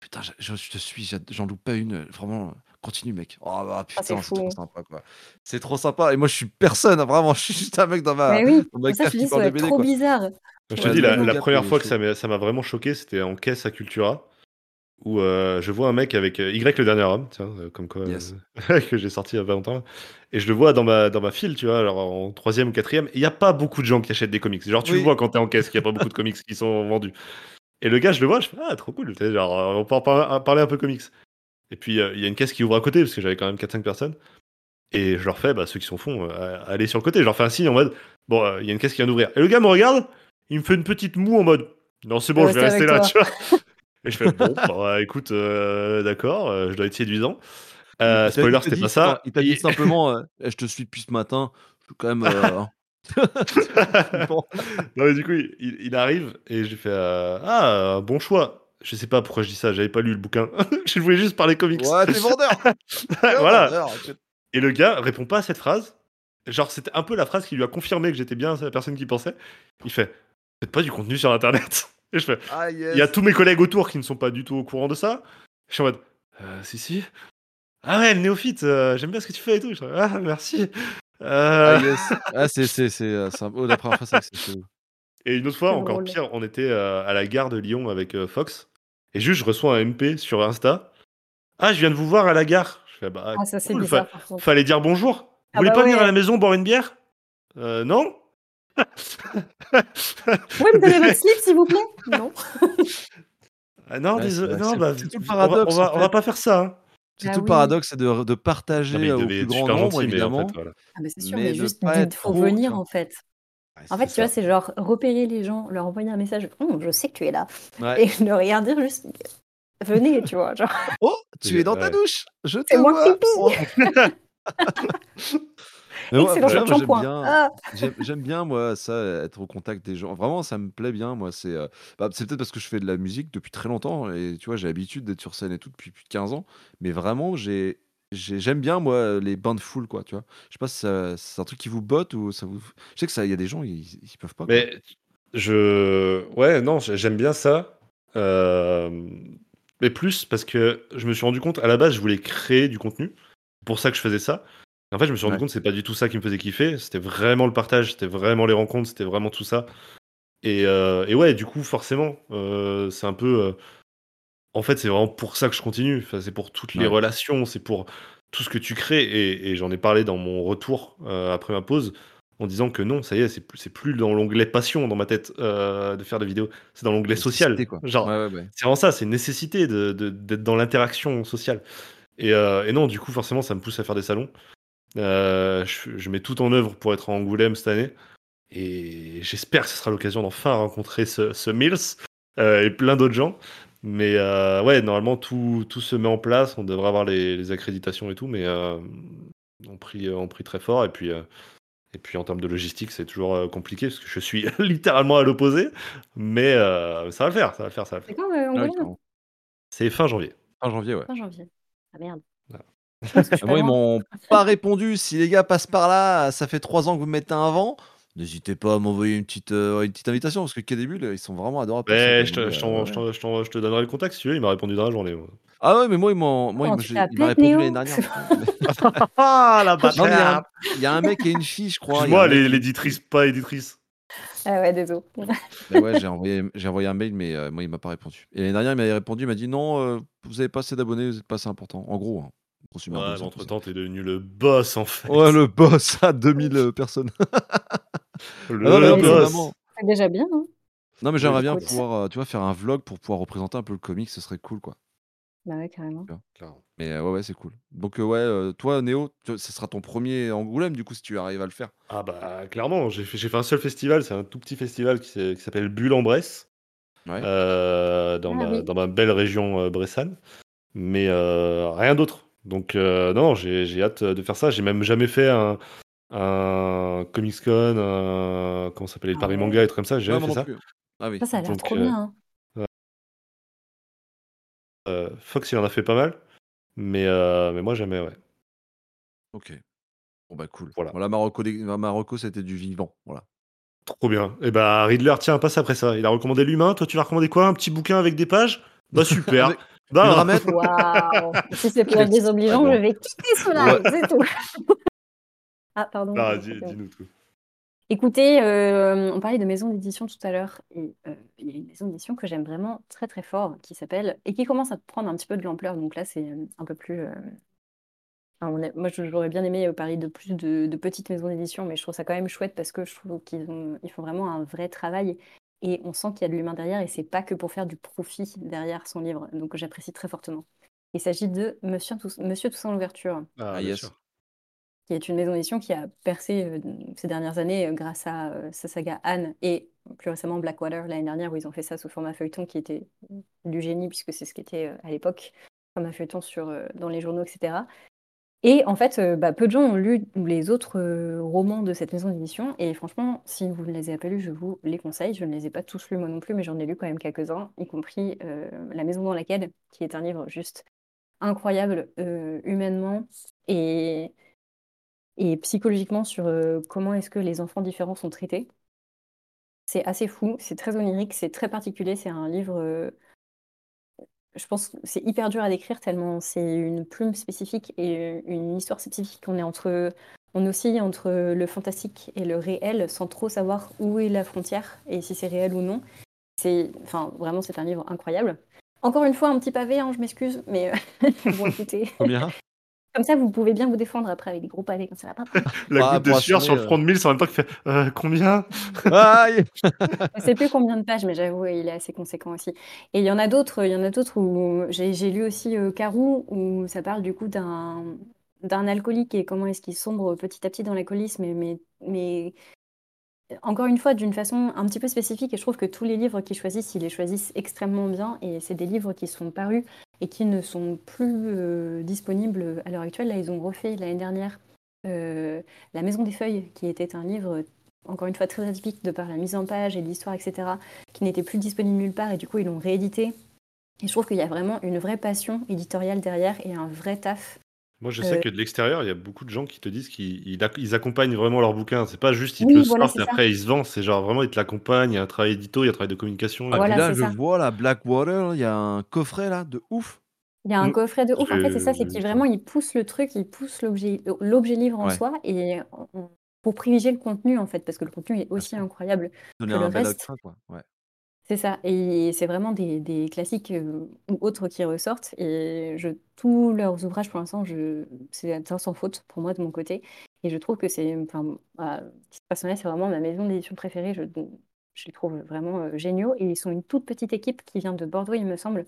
putain, je je je te suis, j'en loupe pas une, vraiment, continue mec». Oh bah, Ah, c'est putain, c'est trop sympa, quoi. C'est trop sympa et moi, je suis personne, hein, vraiment, je suis juste un mec dans ma Mais oui, dans ma pour ça, je dis, ça BD, trop quoi. bizarre. Je te Ouais, dis, le la le la gap 1re est fois que ça m'a vraiment choqué, c'était en caisse à Cultura où, heu, je vois un mec avec, heu, Y le dernier homme, tiens, heu, comme quoi, Yes. que j'ai sorti il y a pas longtemps et je le vois dans ma dans ma file, tu vois? Alors en 3e ou 4e et il y a pas beaucoup de gens qui achètent des comics. Genre, tu le vois quand tu es en caisse qu'il y a pas beaucoup de comics qui sont vendus et le gars, je le vois, je fais: «Ah, trop cool», genre, on peut en par parler un peu comics et puis, il y a une caisse qui ouvre à côté parce que j'avais quand même 4-5 personnes et je leur fais, bah, ceux qui sont au fond, allez sur le côté. Je leur fais un signe en mode: «Bon, il y a une caisse qui vient d'ouvrir» et le gars me regarde, il me fait une petite moue en mode: «Non, c'est bon, je vais rester là», toi. tu vois? Et je fais: «Bon, bah, écoute, heu, d'accord, heu, je dois être séduisant». Il spoiler, t'a c'était pas ça il t'a dit simplement, «Eh, je te suis depuis ce matin, je suis quand même, heu, hein». C'est un peu flippant. Non, mais du coup, il arrive et fais, heu: «Ah, bon choix». Je sais pas pourquoi je dis ça, j'avais pas lu le bouquin. Je voulais juste parler comics. Ouais, tu es vendeur! Voilà vendeur, et le gars répond pas à cette phrase. Genre, c'était un peu la phrase qui lui a confirmé que j'étais bien la personne qu'il pensait. Il fait: «Faites pas du contenu sur internet?» Et je fais: Ah il y a tous mes collègues autour qui ne sont pas du tout au courant de ça. Je suis en mode: «Heu, si, si». «Ah ouais, le néophyte, heu, j'aime bien ce que tu fais et tout». Je fais: «Ah merci». Ah Heu yes! Ah c'est c'est c'est, heu, c'est un oh, la 1re fois, c'est chelou. et une autre fois, encore drôle. pire, on était, à la gare de Lyon avec, Fox et juste, je reçois un MP sur Insta: «Ah, je viens de vous voir à la gare». Je fais: «Bah, Ah ça, c'est cool, fa bizarre contre. fallait dire bonjour. Vous Ah voulez bah pas venir à la maison boire une bière?» «Heu, non». «Vous pouvez me donner votre slip, s'il vous plaît?» «Non». «Ah non, Ouais, c'est non, c'est bah, c'est v tout le on va on paradoxe, en va on va fait. pas faire ça, hein». C'est Bah tout le oui. paradoxe, c'est de de Non, mais partager il au devait plus être grand super nombre, gentil, mais en fait, évidemment, voilà. Ah bah, c'est sûr, mais mais juste pas dites être faut trop, tu venir vois? en fait. Ouais, En fait, tu vois, c'est genre repérer les gens, leur envoyer un message: «Mmh, je sais que tu es là» Ouais. et ne rien dire, juste venez, tu vois? Genre «Oh, tu es dans ta ouais. douche, je te «C'est moi! Oh! Mais moi, «Excellent moi, j'aime shampoing». bien Ah! j'aime j'aime bien, moi, ça, être au contact des gens. Vraiment, ça me plaît bien, moi, c'est, heu, bah, c'est peut-être parce que je fais de la musique depuis très longtemps et tu vois, j'ai l'habitude d'être sur scène et tout depuis plus de 15 ans, mais vraiment, j'ai j'ai j'aime bien, moi, les bains de foule, quoi, tu vois? Je sais pas si ça c'est un truc qui vous botte ou ça vous je sais que ça il y a des gens, ils ils peuvent pas, quoi. Mais je ouais, non, j'ai j'aime bien ça, hem, mais plus parce que je me suis rendu compte, à la base, je voulais créer du contenu. Pour ça que je faisais ça. En fait, je me suis rendu Ouais. compte, c'est pas du tout ça qui me faisait kiffer. C'était vraiment le partage, c'était vraiment les rencontres, c'était vraiment tout ça et et ouais, du coup, forcément, heu, c'est un peu, heu en fait, c'est vraiment pour ça que je continue. Enfin, c'est pour toutes les relations, c'est pour tout ce que tu crées et et j'en ai parlé dans mon retour, après ma pause, en disant que non, ça y est, c'est plus plus dans l'onglet passion dans ma tête, de faire des vidéos. C'est dans l'onglet social. Quoi. Genre, Ouais, ouais, ouais. c'est vraiment ça, c'est une nécessité de de d'être dans l'interaction sociale et non, du coup, forcément, ça me pousse à faire des salons. Heu, je je mets tout en œuvre pour être à Angoulême cette année et j'espère que ce sera l'occasion d'enfin rencontrer ce ce Mills, heu et plein d'autres gens. Mais heu, ouais, normalement, tout tout se met en place. On devrait avoir les les accréditations et tout, mais on prie, on prie très fort et puis, et puis en termes de logistique, c'est toujours, compliqué parce que je suis littéralement à l'opposé, mais ça va le faire, ça va le faire, ça va le C'est faire. quand, Angoulême? C'est fin janvier. Fin janvier, ouais. Fin janvier. Ah merde. Moi, ils m'ont pas répondu. Si les gars passent par là, ça fait 3 ans que vous me mettez un vent, n'hésitez pas à m'envoyer une petite, une petite invitation parce que Bulles, ils sont vraiment adorables je te heu, je t'en ouais, je ouais. t'en je t'en je te donnerai le contact si tu veux, il m'a répondu dans la journée, moi. Ah ouais, mais moi, ils m'ont moi, Comment il m'a t'appelles répondu l'année dernière, mais Ah la il y a un bâtard! il y a un mec et une fille, je crois. Une l'éditrice, pas éditrice. Ah ouais, désolé. Mais ouais, j'ai envoyé, j'ai envoyé un mail, mais euh, moi, il m'a pas répondu. Et l'année dernière, il m'avait répondu, il m'a dit non, euh, vous avez pas assez d'abonnés, vous êtes pas assez important. En gros, hein, Ouais, ça. entre-temps, t'es devenu le boss en fait. Ouais, le boss à 2000 euh, personnes. Le Ah non, mais boss. vraiment. C'est déjà bien, hein. Non, mais j'aimerais bien pouvoir, euh, tu vois, faire un vlog pour pouvoir représenter un peu le comics, ce serait cool, quoi. Bah ouais, carrément. Mais euh, ouais, ouais, c'est cool. Donc, euh, ouais, euh, toi, Néo, tu- ce sera ton premier Angoulême, du coup, si tu arrives à le faire. Ah bah clairement, j'ai fait, j'ai fait un seul festival, c'est un tout petit festival qui, s'appelle Bulle en Bresse, Ouais. euh, dans, Ah ma, oui. dans ma belle région euh, bressane, mais euh, rien d'autre. Donc euh, non, j'ai j'ai hâte de faire ça. J'ai même jamais fait un, un Comics Con, un, comment ça s'appelle, le Ah Paris ouais. Manga, et trucs comme ça, j'ai jamais fait ça. plus. Ah oui. Ça, ça a l'air trop euh, bien. hein. Euh, Fox, il en a fait pas mal, mais, euh, mais moi jamais, ouais. Ok. Bon, bah, cool. Voilà. Voilà, Marocco, Marocco c'était du vivant. Voilà. Trop bien. Et bah Riddler, tiens, passe après ça. Il a recommandé l'humain, toi tu vas recommander quoi? Un petit bouquin avec des pages? Bah super. Waouh. Si c'est pour être désobligeant, je vais quitter ce live, c'est tout. ah, pardon. dis-nous tout. Écoutez, euh, on parlait de maison d'édition tout à l'heure, et euh, il y a une maison d'édition que j'aime vraiment très très fort, qui s'appelle, et qui commence à prendre un petit peu de l'ampleur, donc là c'est euh, un peu plus... euh, enfin, on est- moi j'aurais bien aimé parler de plus de, de petites maisons d'édition, mais je trouve ça quand même chouette parce que je trouve qu'ils ont, ils font vraiment un vrai travail, et on sent qu'il y a de l'humain derrière, et c'est pas que pour faire du profit derrière son livre, donc j'apprécie très fortement. Il s'agit de Monsieur, Tous- Monsieur Toussaint l'ouverture Ah, Ah, yes. qui est une maison d'édition qui a percé euh, ces dernières années euh, grâce à euh, sa saga Anne et plus récemment Blackwater l'année dernière où ils ont fait ça sous format feuilleton qui était du génie puisque c'est ce qu'était euh, à l'époque comme un feuilleton sur, euh, dans les journaux, etc. Et en fait, euh, bah, peu de gens ont lu les autres euh, romans de cette maison d'édition et franchement, si vous ne les avez pas lus, je vous les conseille. Je ne les ai pas tous lus moi non plus, mais j'en ai lu quand même quelques-uns, y compris euh, La maison dans laquelle, qui est un livre juste incroyable humainement et et psychologiquement sur comment est-ce que les enfants différents sont traités. C'est assez fou, c'est très onirique, c'est très particulier, c'est un livre, je pense que c'est hyper dur à décrire tellement c'est une plume spécifique et une histoire spécifique. On est entre, on oscille entre le fantastique et le réel sans trop savoir où est la frontière et si c'est réel ou non. C'est, enfin, vraiment, c'est un livre incroyable. Encore une fois, un petit pavé, hein, je m'excuse, mais euh, bon, écoutez, comme ça, vous pouvez bien vous défendre après avec des gros pavés, comme ça va pas. La Ah, goutte de sueur sur le front de mille, c'est en même temps qui fait euh, combien? Aïe Je sais plus combien de pages, mais j'avoue, il est assez conséquent aussi. Et il y en a d'autres, il y en a d'autres où j'ai j'ai lu aussi euh, Carou, où ça parle du coup d'un d'un alcoolique et comment est-ce qu'il sombre petit à petit dans l'alcoolisme, mais, mais, mais encore une fois d'une façon un petit peu spécifique. Et je trouve que tous les livres qu'ils choisissent, ils les choisissent extrêmement bien. Et c'est des livres qui sont parus et qui ne sont plus euh, disponibles à l'heure actuelle. Là, ils ont refait l'année dernière euh, La Maison des Feuilles, qui était un livre encore une fois très atypique de par la mise en page et l'histoire, etc., qui n'était plus disponible nulle part et du coup ils l'ont réédité. Et je trouve qu'il y a vraiment une vraie passion éditoriale derrière et un vrai taf. Moi, je sais Euh. que de l'extérieur, il y a beaucoup de gens qui te disent qu'ils ils ac- ils accompagnent vraiment leur bouquin. C'est pas juste ils te Oui, le voilà, sortent et après ils se vendent. C'est genre vraiment ils te l'accompagnent. Il y a un travail édito, il y a un travail de communication. Ah, Voilà, là, je ça. vois la Blackwater, il y a un coffret là de ouf. Il y a un Mm. coffret de ouf, en fait, c'est ça, c'est vu qu'il ça. vraiment il pousse le truc, il pousse l'objet l'objet livre en Ouais. soi et on- pour privilégier le contenu en fait, parce que le contenu est aussi incroyable. Donner Que le reste- extra, quoi. Ouais. C'est ça, et c'est vraiment des, classiques euh, ou autres qui ressortent. Et je, tous leurs ouvrages, pour l'instant, c'est sans faute pour moi de mon côté. Et je trouve que c'est, enfin, à titre personnel, c'est vraiment ma maison d'édition préférée. Je, je les trouve vraiment euh, géniaux. Et ils sont une toute petite équipe qui vient de Bordeaux, il me semble.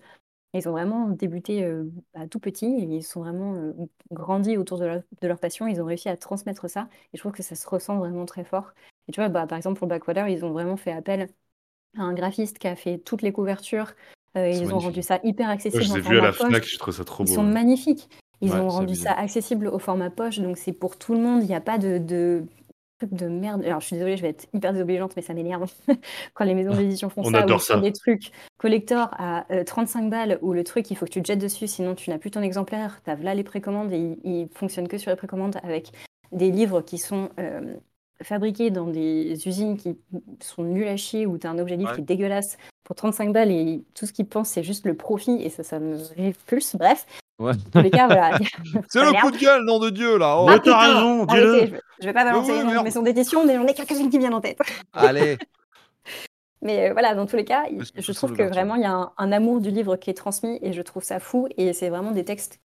Ils ont vraiment débuté euh, à tout petit et ils sont vraiment grandis autour de leur, de leur passion. Ils ont réussi à transmettre ça. Et je trouve que ça se ressent vraiment très fort. Et tu vois, bah, par exemple, pour Backwater, ils ont vraiment fait appel un graphiste qui a fait toutes les couvertures. Euh, ils ont rendu ça hyper accessible je les ai vus à la poche. Fnac, je trouve ça trop Ils beau. sont ouais. magnifiques. Ils Ouais, ont rendu ça accessible au format poche, donc c'est pour tout le monde. Il n'y a pas de, de truc de merde. Alors je suis désolée, je vais être hyper désobligeante, mais ça m'énerve quand les maisons d'édition font On ça. adore ça. des trucs collector à euh, 35 balles où le truc, il faut que tu te jettes dessus, sinon tu n'as plus ton exemplaire. Tu as là les précommandes et il, il fonctionne que sur les précommandes avec des livres qui sont euh, fabriqués dans des usines qui sont nulles à chier où tu as un objet livre Ouais. qui est dégueulasse pour 35 balles et tout ce qu'ils pensent c'est juste le profit et ça, ça me répulse. Bref, Ouais. Dans tous les cas, voilà. C'est le coup de gueule, nom de Dieu, là. Oh. Ah, t'as raison, arrêtez, dis-le. je, vais- je vais pas balancer oui, noms de merde. maisons d'édition, mais j'en ai quelques-unes qui viennent en tête. Allez. Mais euh, voilà, dans tous les cas, je trouve que vraiment il y a un, un amour du livre qui est transmis et je trouve ça fou. Et c'est vraiment des textes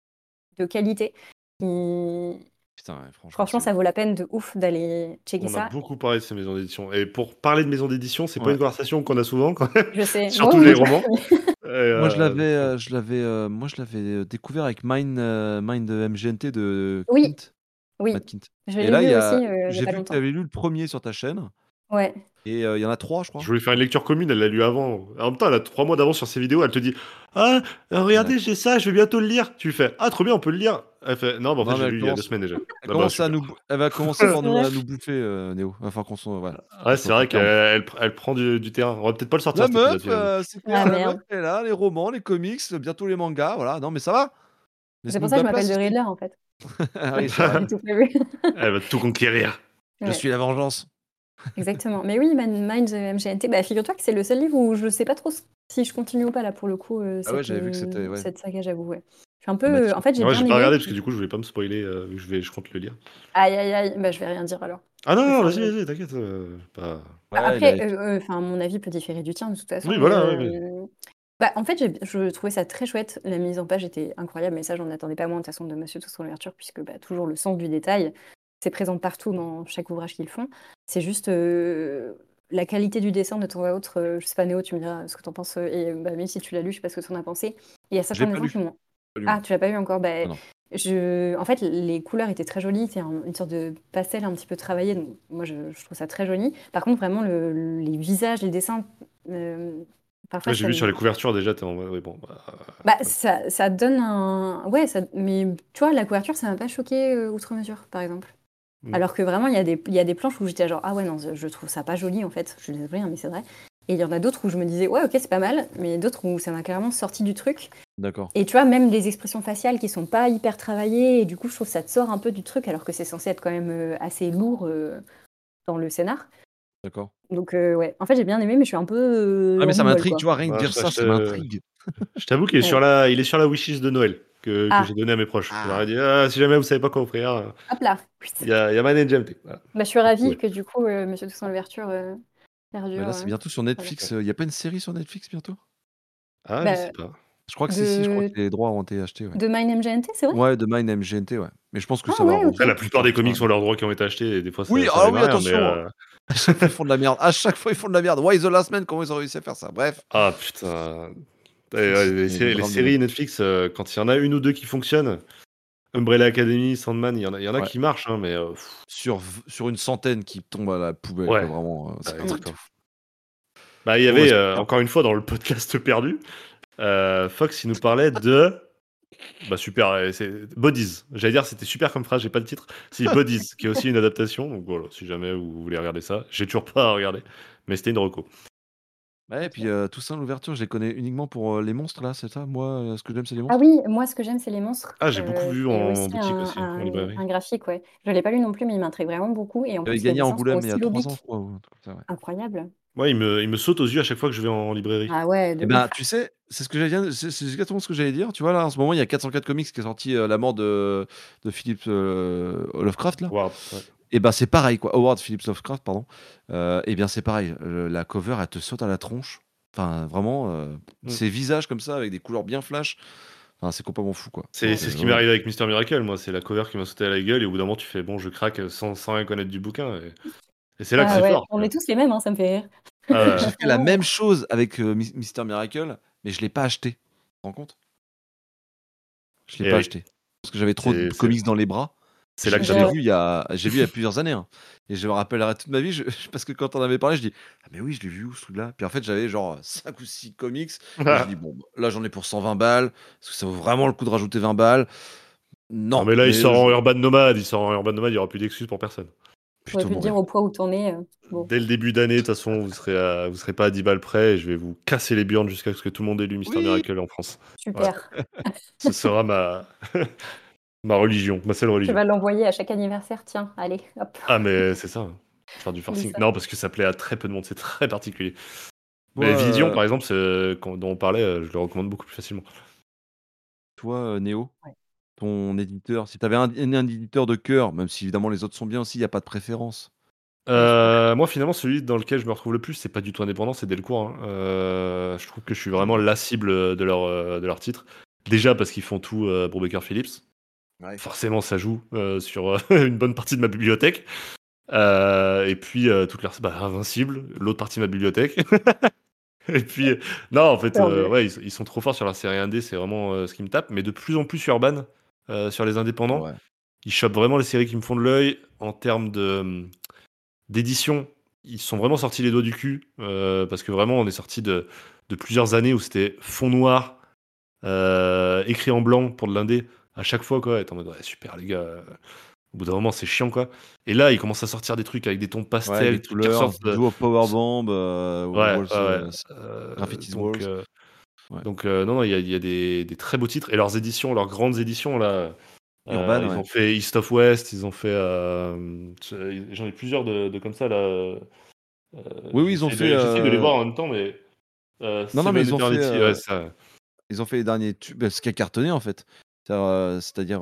de qualité. qui- Putain, ouais, franchement. Ça vaut la peine de ouf d'aller checker On a ça. beaucoup parlé de ces maisons d'édition. Et pour parler de maisons d'édition, c'est pas une conversation qu'on a souvent quand même. Je sais. Surtout les romans. Et, Moi, je euh, l'avais, euh, je l'avais, euh, moi, je l'avais euh, découvert avec Mind, euh, Mind MGNT de Oui. Kint, Oui, Matt Kint. je Et là, lu il y a- aussi euh, j'ai vu que tu avais lu le premier sur ta chaîne. Ouais. Et euh, il y en a trois, je crois. Je voulais faire une lecture commune, elle l'a lu avant. En même temps, elle a trois mois d'avance sur ses vidéos, elle te dit Ah, euh, regardez, j'ai ça, je vais bientôt le lire. Tu lui fais Ah, trop bien, on peut le lire. Elle fait Non, bah, en Non, fait, mais j'ai lu il y a deux semaines déjà. Elle, bah, commence à super. nous, elle va commencer par nous, vrai. à nous bouffer, euh, Néo. Enfin, qu'on s'en- voilà. Ouais, c'est vrai qu'elle elle, elle prend du, du terrain. On va peut-être pas le sortir La meuf, euh, c'est Ah, clair, la merde. meuf elle est là, les romans, les comics, bientôt les mangas, voilà. Non, mais ça va. C'est pour ça que je m'appelle The Riddler en fait. Ah oui. Elle va tout conquérir. Je suis la vengeance. Exactement. Mais oui, Man- Minds euh, MGNT, bah, figure-toi que c'est le seul livre où je sais pas trop si je continue ou pas là pour le coup. euh, Ah ouais, cette, j'avais vu que euh, c'était- ouais. cette saga, j'avoue. Ouais. Je suis un peu. Bah, En fait, j'ai Ouais, bien pas aimé. regardé parce que du coup, je voulais pas me spoiler, euh, je, vais, je compte le lire. Aïe aïe aïe, bah je vais rien dire alors. Ah non, non, vas-y, vas-y, t'inquiète. euh, pas... Ouais, Après, a- euh, euh, mon avis peut différer du tien de toute façon. Oui, voilà, mais, Bah, en fait, je trouvais ça très chouette. La mise en page était incroyable, mais ça, j'en attendais pas moins de toute façon de Monsieur Tous son ouverture, puisque bah, toujours le sens du détail, c'est présent partout dans chaque ouvrage qu'ils font. C'est juste euh, la qualité du dessin de temps à autre. euh, je sais pas, Néo, tu me diras ce que t'en penses. euh, Et bah, même si tu l'as lu, je sais pas ce que t'en as pensé. Et il y a l'ai certains lu. qui m'ont. Ah, tu l'as pas eu encore bah, Ah non. je... En fait, les couleurs étaient très jolies. C'est un- une sorte de pastel un petit peu travaillé. Donc, moi, je, je trouve ça très joli. Par contre, vraiment, le- les visages, les dessins. euh, parfois, Ouais, j'ai vu me- sur les couvertures déjà, t'es en bon. bah, bah, ça, ça donne un. Ouais, ça... mais tu vois, la couverture, ça m'a pas choqué euh, outre mesure, par exemple. Mm. Alors que vraiment, il y, a des... y a des planches où j'étais genre, ah ouais, non, je trouve ça pas joli en fait. Je suis désolée, hein, mais c'est vrai. Et il y en a d'autres où je me disais, ouais, ok, c'est pas mal, mais d'autres où ça m'a carrément sorti du truc. D'accord. Et tu vois, même les expressions faciales qui sont pas hyper travaillées, et du coup, je trouve que ça te sort un peu du truc, alors que c'est censé être quand même euh, assez lourd euh, dans le scénar. D'accord. Donc, euh, ouais, en fait, j'ai bien aimé, mais je suis un peu. euh, Ah, mais ça m'intrigue, tu vois, rien que dire ça, ça, m'intrigue. Je t'avoue qu'il est, Ouais. sur la... il est sur la wishlist de Noël que, que Ah. j'ai donné à mes proches. Ah. Je leur ai dit ah, si jamais vous savez pas quoi offrir, Hop là. il y a, il y a Man. Voilà. Bah, je suis ravie Ouais. que du coup, euh, Monsieur Toussaint l'ouverture euh, perdure. Mais là, c'est euh. bientôt sur Netflix. Il n'y a pas une série sur Netflix bientôt? Ah, Bah, je sais pas. Je crois que si, si, je crois De- que les droits ont été achetés. Ouais, De Mine MGNT, c'est vrai? Ouais de Mind MGNT, ouais. Mais je pense que Ah ça va. ouais, ok. Après, la plupart des comics ont leurs droits qui ont été achetés et des fois ça, Oui, ça ah oui, attention. mais, euh, À chaque fois, ils font de la merde. À chaque fois, ils font de la merde. Why the Last Man Comment ils ont réussi à faire ça? Bref. Ah putain. Ouais, les, C'est sé- les grave séries Netflix, euh, quand il y en a une ou deux qui fonctionnent, Umbrella Academy, Sandman, il y en a, y en a Ouais. qui marchent, hein, mais euh, Sur, sur une centaine qui tombent à la poubelle. Ouais. vraiment. euh, c'est Ouais, un truc bah, il y avait c'est euh, encore une fois dans le podcast perdu, euh, Fox il nous parlait de bah super, c'est Bodies. J'allais dire c'était super comme phrase, j'ai pas le titre. Si Bodies, qui est aussi une adaptation, donc voilà, si jamais vous voulez regarder ça, j'ai toujours pas regardé, mais c'était une reco. Ouais, et puis euh, tout ça, l'ouverture, je les connais uniquement pour euh, les monstres, là, c'est ça? Moi, euh, ce que j'aime, c'est les monstres? Ah oui, moi, ce que j'aime, c'est les monstres. Ah, j'ai beaucoup vu et en aussi boutique un, aussi, en un- librairie. un graphique, ouais. Je l'ai pas lu non plus, mais il m'intrigue vraiment beaucoup. Et en Il avait plus, les gagné à dessins sont Angoulême il y a aussi trois ludiques. ans, je crois. ou un truc comme ça, ouais. Incroyable. Ouais, il me, il me saute aux yeux à chaque fois que je vais en librairie. Ah ouais, de Eh ben, ouf. tu sais, c'est ce que j'allais dire, c'est c'est exactement ce que j'allais dire. Tu vois, là, en ce moment, il y a 404 Comics qui est sorti euh, la mort de, de Philippe euh, Lovecraft, là. Wow, ouais. Et ben, c'est pareil, quoi. Howard Phillips Lovecraft, pardon. Euh, et bien, c'est pareil. Le- la cover, elle te saute à la tronche. Enfin, vraiment, euh, Mm. ces visages comme ça, avec des couleurs bien flash. Enfin, c'est complètement fou, quoi. C'est c'est ce qui m'est arrivé avec Mister Miracle, moi. C'est la cover qui m'a sauté à la gueule et au bout d'un moment, tu fais bon, je craque sans, sans rien connaître du bouquin. Et, et c'est là que Ah c'est ouais, fort. on est tous les mêmes, hein, ça me fait rire. Ah. J'ai fait la même chose avec euh, Mis- Mister Miracle, mais je l'ai pas acheté. Tu te rends compte? Je l'ai Et pas acheté. Parce que j'avais trop de comics dans les bras. C'est là que j'ai vu il y a j'ai vu il y a plusieurs années hein. et je me rappellerai toute ma vie je- parce que quand on avait parlé je dis ah mais oui je l'ai vu où ce truc là puis en fait j'avais genre 5 ou 6 comics et je dis bon bah, là j'en ai pour 120 balles est-ce que ça vaut vraiment le coup de rajouter 20 balles? Non Non, mais là, il sort en je- Urban Nomade. Il sort en Urban Nomade, il n'y aura plus d'excuses pour personne. Putain, J'aurais pu mon te dire au poids où t'en es. euh, bon. Dès le début d'année, de toute façon, vous serez, à- vous serez pas à 10 balles près et je vais vous casser les burnes jusqu'à ce que tout le monde ait lu Mister Oui. Miracle en France. Super. Ce sera ma, ma religion, ma seule Tu religion. vas l'envoyer à chaque anniversaire. Tiens, allez, hop. Ah, mais c'est ça. Faire du forcing. Non, parce que ça plaît à très peu de monde. C'est très particulier. Mais Vision, euh, par exemple, quand- dont on parlait, euh, je le recommande beaucoup plus facilement. toi, euh, Néo, Ouais. ton éditeur. Si tu avais un, éditeur de cœur, même si évidemment les autres sont bien aussi, il n'y a pas de préférence. Euh, moi, finalement, celui dans lequel je me retrouve le plus, c'est pas du tout indépendant, c'est Delcourt. hein. Euh, je trouve que je suis vraiment la cible de leur, euh, de leur titre. Déjà parce qu'ils font tout euh, pour Baker Phillips. Ouais. Forcément, ça joue euh, sur euh, une bonne partie de ma bibliothèque. Euh, et puis, euh, toute leur. Bah, Invincible, l'autre partie de ma bibliothèque. et puis, euh, non, en fait, euh, ouais, ils, ils sont trop forts sur la série 1D, c'est vraiment euh, ce qui me tape. Mais de plus en plus Urban, euh, sur les indépendants, Ouais. ils chopent vraiment les séries qui me font de l'œil en termes de d'édition. Ils sont vraiment sortis les doigts du cul euh, parce que vraiment on est sorti de, de plusieurs années où c'était fond noir, euh, écrit en blanc pour de l'indé à chaque fois quoi. Et t'es en mode ouais, super les gars. euh, Au bout d'un moment c'est chiant quoi. Et là ils commencent à sortir des trucs avec des tons Ouais, pastels, les des trucs qui couleurs, ressortent de- Duo Powerbomb, euh, Ouais, Walls, ouais, euh, ouais. Euh, Graffiti donc, Walls. euh, Ouais. donc euh, non, non, il y a, il y a des, des très beaux titres et leurs éditions, leurs grandes éditions là. euh, Urban, ils ouais. ont fait East of West, ils ont fait. euh, J'en ai plusieurs de, de comme ça là. euh, Oui, oui, ils ont de- fait, J'essaie de les euh, voir en même temps, mais. euh, Non, non, mais ils ont fait, euh, ouais. Ils ont fait les derniers tubes, ce qui a cartonné en fait. C'est-à-dire,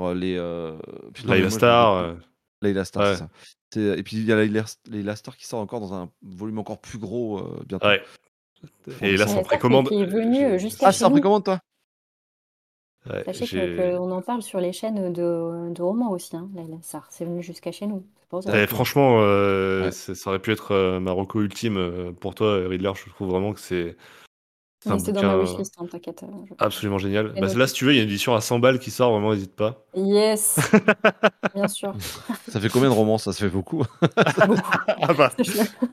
euh, euh, les. euh, putain, Layla moi, Star. Layla Star, ouais. c'est ça. C'est- Et puis il y a Layla Layla Star qui sort encore dans un volume encore plus gros euh, bientôt. ouais. Et là, Mais c'est en ça, précommande. qui est venu, jusqu'à Ah, chez c'est en nous. précommande toi? Ouais, Sachez qu'on en parle sur les chaînes de, de romans aussi, hein, Layla Sarr. C'est venu jusqu'à chez nous. Eh, franchement, euh, Ouais. ça aurait pu être euh, ma reco ultime euh, pour toi, Riddler. Je trouve vraiment que c'est c'est dans ma wishlist, hein, t'inquiète. euh, absolument génial. Bah, là, si tu veux, il y a une édition à 100 balles qui sort, vraiment, n'hésite pas. Yes, bien sûr. Ça fait combien de romans Ça? Se fait beaucoup. Ah bah,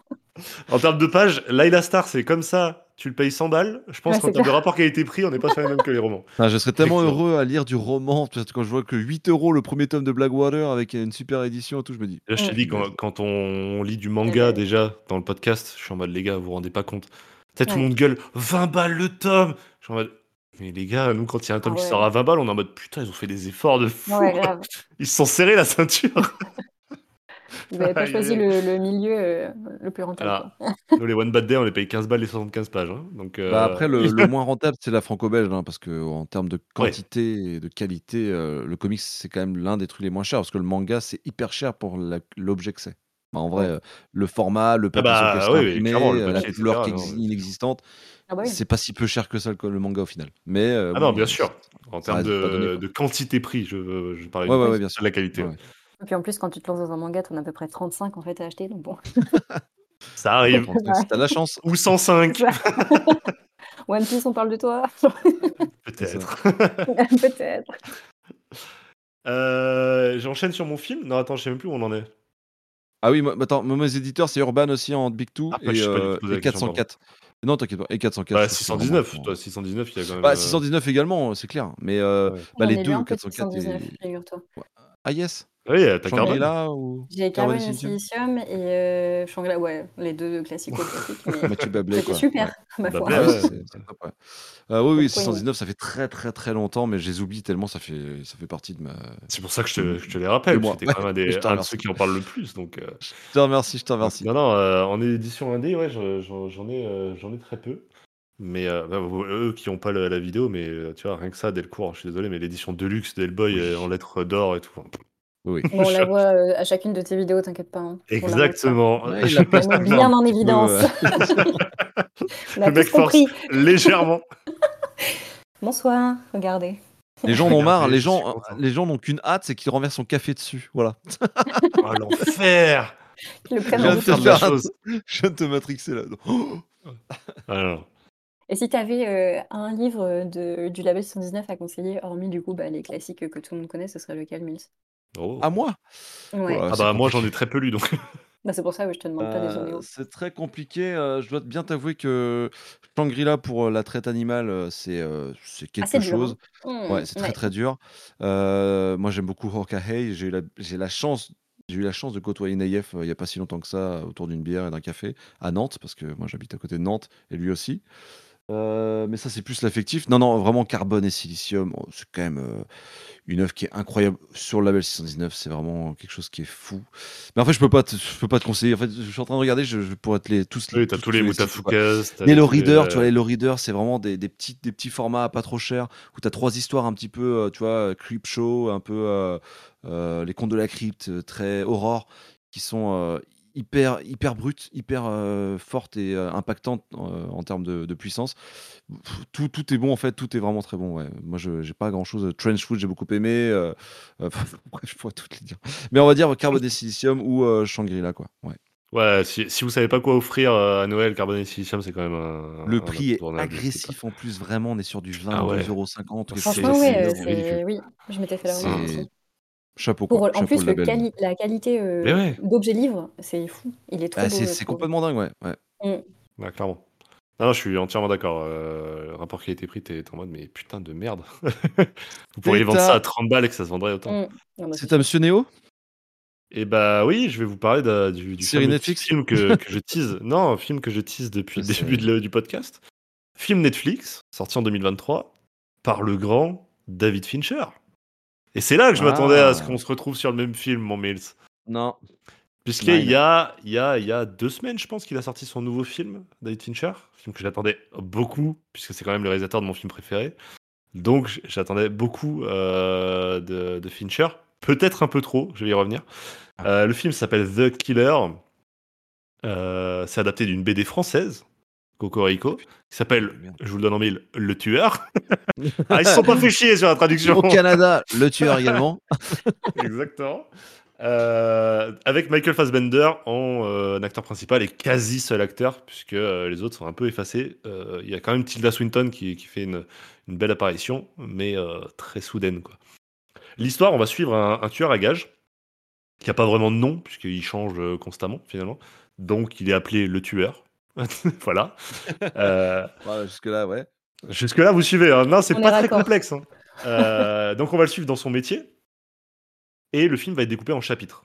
en termes de pages, Layla Star, c'est comme ça. Tu le payes 100 balles? Je pense Ouais, qu'en termes de rapport qualité-prix, on n'est pas sur les mêmes que les romans. Enfin, je serais tellement heureux à lire du roman parce que quand je vois que 8 euros le premier tome de Blackwater avec une super édition et tout, je me dis. Là, je Ouais. dit, quand, quand on lit du manga ouais. déjà dans le podcast, je suis en mode, les gars, vous vous rendez pas compte. Tout le monde gueule 20 balles le tome. Je suis en mode, mais les gars, nous, quand il y a un tome Ah qui sort à 20 balles, on est en mode, putain, ils ont fait des efforts de fou. Ouais, grave. Ils se sont serrés la ceinture. Vous n'avez pas choisi le, le milieu euh, le plus rentable. Alors. Nous, les One Bad Day, on les paye 15 balles les 75 pages. hein. Donc, Bah, après, euh, le, le moins rentable, c'est la franco-belge, hein, parce que en termes de quantité et de qualité, euh, le comics, c'est quand même l'un des trucs les moins chers, parce que le manga, c'est hyper cher pour l'objet que c'est. Bah, en vrai, Ouais. euh, le format, le Ah papier sur bah, oui, imprimé, le euh, la couleur qui est inexistante, Ah bah oui. c'est pas si peu cher que ça le, le manga au final. Mais euh, Ah non, bien sûr. En termes de, quantité-prix, je, je parlais Ouais, de ouais, ouais, bien sûr. de la qualité. Ouais, ouais. ouais. Et puis en plus, quand tu te lances dans un manga, t'en as à peu près 35 en fait à acheter. Donc bon. Ça arrive. Enfin, t'as- T'as la chance. Ou 105, One Piece, on parle de toi peut-être. Peut-être. Euh, J'enchaîne sur mon film? Non, attends, je sais même plus où on en est. Ah oui, moi, attends, moi, mes éditeurs, c'est Urban aussi en Big Two Ah, bah, et, euh, et question, 404. Non, t'inquiète pas. Et 404. Bah, je trouve que c'est 619, vraiment- toi, 619, il y a quand même. Bah, euh, 619 également, c'est clair. Mais euh, Ouais. bah, les deux, un peu de 404 619, et. figure-toi. Ah yes Oui, t'as Carbone. Shangri-La ou J'ai Carbone et Silicium et euh, Shangri-La, ouais, les deux. Mais Mathieu Bablé, c'était quoi. super, ma foi. ouais, Ouais, top. Euh, oui, oui, Pourquoi 619, ça fait très très très longtemps, mais je les oublie tellement, ça fait, ça fait partie de ma. C'est pour ça que je te, je te les rappelle. Moi. parce que T'es quand même un, des, un de ceux qui en parlent le plus. Donc, euh, Je te remercie, je te remercie. non, non, euh, en édition indé, ouais, j'en ai, euh, j'en ai très peu. Mais euh, bah, eux qui n'ont pas la vidéo, mais euh, tu vois, rien que ça, Delcourt, je suis désolé, mais l'édition Deluxe d'Hellboy Oui. euh, en lettres d'or et tout. enfin, Oui. Bon, on la voit euh, à chacune de tes vidéos, t'inquiète pas. hein. On la. Exactement. Ouais, il a On la met bien en évidence. On a Le mec tous compris. Légèrement. Bonsoir, regardez. Les gens en ont marre, Regardez, les je suis gens, content. les gens n'ont qu'une hâte, c'est qu'ils renversent son café dessus. Voilà. Oh, l'enfer Qu'ils le Je viens en de bouteille. te faire la chose. Je viens de te matrixer là. Oh Ah, non. Et si tu avais un livre de, du label 119 à conseiller, hormis du coup bah, les classiques que tout le monde connaît, ce serait lequel, Mills? Oh. à moi? Ouais, Ah bah moi j'en ai très peu lu donc. bah, c'est pour ça que je te demande pas, désolé. Euh, c'est très compliqué. euh, je dois bien t'avouer que Shangri-La pour euh, la traite animale, euh, c'est euh, quelque dur, chose. Mmh, Ouais, c'est très ouais. très dur. Euh, moi, j'aime beaucoup Hawkeye. J'ai eu la, j'ai la chance, j'ai eu la chance de côtoyer Naïef euh, il y a pas si longtemps que ça autour d'une bière et d'un café à Nantes, parce que moi j'habite à côté de Nantes et lui aussi. Euh, mais ça, c'est plus l'affectif. Non, non, vraiment carbone et silicium, oh, c'est quand même euh, une œuvre qui est incroyable sur le label 619. C'est vraiment quelque chose qui est fou. Mais en fait, je peux pas, te, je peux pas te conseiller. En fait, je suis en train de regarder, je, je pourrais te les tous. Oui, t'as tous- tous les t'as Les les low trucs, readers, euh, tu vois, les low readers, c'est vraiment des, des petits, des petits formats pas trop chers où tu as trois histoires un petit peu, tu vois, creep show, un peu euh, les contes de la crypte, très aurore, qui sont hyper, hyper brutes, hyper euh, fortes et euh, impactantes euh, en termes de, de puissance. Pff, Tout, tout est bon en fait, tout est vraiment très bon. Ouais. Moi, je j'ai pas grand chose. Trenchfoot, j'ai beaucoup aimé. euh, euh, bref, je pourrais toutes les dire. Mais on va dire Carbone et Silicium ou euh, Shangri-La, quoi. Ouais. Ouais, si, si vous savez pas quoi offrir euh, à Noël, Carbone et Silicium, c'est quand même un. Le un prix est agressif en plus, vraiment, on est sur du 20, Ah ouais. 2,50 C'est- Franchement, c'est- ouais, c'est ridicule. c'est oui, je m'étais fait la remarque aussi. Chapeau Pour, quoi. en Chapeau plus, le le label. quali- la qualité euh, ouais. d'objet livre, c'est fou. Il est trop Ah, beau. c'est je c'est trouve. complètement dingue, ouais. ouais. pas. Ouais, clairement. Non, non, je suis entièrement d'accord. Euh, le rapport qui a été pris, t'es t'es en mode, mais putain de merde. vous pourriez vendre ça à 30 balles et que ça se vendrait autant. Mm. Non, bah, C'est c'est à Monsieur Néo Et bah oui, je vais vous parler du, du Série fameux Netflix? film que, que je tease. Non, un film que je tease depuis le La début de le- du podcast. Film Netflix, sorti en 2023, par le grand David Fincher. Et c'est là que je m'attendais à ce Ah. qu'on se retrouve sur le même film, mon Mills. Non. Puisqu'il y a, y, a, y a deux semaines, je pense, qu'il a sorti son nouveau film, David Fincher. Film que j'attendais beaucoup, puisque c'est quand même le réalisateur de mon film préféré. Donc j'attendais beaucoup euh, de, de Fincher. Peut-être un peu trop, je vais y revenir. Ah. Euh, le film s'appelle The Killer. Euh, c'est adapté d'une BD française, Cocorico, qui s'appelle, je vous le donne en mille, Le Tueur. ah, ils se sont pas fait chier sur la traduction. Au Canada, le tueur également. Exactement. Euh, avec Michael Fassbender en euh, acteur principal et quasi seul acteur, puisque euh, les autres sont un peu effacés. Euh, Il y a quand même Tilda Swinton qui, qui fait une, une belle apparition, mais euh, très soudaine. quoi. L'histoire, on va suivre un, un tueur à gages qui n'a pas vraiment de nom, puisqu'il change constamment finalement. Donc il est appelé le tueur. voilà. Euh, Ouais, Jusque-là, ouais. Jusque-là, vous suivez. hein. Non, c'est pas très raccord. complexe. hein. Euh, donc, on va le suivre dans son métier. Et le film va être découpé en chapitres.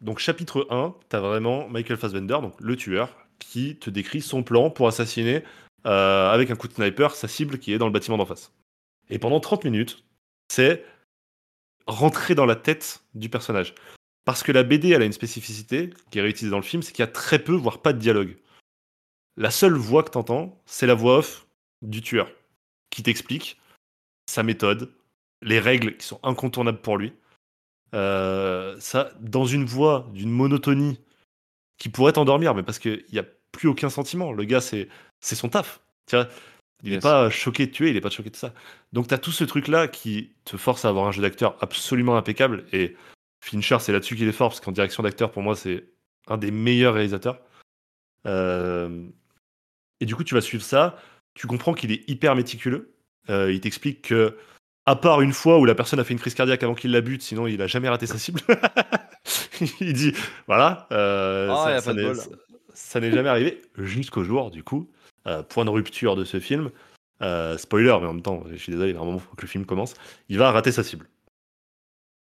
Donc, chapitre 1, tu as vraiment Michael Fassbender, donc le tueur, qui te décrit son plan pour assassiner euh, avec un coup de sniper sa cible qui est dans le bâtiment d'en face. Et pendant 30 minutes, c'est rentrer dans la tête du personnage. Parce que la BD, elle a une spécificité qui est réutilisée dans le film, c'est qu'il y a très peu, voire pas de dialogue. La seule voix que tu entends, c'est la voix off du tueur, qui t'explique sa méthode, les règles qui sont incontournables pour lui. Euh, ça, dans une voix d'une monotonie qui pourrait t'endormir, mais parce qu'il n'y a plus aucun sentiment. Le gars, c'est c'est son taf. Tu vois, il n'est Yes. pas choqué de tuer, il n'est pas choqué de ça. Donc, tu as tout ce truc-là qui te force à avoir un jeu d'acteur absolument impeccable. Et Fincher, c'est là-dessus qu'il est fort, parce qu'en direction d'acteur, pour moi, c'est un des meilleurs réalisateurs. Euh, Et du coup, tu vas suivre ça. Tu comprends qu'il est hyper méticuleux. Euh, il t'explique que, à part une fois où la personne a fait une crise cardiaque avant qu'il la bute, sinon il a jamais raté sa cible. il dit, voilà, euh, Ah, ça- n'est- ça- jamais arrivé jusqu'au jour, du coup, euh, point de rupture de ce film. Spoiler, mais en même temps, je suis désolé, il y a un moment faut que le film commence. Il va rater sa cible.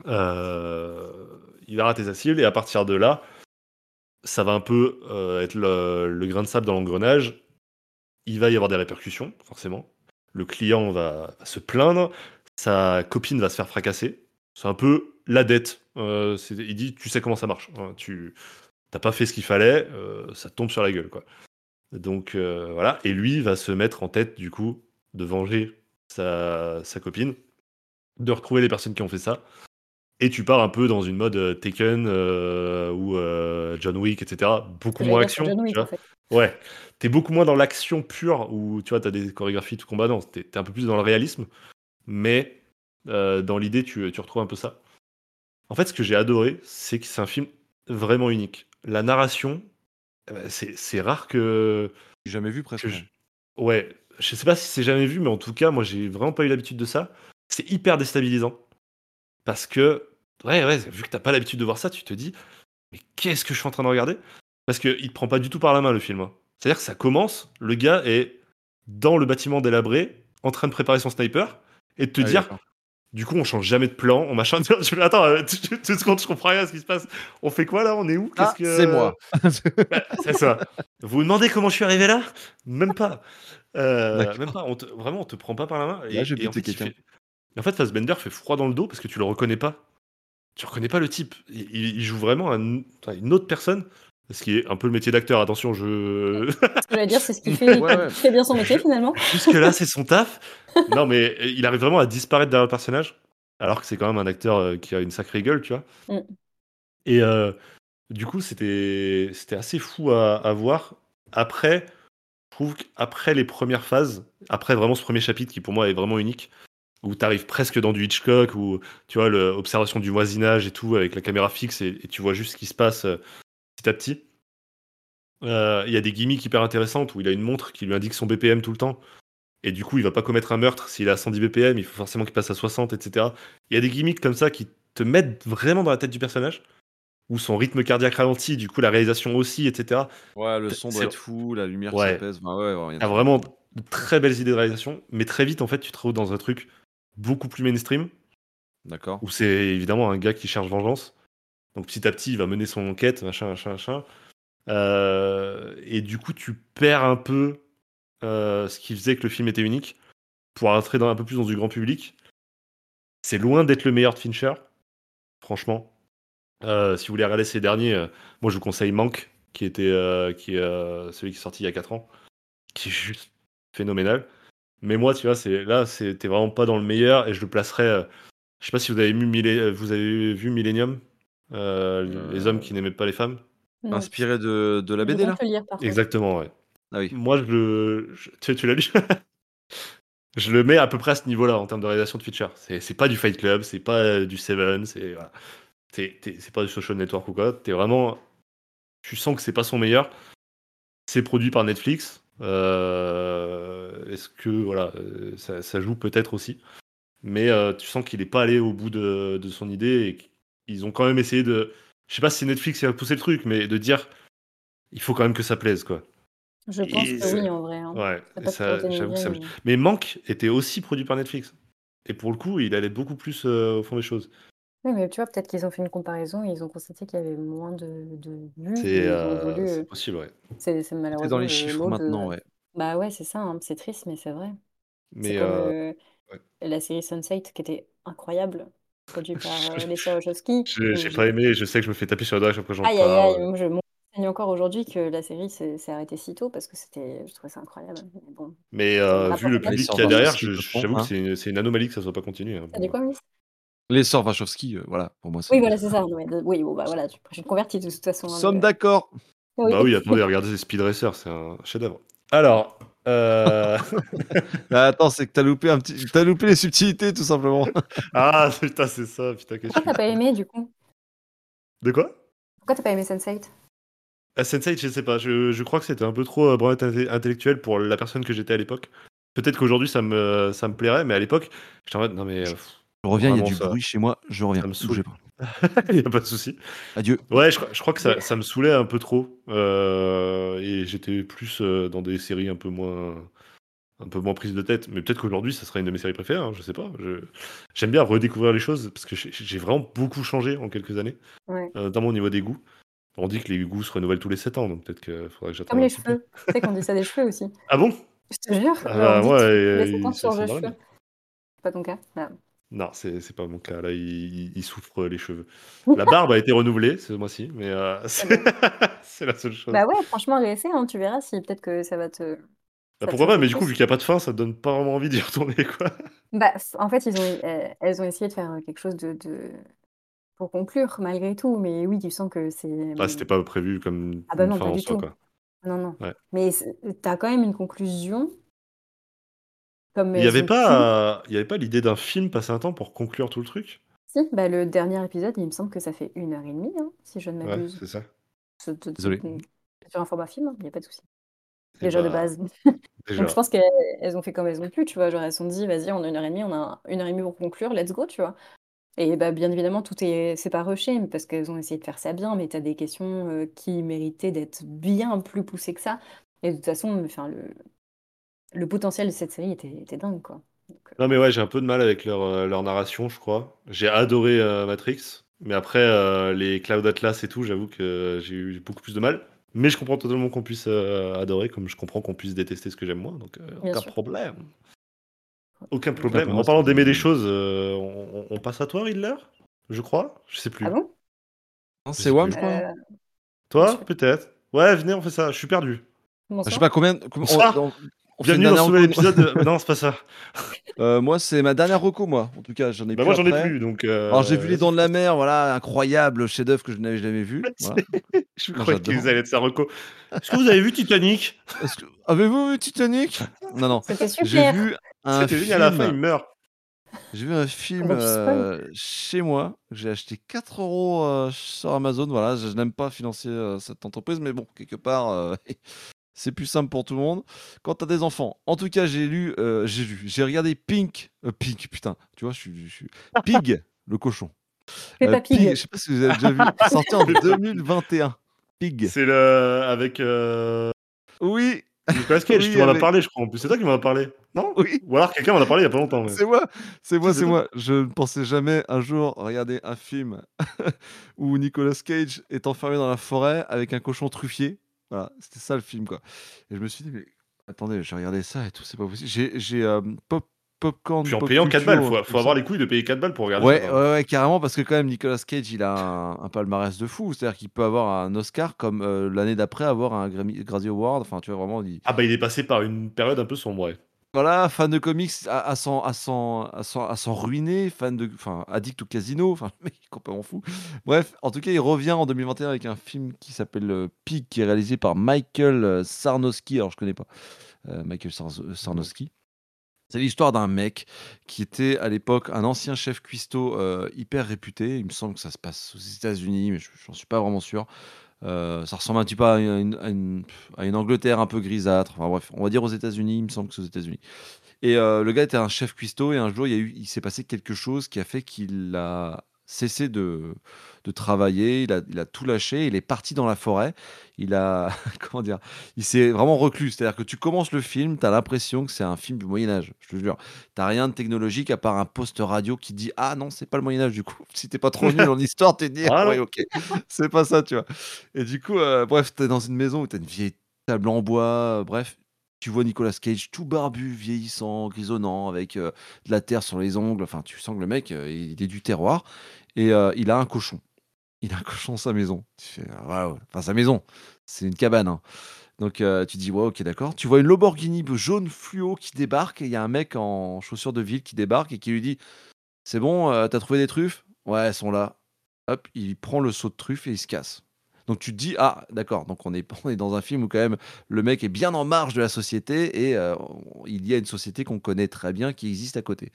Il va rater sa cible et à partir de là, ça va un peu être le, le grain de sable dans l'engrenage. Il va y avoir des répercussions, forcément. Le client va, se plaindre, sa copine va se faire fracasser. C'est un peu la dette. Euh, il dit, tu sais comment ça marche. tu t'as pas fait ce qu'il fallait, euh, ça tombe sur la gueule, quoi. Donc euh, voilà. Et lui va se mettre en tête, du coup, de venger sa, sa copine, de retrouver les personnes qui ont fait ça. Et tu pars un peu dans une mode euh, Taken euh, ou euh, John Wick, etc. Beaucoup moins action. John tu Wick, vois. en fait. Ouais, t'es beaucoup moins dans l'action pure où tu vois, t'as des chorégraphies tout combat. Non, t'es t'es un peu plus dans le réalisme, mais euh, dans l'idée, tu, tu retrouves un peu ça. En fait, ce que j'ai adoré, c'est que c'est un film vraiment unique. La narration, euh, c'est c'est rare que, J'ai jamais vu presque. je... Ouais, je sais pas si c'est jamais vu, mais en tout cas, moi, j'ai vraiment pas eu l'habitude de ça. C'est hyper déstabilisant. Parce que, ouais, ouais, vu que t'as pas l'habitude de voir ça, tu te dis, mais qu'est-ce que je suis en train de regarder? Parce qu'il te prend pas du tout par la main, le film. hein. C'est-à-dire que ça commence, le gars est dans le bâtiment délabré, en train de préparer son sniper, et de te Ah dire. Du coup, on change jamais de plan, on machin. Je attends, tu te comptes, je comprends rien à ce qui se passe. On fait quoi là? On est où? Ah, que c'est moi. Bah, c'est ça. Vous vous demandez comment je suis arrivé là? Même pas. Euh, même pas. On te- vraiment, on te prend pas par la main. Là, j'ai en buté fait, il quelqu'un. fait- et en fait, Fassbender fait froid dans le dos parce que tu le reconnais pas. Tu reconnais pas le type. Il, joue vraiment un- une autre personne. Ce qui est un peu le métier d'acteur. Attention, je. Ce que j'allais dire, c'est ce qui fait, Ouais, ouais. qui fait bien son métier finalement. Jusque-là, c'est son taf. Non, mais il arrive vraiment à disparaître derrière le personnage. Alors que c'est quand même un acteur euh, qui a une sacrée gueule, tu vois. Mm. Et euh, du coup, c'était c'était assez fou à, à voir. Après, je trouve qu'après les premières phases, après vraiment ce premier chapitre qui pour moi est vraiment unique, où tu arrives presque dans du Hitchcock, où tu vois l'observation du voisinage et tout, avec la caméra fixe, et, et tu vois juste ce qui se passe euh, petit à petit. Euh, Il y a des gimmicks hyper intéressantes où il a une montre qui lui indique son BPM tout le temps. Et du coup, il va pas commettre un meurtre s'il est à 110 BPM, il faut forcément qu'il passe à 60, etc. Il y a des gimmicks comme ça qui te mettent vraiment dans la tête du personnage, où son rythme cardiaque ralentit, du coup la réalisation aussi, etc. Ouais, le son doit être fou, la lumière qui Ouais. s'apaise. Enfin, ouais, ouais, il y a T'as tout. vraiment de très belles idées de réalisation, mais très vite, en fait, tu te retrouves dans un truc beaucoup plus mainstream, D'accord. où c'est évidemment un gars qui cherche vengeance. Donc petit à petit, il va mener son enquête, machin, machin, machin. Euh, et du coup, tu perds un peu euh, ce qui faisait que le film était unique pour entrer dans, un peu plus dans du grand public. C'est loin d'être le meilleur de Fincher, franchement. Euh, si vous voulez regarder ces derniers, moi je vous conseille Manque, qui était qui est celui qui est sorti il y a 4 ans, qui est juste phénoménal. Mais moi, tu vois, c'est là, c'était vraiment pas dans le meilleur et je le placerais. euh, je sais pas si vous avez vu, Millé- vous avez vu Millennium, euh, Euh, les hommes qui n'aimaient pas les femmes? Non. Inspiré de, de la BD là? lire. Exactement, ouais. Ah oui. Moi, je le. je- tu, tu l'as lu? Je le mets à peu près à ce niveau-là en termes de réalisation de feature. C'est pas du Fight Club, c'est pas euh, du Seven, c'est voilà. C'est pas du Social Network ou quoi. T'es vraiment. Tu sens que c'est pas son meilleur. C'est produit par Netflix. Euh, Est-ce que voilà, euh, ça, ça joue peut-être aussi. Mais euh, tu sens qu'il est pas allé au bout de, de son idée et qu'ils ont quand même essayé de. Je sais pas si Netflix a poussé le truc, mais de dire il faut quand même que ça plaise quoi. Je pense Et que oui, en vrai. hein. Ouais, Ça j'avoue que ça Mais Manque était aussi produit par Netflix. Et pour le coup, il allait beaucoup plus euh, au fond des choses. Oui, mais tu vois, peut-être qu'ils ont fait une comparaison et ils ont constaté qu'il y avait moins de, de vues. et C'est ils ont euh, voulu, c'est euh, possible, ouais. C'est c'est C'est malheureusement dans les le chiffres lot de- maintenant, ouais. Bah ouais, c'est ça, hein, c'est triste, mais c'est vrai. C'est Mais comme euh, euh, ouais. la série Sunset qui était incroyable, produite par euh, Je- Lisa Wachowski. j'ai où j'ai j'ai- pas aimé, je sais que je me fais taper sur le doigt à chaque fois que j'en Aïe aïe parle. aïe, moi, je m'enseigne encore aujourd'hui que la série s'est s'est arrêtée si tôt parce que c'était, je trouvais ça incroyable. Mais bon, Mais Ça me euh, vu le public Ils qu'il y a derrière, je- j'avoue que hein. c'est une, c'est une anomalie que ça soit pas continué. hein, t'as dit quoi. Miss? Les sœurs Wachowski, euh, voilà, pour moi c'est. Oui, voilà, c'est ça. non, mais de- Oui, bon, bah voilà, tu- je suis convertie de toute façon. Nous hein, sommes donc, d'accord. euh, oui. Bah oui, attendez, regardez Speed Racer, c'est un chef-d'œuvre. Alors, euh... Bah, attends, c'est que t'as loupé un petit, t'as loupé les subtilités tout simplement. ah putain, c'est ça, putain, qu'est-ce Pourquoi que t'as pas aimé du coup? De quoi? Pourquoi t'as pas aimé Sense8 Ah, Sense8, je sais pas, je, je crois que c'était un peu trop euh, branlette intellectuelle pour la personne que j'étais à l'époque. Peut-être qu'aujourd'hui ça me, ça me plairait, mais à l'époque, j'étais en mode, non mais, euh, pff, Je reviens, il y a du ça- bruit chez moi, je reviens. ça me saoule. Bougez pas. il y a pas de souci. Adieu. Ouais, je, crois- je crois que ça, ça me saoulait un peu trop. euh, et j'étais plus euh, dans des séries un peu moins un peu moins prises de tête. Mais peut-être qu'aujourd'hui, ça serait une de mes séries préférées, hein, je sais pas. Je- J'aime bien redécouvrir les choses parce que j'ai vraiment beaucoup changé en quelques années, Ouais. euh, notamment au niveau des goûts. On dit que les goûts se renouvellent tous les 7 ans, donc peut-être qu'il faudrait que j'attende Comme les cheveux. tu sais qu'on dit ça des cheveux aussi. Ah bon? Je te jure. Ah on bah, dit moi, tous euh, les 7 ans il- sur ça- le ça cheveu. donne. C'est pas ton cas Bah, Non, c'est c'est pas mon cas. Là, il, souffre les cheveux. La barbe a été renouvelée ce mois-ci, mais euh, c'est c'est la seule chose. Bah ouais, franchement, réessaie, hein, tu verras si peut-être que ça va te. Bah, ça te pourquoi pas, mais du coup, vu qu'il n'y a pas de fin, ça te donne pas vraiment envie d'y retourner, quoi. Bah, en fait, ils ont, euh, elles ont essayé de faire quelque chose de, de- pour conclure, malgré tout. Mais oui, tu sens que c'est. Bah, c'était pas prévu comme Ah bah une non, fin pas en du soi, tout. quoi. Non, non. Ouais. Mais c'est- t'as quand même une conclusion. Comme Il n'y elles avait pas, il y avait pas l'idée d'un film passer un temps pour conclure tout le truc? Si, bah, le dernier épisode, il me semble que ça fait une heure et demie, hein, si je ne Ouais, m'abuse. c'est ça. Désolé. c'est Sur un format film, il n'y a pas de souci. Déjà de base. Déjà. Donc je pense qu'elles elles ont fait comme elles ont pu, tu vois. Genre elles se sont dit, vas-y, on a une heure et demie, on a une heure et demie pour conclure, let's go, tu vois. Et bah, bien évidemment, tout est, c'est pas rushé, mais parce qu'elles ont essayé de faire ça bien, mais t'as des questions euh, qui méritaient d'être bien plus poussées que ça. Et de toute façon, enfin, le, le potentiel de cette série était, était dingue, quoi. Non, mais ouais, j'ai un peu de mal avec leur, euh, leur narration, je crois. J'ai adoré euh, Matrix, mais après, euh, les Cloud Atlas et tout, j'avoue que j'ai eu beaucoup plus de mal. Mais je comprends totalement qu'on puisse euh, adorer, comme je comprends qu'on puisse détester ce que j'aime moi, donc euh, aucun sûr. problème. Aucun problème. En parlant d'aimer des choses, euh, on, on passe à toi, Riddler Je crois Je sais plus. Ah bon? Non, C'est Wam, je crois. Euh, Toi, peut-être? Ouais, venez, on fait ça. Je suis perdu. bon Je sais pas combien. combien- Ça on, on- on Bienvenue dans ce nouvel épisode. de- non, c'est pas ça. Euh, moi, c'est ma dernière reco, moi. En tout cas, j'en ai Bah, plus moi, j'en ai plus, donc. euh, Alors, j'ai vu Les Dents de la Mer, voilà, incroyable chef-d'œuvre que je n'avais jamais vu. Voilà. Je Moi, croyais vous allez être sa reco. Est-ce que vous avez vu Titanic? Que- Avez-vous vu Titanic? Non, non. C'était J'ai super. vu un C'était génial, à la fin, il film. meurt. J'ai vu un film euh, chez moi. que J'ai acheté 4 euros sur Amazon. Voilà, je, je n'aime pas financer euh, cette entreprise, mais bon, quelque part, euh, c'est plus simple pour tout le monde. Quand t'as des enfants. En tout cas, j'ai lu, euh, j'ai lu, j'ai regardé Pink, euh, Pink, putain, tu vois, je suis, je suis- Pig, le cochon. Euh, Pig. je sais pas si vous avez déjà vu. Sorti en 2021. Pig. C'est le. Avec. Euh... Oui, Nicolas Cage, Oui, tu m'en as parlé, je crois. En plus, c'est toi qui m'en as parlé. Non oui. Ou alors quelqu'un m'en a parlé il y a pas longtemps. C'est moi, c'est moi, c'est moi. Je ne pensais jamais un jour regarder un film où Nicolas Cage est enfermé dans la forêt avec un cochon truffier. Voilà, c'était ça le film, quoi. Et je me suis dit, mais attendez, j'ai regardé ça et tout, c'est pas possible. J'ai, j'ai euh, pop, popcorn. Puis en pop payant 4 culture, balles, faut, faut avoir les couilles de payer 4 balles pour regarder Ouais, ça. ouais, ouais, carrément, parce que quand même, Nicolas Cage, il a un, un palmarès de fou. C'est-à-dire qu'il peut avoir un Oscar comme euh, l'année d'après avoir un Grammy, Grammy Award. Enfin, tu vois, vraiment, il, Ah bah il est passé par une période un peu sombre, ouais. Voilà, fan de comics à, à s'en à à ruiner, fan de, enfin, addict au casino, enfin, mec complètement fou. Bref, en tout cas, il revient en 2021 avec un film qui s'appelle euh, Pig, qui est réalisé par Michael euh, Sarnowski. Alors, je connais pas euh, Michael Sar- Sarnowski. C'est l'histoire d'un mec qui était à l'époque un ancien chef cuistot hyper réputé. Il me semble que ça se passe aux États-Unis, mais je- j'en suis pas vraiment sûr. Euh, ça ressemble un petit peu à une, à une- Angleterre un peu grisâtre. Enfin bref, on va dire aux États-Unis. Il me semble que c'est aux États-Unis. Et euh, le gars était un chef cuistot et un jour il, il s'est passé quelque chose qui a fait qu'il a cessé de, de travailler, il a, il a tout lâché, il est parti dans la forêt, il a, comment dire, il s'est vraiment reclus. C'est-à-dire que tu commences le film, tu as l'impression que c'est un film du Moyen-Âge, je te jure. Tu rien de technologique à part un poste radio qui dit Ah non, c'est pas le Moyen-Âge du coup. Si t'es pas trop nul en histoire, tu te dis Ah. Oui, ok, c'est pas ça, tu vois. Et du coup, euh, bref, tu es dans une maison où tu as une vieille table en bois, euh, bref. Tu vois Nicolas Cage tout barbu, vieillissant, grisonnant, avec euh, de la terre sur les ongles. Enfin, tu sens que le mec, euh, il est du terroir. Et euh, il a un cochon. Il a un cochon dans sa maison. Tu fais, ah, waouh. Enfin, sa maison. C'est une cabane. hein. Donc, tu dis, ouais, ok, d'accord. Tu vois une Lamborghini jaune fluo qui débarque. Et il y a un mec en chaussures de ville qui débarque et qui lui dit C'est bon, t'as trouvé des truffes? Ouais, elles sont là. Hop, il prend le seau de truffes et il se casse. Donc tu te dis, ah d'accord, donc on est, on est dans un film où quand même le mec est bien en marge de la société et euh, il y a une société qu'on connaît très bien qui existe à côté.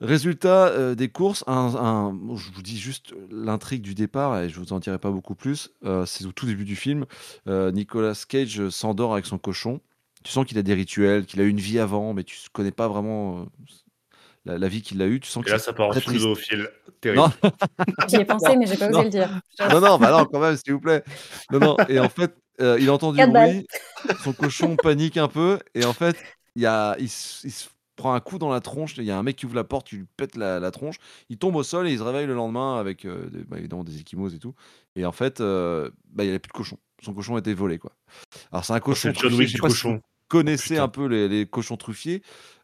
Résultat euh, des courses, un, je vous dis juste l'intrigue du départ et je vous en dirai pas beaucoup plus. euh, c'est au tout début du film. Nicolas Cage s'endort avec son cochon. Tu sens qu'il a des rituels, qu'il a eu une vie avant, mais tu connais pas vraiment la, la vie qu'il a eue. Tu sens Et que là, ça part très triste. zoophile. Terrible. Non, J'y ai pensé, mais j'ai pas osé Non. le dire. non, non, bah non, quand même, s'il vous plaît. Non, non, et en fait, euh, il entend du Quatre balles. bruit, son cochon panique un peu, et en fait, il, y a, il, se- il se prend un coup dans la tronche, il y a un mec qui ouvre la porte, il lui pète la, la tronche, il tombe au sol et il se réveille le lendemain avec euh, des, bah, évidemment des échymoses et tout. Et en fait, euh, bah, il n'y avait plus de cochon. Son cochon a été volé, quoi. Alors, c'est un cochon. C'est John Wick du si vous connaissez putain. un peu les, les cochons truffiers.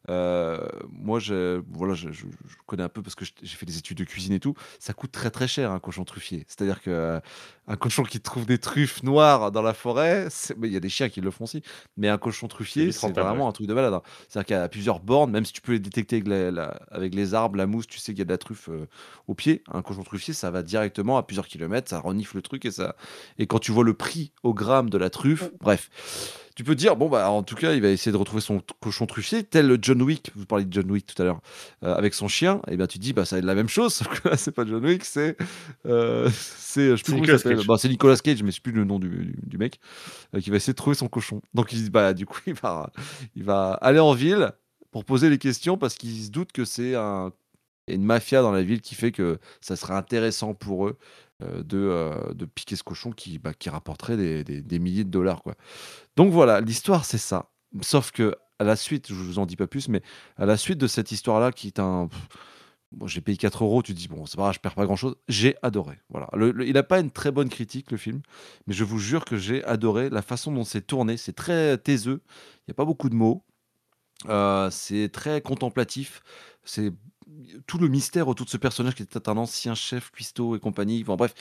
Euh, moi, je, voilà, je, je- je connais un peu parce que j'ai fait des études de cuisine et tout. Ça coûte très très cher un cochon truffier. C'est-à-dire que euh, un cochon qui trouve des truffes noires dans la forêt, c'est- mais il y a des chiens qui le font aussi. Mais un cochon truffier, c'est vraiment ouais. un truc de malade. hein. C'est-à-dire qu'il y a plusieurs bornes, même si tu peux les détecter avec, la- la- avec les arbres, la mousse, tu sais qu'il y a de la truffe euh, au pied. Un cochon truffier, ça va directement à plusieurs kilomètres, ça renifle le truc et ça. Et quand tu vois le prix au gramme de la truffe, bref. Tu peux dire, bon, bah, en tout cas, il va essayer de retrouver son cochon truffier, tel le John Wick, vous parliez de John Wick tout à l'heure, euh, avec son chien, et bien tu dis, bah, ça va être la même chose, sauf que là, c'est pas John Wick, c'est. euh, c'est C'est il Nicolas. Bah, c'est Nicolas Cage, mais je sais plus le nom du, du- du mec, euh, qui va essayer de trouver son cochon. Donc, il, bah, du coup, il va, il va aller en ville pour poser les questions parce qu'il se doute que c'est un, une mafia dans la ville qui fait que ça serait intéressant pour eux euh, de, euh, de piquer ce cochon qui, bah, qui rapporterait des, des- milliers de dollars. Quoi. Donc voilà, l'histoire c'est ça. Sauf que à la suite, je vous en dis pas plus, mais à la suite de cette histoire-là, qui est un. Bon, j'ai payé 4 euros, tu te dis, bon, c'est pas grave, je perds pas grand-chose. J'ai adoré. Voilà. il n'a pas une très bonne critique, le film, mais je vous jure que j'ai adoré la façon dont c'est tourné. C'est très taiseux, il n'y a pas beaucoup de mots. Euh, c'est très contemplatif. C'est tout le mystère autour de ce personnage qui était un ancien chef, cuistot et compagnie. Enfin, bref,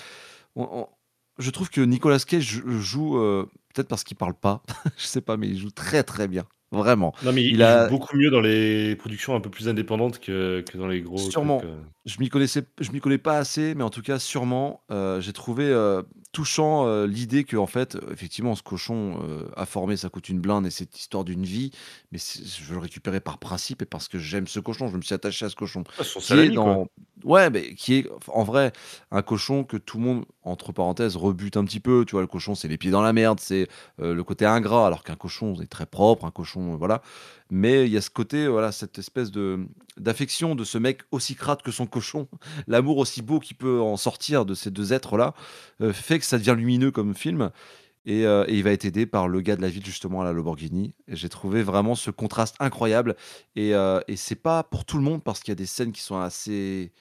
je trouve que Nicolas Cage joue, euh, peut-être parce qu'il parle pas, je sais pas, mais il joue très très bien. Vraiment. Non, mais il, a... joue beaucoup mieux dans les productions un peu plus indépendantes que, que dans les gros. Sûrement. Euh. Je m'y connaissais, je m'y connais pas assez, mais en tout cas, sûrement, euh, j'ai trouvé euh, touchant l'idée que, en fait, effectivement, ce cochon a formé, ça coûte une blinde et c'est histoire d'une vie, mais je veux le récupérer par principe et parce que j'aime ce cochon, je me suis attaché à ce cochon. Ah, qui est dans... Ouais, mais qui est en vrai un cochon que tout le monde, entre parenthèses, rebute un petit peu. Tu vois, le cochon, c'est les pieds dans la merde, c'est le côté ingrat, alors qu'un cochon est très propre, un cochon voilà. Mais il y a ce côté, voilà, cette espèce de d'affection de ce mec aussi crade que son cochon, l'amour aussi beau qui peut en sortir de ces deux êtres-là, euh, fait que ça devient lumineux comme film. Euh, et, il va être aidé par le gars de la ville justement à la Lamborghini. J'ai trouvé vraiment ce contraste incroyable. Et, euh, et c'est pas pour tout le monde parce qu'il y a des scènes qui sont assez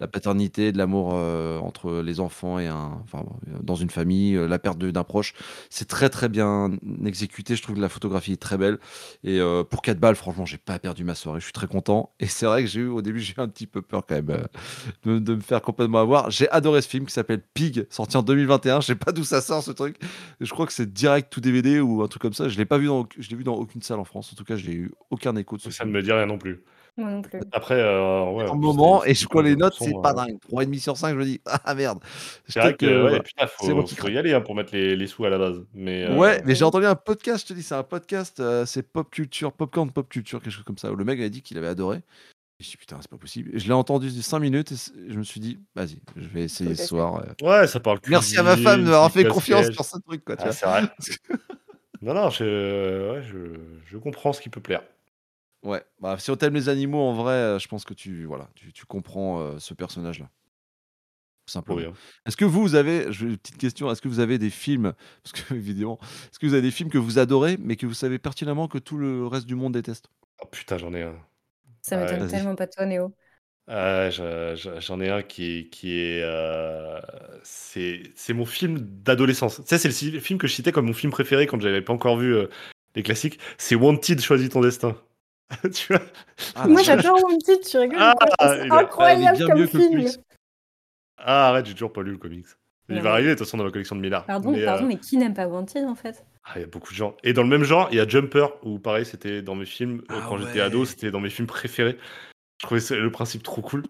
la paternité, de l'amour entre les enfants et un, enfin, dans une famille, la perte d'un proche. C'est très très bien exécuté. Je trouve que la photographie est très belle. Et pour 4 balles, franchement, j'ai pas perdu ma soirée. Je suis très content. Et c'est vrai que j'ai eu au début, j'ai eu un petit peu peur quand même de, me faire complètement avoir. J'ai adoré ce film qui s'appelle Pig, sorti en 2021. Je sais pas d'où ça sort ce truc. Je crois que c'est direct tout DVD ou un truc comme ça. Je l'ai pas vu dans, je l'ai vu dans aucune salle en France. En tout cas, je n'ai eu aucun écho de ce Ça ne me dit rien non plus. Moi non plus. Après, euh, ouais, un moment, et je crois les notes, c'est pas euh, dingue. 3,5 sur 5, je me dis, ah merde. C'est vrai que, ouais, putain, faut, faut y aller hein, pour mettre les, les, sous à la base. Mais, euh, Ouais, mais j'ai entendu un podcast, je te dis, c'est un podcast, c'est Pop Culture, Popcorn Pop Culture, quelque chose comme ça, où le mec avait dit qu'il avait adoré. Je dis, putain, c'est pas possible. Et je l'ai entendu 5 minutes et je me suis dit, vas-y, je vais essayer ce soir. Ouais, ça parle Merci à ma femme de m'avoir fait confiance sur ce truc. Quoi, ah, c'est vrai. non, non, je, ouais, je, je comprends ce qui peut plaire. Ouais, bah, si on t'aime les animaux, en vrai, euh, je pense que tu, voilà, tu, tu comprends euh, ce personnage-là. Simplement. Est-ce que vous, avez, je, une petite question, est-ce que vous avez des films, parce que évidemment, est-ce que vous avez des films que vous adorez, mais que vous savez pertinemment que tout le reste du monde déteste? Oh putain, j'en ai un. Ça m'étonne tellement pas de toi, Néo. Ah, j'en ai un qui est, qui est, euh, c'est, c'est mon film d'adolescence. Tu sais, c'est le film que je citais comme mon film préféré quand j'avais pas encore vu les classiques. C'est Wanted, choisis ton destin. tu vois ah, Moi j'adore Wanted, tu rigoles. Ah, c'est incroyable comme film. Ah arrête, j'ai toujours pas lu le comics. Il va arriver de toute façon dans la collection de Millard. Pardon, mais, pardon, euh, mais qui n'aime pas Wanted en fait? Ah, il y a beaucoup de gens. Et dans le même genre, il y a Jumper, où pareil, c'était dans mes films, euh, ah quand j'étais ado, c'était dans mes films préférés. Je trouvais le principe trop cool.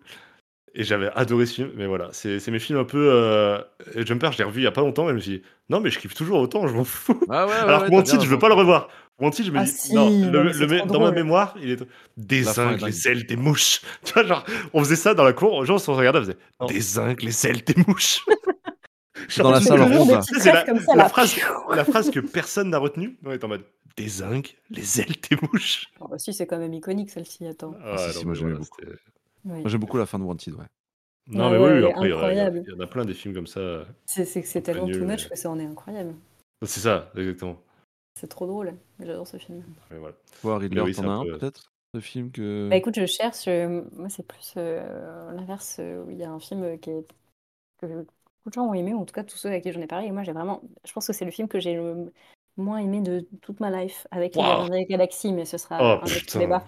Et j'avais adoré ce film, mais voilà, c'est mes films un peu. Euh... Jumper, je l'ai revu il y a pas longtemps, et je me suis dit, non, mais je kiffe toujours autant, je m'en fous. Ah ouais, Alors que Wanted, je veux pas le revoir. Wanted, je me ah dis, non, le, dans ma mémoire, il est des zincs, les ailes, des mouches. Tu vois, genre, on faisait ça dans la cour, gens se regardaient, on faisait des zincs, les ailes, des mouches. dans la salle, on C'est la, la, phrase, la phrase que personne n'a retenue. On est en mode des zincs, les ailes, des mouches. Oh, bah si, c'est quand même iconique celle-ci, attends. Ah, ah si, moi j'aime beaucoup. Moi j'aime beaucoup la fin de Wanted, ouais. Non, mais oui, après, il y, en a plein des films comme ça. C'est que c'est tellement too much que ça en est incroyable. C'est ça, exactement. C'est trop drôle. J'adore ce film. Mais voilà. Toi, Riddler, t'en as un peut-être Ce film que. Bah écoute, je cherche. Euh, moi, c'est plus euh, l'inverse. Euh, où il y a un film qui est... que beaucoup de gens ont aimé, ou en tout cas tous ceux avec qui j'en ai parlé. Et moi, j'ai vraiment. Je pense que c'est le film que j'ai le moins aimé de toute ma life avec wow. les Galaxies, mais ce sera oh, un autre débat.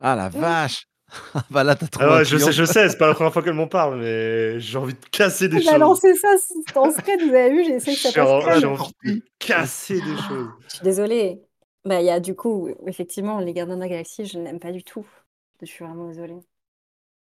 Ah la vache bah là, t'as trop. Ah je sais, je sais, c'est pas la première fois qu'elle m'en parle, mais j'ai envie de casser des choses. J'ai lancé ça en secret, vous avez vu, j'ai essayé que ça passe. J'ai envie de casser des choses. Je suis désolée. Bah, il y a du coup, effectivement, les Gardiens de la Galaxie, je n'aime pas du tout. Je suis vraiment désolée.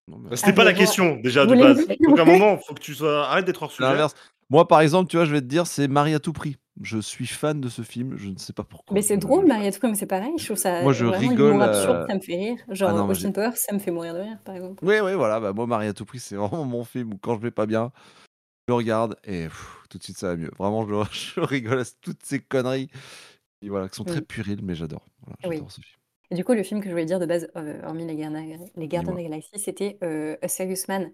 Bah, c'était pas la question, déjà, de base. Donc, à un moment, il faut que tu sois. Arrête d'être hors sujet. Moi, par exemple, tu vois, je vais te dire, c'est Marie à tout prix. Je suis fan de ce film, je ne sais pas pourquoi. Mais c'est drôle, Marie à tout prix, mais c'est pareil. Je trouve ça moi, je rigole. absurde, ça me fait rire. Genre, ah Ocean Power, ça me fait mourir de rire, par exemple. Oui, oui, voilà. Bah, moi, Marie à tout prix, c'est vraiment mon film où quand je vais pas bien, je regarde et tout de suite, ça va mieux. Vraiment, je, rigole à toutes ces conneries et voilà, qui sont très puriles, mais j'adore. Voilà, ce film. Et du coup, le film que je voulais dire de base, euh, hormis Les Gardiens, les Gardiens de la Galaxie, c'était euh, A Serious Man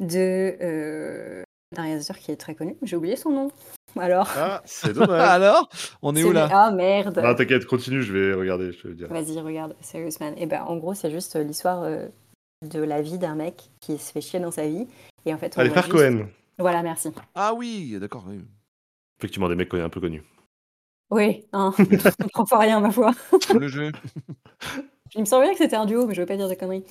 de. Euh, d'un réalisateur qui est très connu. J'ai oublié son nom. Alors, Ah, c'est dommage. Alors, on est où là ah merde. non, t'inquiète, continue, je vais regarder, je te le dire. Vas-y, regarde, Serious Man. Et ben, en gros, c'est juste euh, l'histoire euh, de la vie d'un mec qui se fait chier dans sa vie. Et en fait, on Allez, frère juste- Cohen. Voilà, merci. Ah oui, d'accord. oui. Effectivement, des mecs un peu connus. Oui, hein, on prend pas rien, ma foi. Le jeu. Il me semblait que c'était un duo, mais je veux pas dire de conneries.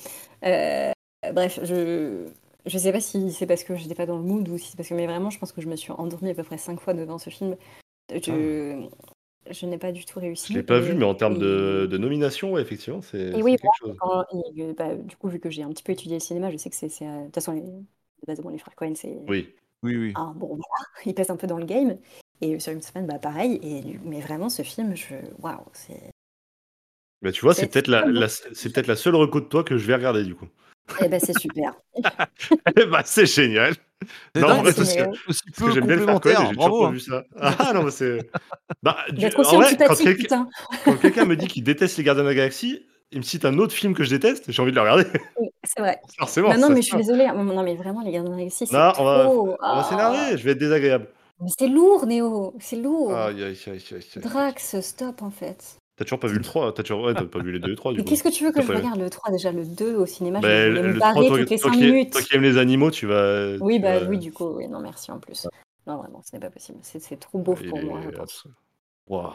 Euh, bref, je je sais pas si c'est parce que j'étais pas dans le mood ou si c'est parce que mais vraiment, je pense que je me suis endormie à peu près cinq fois devant ce film. Je je n'ai pas du tout réussi. Je l'ai pas Et- vu, mais en termes de, et- de nomination, ouais, effectivement, c'est oui, quelque chose. quand- et, bah, du coup, vu que j'ai un petit peu étudié le cinéma, je sais que c'est euh, de toute façon les, de base, bon, les frères Cohen, c'est Oui. Oui, oui. un bon voilà, ils pèsent un peu dans le game. Et sur une semaine, bah pareil. Et mais vraiment, ce film, je waouh, c'est Bah, tu vois, c'est peut-être la, la- c'est peut-être la seule reco de toi que je vais regarder, du coup. Eh ben, c'est super. Eh bah, c'est génial. Non, c'est parce que- aussi Parce peu que j'aime bien le faire j'ai toujours hein. vu ça. Ah non, mais c'est. Bah, du- D'être en vrai, quand quelqu'un putain. quand quelqu'un me dit qu'il déteste les Gardiens de la Galaxie, il me cite un autre film que je déteste, j'ai envie de le regarder. Oui, C'est vrai. Forcément. Bah non, mais je suis désolée. Non, mais vraiment, les Gardiens de la Galaxie, c'est Non, on va, trop. on va Ah. s'énerver, je vais être désagréable. Mais c'est lourd, Néo. C'est lourd. Aïe, aïe, aïe, aïe, aïe. Drax, stop en fait. T'as toujours pas vu le 3 T'as toujours... ouais, t'as pas vu les 2 et 3 du Mais coup. qu'est-ce que tu veux que T'as je pas- regarde le 3 déjà le 2 au cinéma Bah, Je vais le me 3, barrer toi, toutes les toi 5 qui, minutes. toi qui aimes les animaux, tu vas. Oui, tu bah vas- oui, du coup, oui, non, merci en plus. Non, vraiment, ce n'est pas possible. C'est c'est trop beau il pour moi, je pense. abs- Waouh.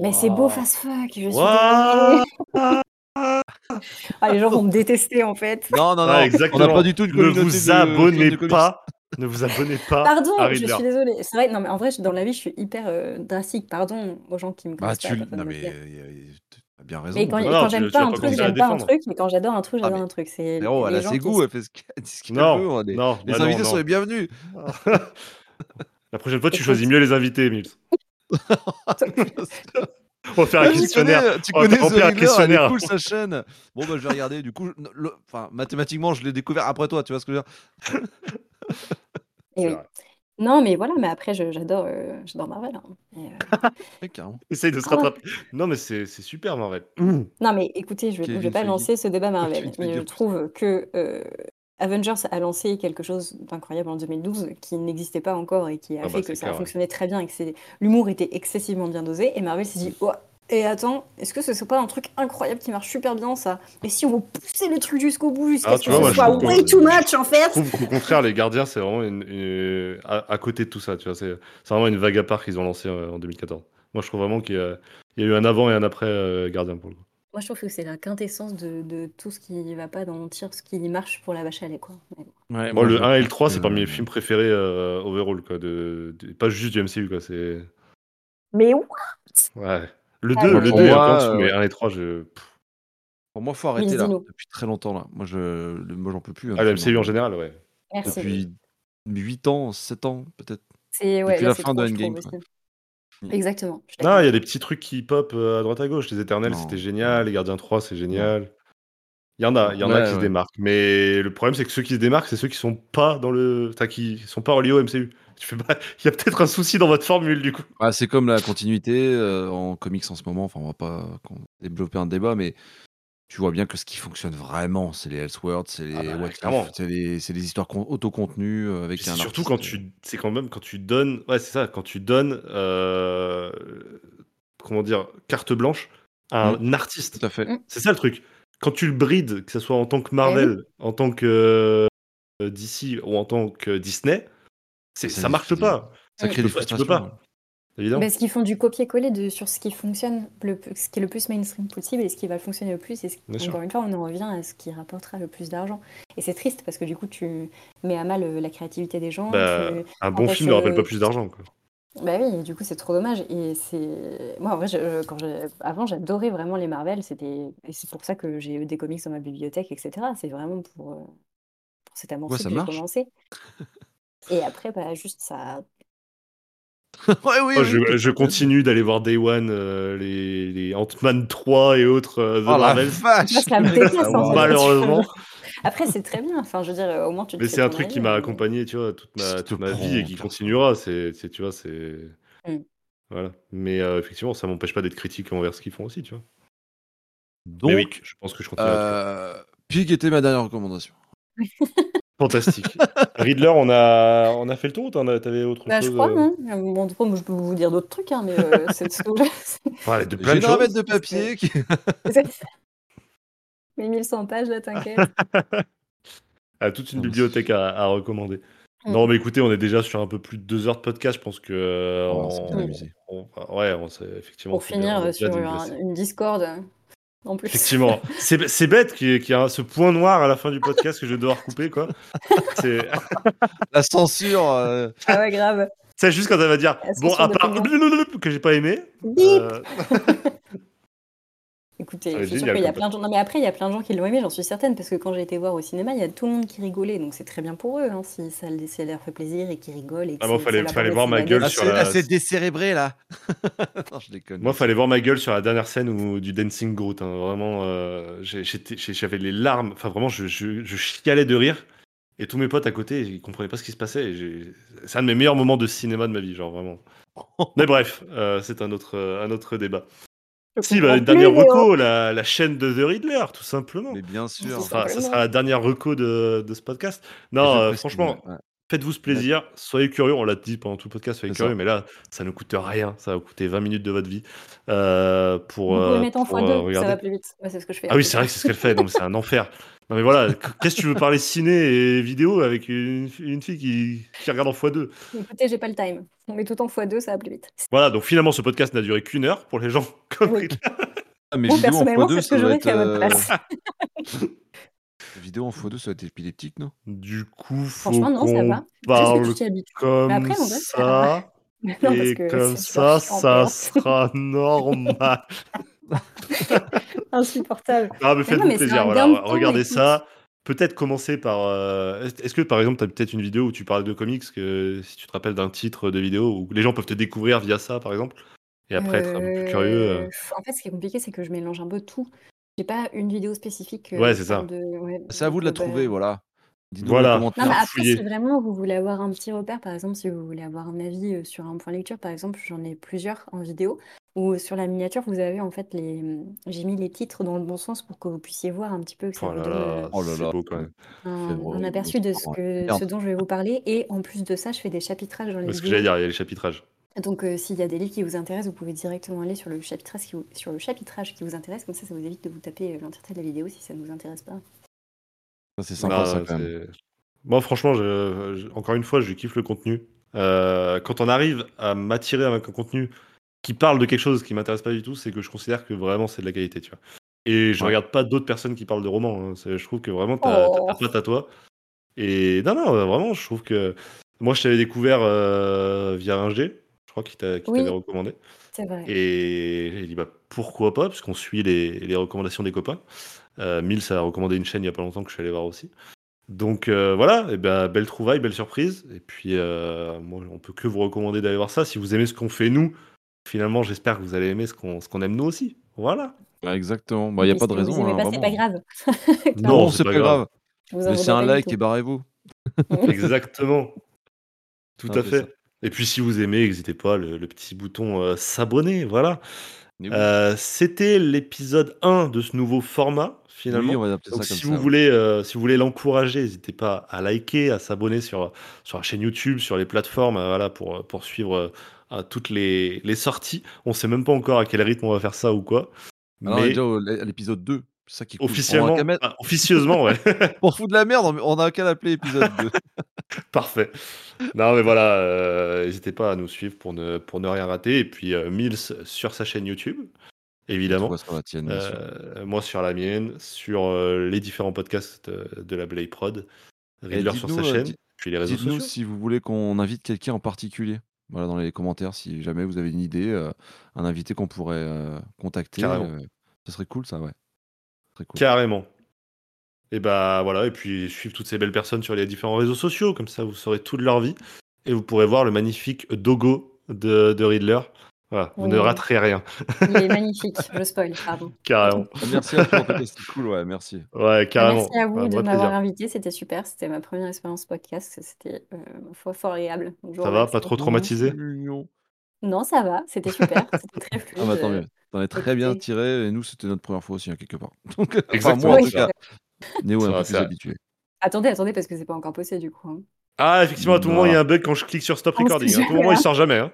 Mais c'est beau Waouh. fast fuck, je suis Waouh. Ah, les gens vont me détester en fait. Non, non, non. Ah, on exactement. n'a pas du tout une Ne communauté vous de abonnez de comics. pas. Ne vous abonnez pas Pardon, à je suis désolée. C'est vrai, non, mais en vrai, dans la vie, je suis hyper euh, drastique. Pardon aux gens qui me Bah, connaissent tu. pas. Non, mais euh, t'as bien raison. Mais quand, j'aime pas un truc, j'aime pas un truc, mais quand j'adore un truc, Ah, j'adore mais- un truc. C'est Frérot, elle les a gens ses goûts, elle fait ce qu'elle veut. Non, hein, Les, non, les bah invités non. sont les bienvenus. La prochaine fois, tu choisis mieux les invités, Mills. On va faire un Ah, tu questionnaire. connais, tu On va connais elle questionnaire. cool sa chaîne. Bon, bah, je vais regarder. Du coup, enfin, mathématiquement, je l'ai découvert après toi, tu vois ce que je veux dire? Et C'est oui. vrai. Non, mais voilà, mais après, je- j'adore euh, j'adore Marvel. hein. Et, euh, Ouais, carrément. Essaye de se Ah ouais. rattraper. Non, mais c'est c'est super, Marvel. Non, mais écoutez, je vais, je vais Kevin pas Feige. lancer ce débat Marvel, Kevin mais je trouve que euh, Avengers a lancé quelque chose d'incroyable en 2012 qui n'existait pas encore et qui a Ah fait bah, que c'est ça a clair, ouais. fonctionné très bien et que c'est- l'humour était excessivement bien dosé. Et Marvel s'est dit, oh, et attends, est-ce que ce serait pas un truc incroyable qui marche super bien ça? Et si on poussait le truc jusqu'au bout, jusqu'à Ah, ce que vois, ce soit way too much en Je fait trouve qu'au contraire, les gardiens, c'est vraiment une, une- à, à côté de tout ça. Tu vois, c'est vraiment une vague à part qu'ils ont lancée euh, en 2014. Moi, je trouve vraiment qu'il y, a il y a eu un avant et un après euh, gardien pour le coup. Moi, je trouve que c'est la quintessence de, de tout ce qui va pas dans le tir, ce qui marche pour la vache à lait, quoi. Ouais, Moi, le 1 et le pense 3, c'est que- parmi mes films préférés euh, overall, quoi. De, de- pas juste du MCU, quoi. C'est. Mais où Ouais. Le Ah, 2, ouais. le Pour 2 est un moi, peu en dessous, euh, mais ouais. 1 et 3, je. Pour moi, faut arrêter là. Depuis très longtemps là. Moi, je, le- moi, j'en peux plus. hein, Ah, le MCU en général, ouais. Merci. Depuis 8 ans, 7 ans, peut-être. C'est ouais, depuis la fin de Endgame. Mm. Exactement. Non, il y a des petits trucs qui pop euh, à droite à gauche. Les Éternels, c'était génial. Les Gardiens 3, c'est génial. Il y en a, il y en a Ouais, qui se démarquent. Mais le problème, c'est que ceux qui se démarquent, c'est ceux qui sont pas dans le. Enfin, qui sont pas reliés au MCU. Tu fais pas... Il y a peut-être un souci dans votre formule, du coup. Ah, c'est comme la continuité euh, en comics en ce moment. Enfin, on va pas développer un débat, mais tu vois bien que ce qui fonctionne vraiment, c'est les Elseworlds, c'est les Ah bah, c'est les, histoires con- autocontenues euh, avec un surtout artiste, quand euh, tu. C'est quand même quand tu donnes. Ouais, c'est ça. Quand tu donnes. euh, Comment dire Carte blanche à un artiste. Tout à fait. Mm. C'est ça le truc. Quand tu le brides, que ce soit en tant que Marvel, en tant que euh, DC ou en tant que Disney, Ça ça marche pas. Ça crée des pas, tu frustrations. peux pas. Évidemment. Parce qu'ils font du copier-coller de, sur ce qui fonctionne, le, ce qui est le plus mainstream possible et ce qui va fonctionner le plus. Et ce- Bien sûr. encore une fois, on en revient à ce qui rapportera le plus d'argent. Et c'est triste parce que du coup, tu mets à mal euh, la créativité des gens. Bah, tu- un bon film ne rappelle pas plus d'argent. Quoi. Bah oui, du coup, c'est trop dommage. Et c'est. Moi, en vrai, je- quand j'ai- avant, j'adorais vraiment les Marvel. C'était... Et c'est pour ça que j'ai eu des comics dans ma bibliothèque, etc. C'est vraiment pour, euh, pour cet amour Ouais, que j'ai commencé. Et après, bah, juste ça. ouais, oui, oui, je, continue d'aller voir Day One, euh, les, les Ant-Man 3 et autres euh, The Oh la vache ça me fait. Malheureusement. Après, c'est très bien. Enfin, je veux dire, au moins, tu Mais c'est un truc avis, qui m'a mais- accompagné, tu vois, toute ma, toute ma vie et qui continuera. C'est, c'est, tu vois, c'est. Mm. Voilà. Mais euh, effectivement, ça m'empêche pas d'être critique envers ce qu'ils font aussi, tu vois. Donc, Mais oui, je pense que je continue euh, Pig était ma dernière recommandation. Fantastique. Riddler, on a, on a fait le tour ou t'avais autre Bah, je chose crois, euh non Bon, du coup, moi, je peux vous dire d'autres trucs, hein, mais euh, c'est. Ouais, de plein J'ai de choses. de papier. qui- Mais 1100 pages, là, t'inquiète. Ah, toute une bibliothèque à, à recommander. Mm. Non, mais écoutez, on est déjà sur un peu plus de deux heures de podcast. Je pense que. euh, Oh, on s'est bien on- amusé. on- ouais, on s'est effectivement. Pour bien- finir sur un- une Discord, euh, en plus. Effectivement. C'est c'est bête qu'il y, ait- qu'il y ait ce point noir à la fin du podcast que je vais devoir couper, quoi. C'est La censure. euh, Ah ouais, grave. c'est juste quand elle va dire bon, à part que j'ai pas aimé. Bip euh, Écoutez, Ah, je suis sûre génial qu'il y a plein de gens. Non, mais après, il y a plein de gens qui l'ont aimé, j'en suis certaine, parce que quand j'ai été voir au cinéma, il y a tout le monde qui rigolait, donc c'est très bien pour eux, hein, si ça, ça leur fait plaisir et qu'ils rigolent. Et que Ah, moi, fallait- fallait voir ma gueule Ah, sur la- ah, c'est décérébré là. non, je déconne. Moi, fallait voir ma gueule sur la dernière scène où, du Dancing Groot. hein. Vraiment, euh, j'avais les larmes. Enfin, vraiment, je, je, je chialais de rire. Et tous mes potes à côté, ils comprenaient pas ce qui se passait. C'est un de mes meilleurs moments de cinéma de ma vie, genre vraiment. Mais bref, euh, c'est un autre, un autre débat. Si, bah, une dernière Léo. reco, la, la chaîne de The Riddler, tout simplement. Mais bien sûr. Sera, ça sera la dernière reco de, de ce podcast. Non, euh, franchement, ouais. Faites-vous ce plaisir, soyez curieux, on l'a dit pendant tout le podcast, soyez curieux, ça. mais là, ça ne coûte rien, ça va vous coûter 20 minutes de votre vie euh, pour, Vous pouvez euh, mettre en pour, x2, euh, ça regarder. va plus vite. C'est ce que je fais. Ah oui, c'est vrai que c'est ce qu'elle fait, mais c'est un enfer. Non mais voilà, qu'est-ce que tu veux parler ciné et vidéo avec une, une fille qui, qui regarde en x2 Écoutez, j'ai pas le time. On met tout en x2, ça va plus vite. Voilà, donc finalement ce podcast n'a duré qu'une heure pour les gens comme Oui. Ah, mais Bon, vidéo en personnellement, x2, c'est ce ça que doit j'aurais être. fait à votre euh, place. Vidéo en x2, ça doit être épileptique, non? Du coup, faut Franchement, non, ça qu'on va. Juste que parle tu comme Mais après, va ça. Non, et comme ça, ça sera normal. Insupportable. Ah, mais faites-vous plaisir, voilà, regardez ça. Peut-être commencer par. euh, Est-ce est-ce que par exemple, tu as peut-être une vidéo où tu parles de comics, que si tu te rappelles d'un titre de vidéo, où les gens peuvent te découvrir via ça, par exemple, et après être un peu plus curieux. euh. Euh, En fait, ce qui est compliqué, c'est que je mélange un peu tout. J'ai pas une vidéo spécifique. euh, Ouais, qui c'est ça. parle De... ouais, C'est à vous de la donc, bah, trouver, voilà. Dites-nous Voilà. Non, mais après, fouiller. si vraiment vous voulez avoir un petit repère, par exemple, si vous voulez avoir un avis euh, sur un point lecture, par exemple, j'en ai plusieurs en vidéo, ou sur la miniature, vous avez en fait les. J'ai mis les titres dans le bon sens pour que vous puissiez voir un petit peu, que ça Oh vous là donne euh, là, Oh là c'est là. beau quand même. un, drôle, aperçu de ce, que, Merde. ce dont je vais vous parler. Et en plus de ça, je fais des chapitrages dans les C'est ce que vidéos. j'allais dire, il y a les chapitrages. Donc, euh, s'il y a des livres qui vous intéressent, vous pouvez directement aller sur le chapitrage qui vous, sur le chapitrage qui vous intéresse. Comme ça, ça vous évite de vous taper euh, l'entièreté de la vidéo si ça ne vous intéresse pas. Ça, C'est sympa, Non, ça, quand même. c'est- Moi, franchement, je- je- encore une fois, je kiffe le contenu. Euh, quand on arrive à m'attirer avec un contenu qui parle de quelque chose qui m'intéresse pas du tout, c'est que je considère que vraiment c'est de la qualité, tu vois. Et je Ouais. regarde pas d'autres personnes qui parlent de romans. hein. Je trouve que vraiment t'as Oh. t'as ta patte à toi. Et non, non, euh, vraiment, je trouve que moi, je t'avais découvert euh, via un G, je crois qu'il t'a- Oui. t'avait recommandé. C'est vrai. Et j'ai dit bah pourquoi pas, puisqu'on suit les, les recommandations des copains. Euh, Mills a recommandé une chaîne il y a pas longtemps que je suis allé voir aussi. Donc euh, voilà, et ben, belle trouvaille, belle surprise. Et puis euh, moi, on peut que vous recommander d'aller voir ça. Si vous aimez ce qu'on fait nous, finalement, j'espère que vous allez aimer ce qu'on ce qu'on aime nous aussi. Voilà. Ouais, exactement. Bah, il n'y a pas de si raison. Aimez hein, pas, c'est vraiment. pas grave. Non, Non, c'est c'est pas pas grave. grave. Je vous en Laissez un voudrais pas du like tout. et barrez-vous. Exactement. Tout Ah, à c'est fait. ça. Et puis si vous aimez, n'hésitez pas, le, le petit bouton euh, s'abonner. Voilà. Oui. Euh, C'était l'épisode 1 de ce nouveau format, finalement. Oui, on va adapter ça Donc, comme si ça. vous ouais. voulez, euh, si vous voulez l'encourager, n'hésitez pas à liker, à s'abonner sur, sur la chaîne YouTube, sur les plateformes, voilà, pour, pour suivre toutes les, les sorties. On sait même pas encore à quel rythme on va faire ça ou quoi. Alors, mais déjà l'épisode 2. C'est ça qui cool. officiellement, On a qu'à mettre- ah, officieusement, ouais, on fout de la merde, on- on a qu'à l'appeler épisode 2. parfait. Non, mais voilà, euh, n'hésitez pas à nous suivre pour ne, pour ne rien rater. Et puis, euh, Mills sur sa chaîne YouTube, évidemment. Toi, sur la tienne, bien sûr. Euh, moi sur la mienne, sur euh, les différents podcasts de la Blade Prod, Riddler sur sa chaîne, puis les réseaux Dites-nous sociaux. si vous voulez qu'on invite quelqu'un en particulier. Voilà, dans les commentaires, si jamais vous avez une idée, euh, un invité qu'on pourrait euh, contacter. Carrément. euh, ça serait cool, ça, ouais. Cool. Carrément. Et bah voilà, et puis suivre toutes ces belles personnes sur les différents réseaux sociaux, comme ça vous saurez toute leur vie. Et vous pourrez voir le magnifique dogo de, de Riddler. Voilà, vous ne raterez rien, Il est magnifique. Je spoil, pardon. carrément. Ah, Merci à toi, tout c'était cool, ouais, merci. Ouais, carrément. Merci à vous de m'avoir invité. C'était super. C'était ma première expérience podcast. C'était euh, fort, fort agréable. Donc, Ça va, pas trop traumatisé. Non, ça va. C'était super. C'était très fluide. Ah bah tant mieux. T'en es très bien tiré, et nous, c'était notre première fois aussi, hein, quelque part. Donc, enfin, Exactement, moi, en tout cas. Néo est un va, peu plus habitué. Attendez, attendez, parce que c'est pas encore posté du coup. hein. Ah, effectivement, à tout Non. moment, il y a un bug quand je clique sur stop On sait recording. À tout jamais, moment, il hein. sort jamais. hein.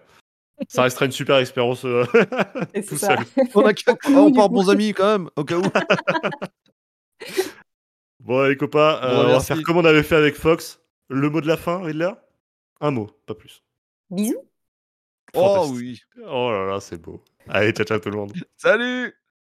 Ça restera une super expérience euh, Et tout c'est ça. seul. On, a qu'à- on part bons amis quand même, au cas où. Bon, les copains, euh, Bon, on va merci. faire comme on avait fait avec Fox. Le mot de la fin, Riddler? Un mot, pas plus. Bisous. Oh Fantastique. oui. Oh là là, c'est beau. Allez, ciao, ciao tout le monde. Salut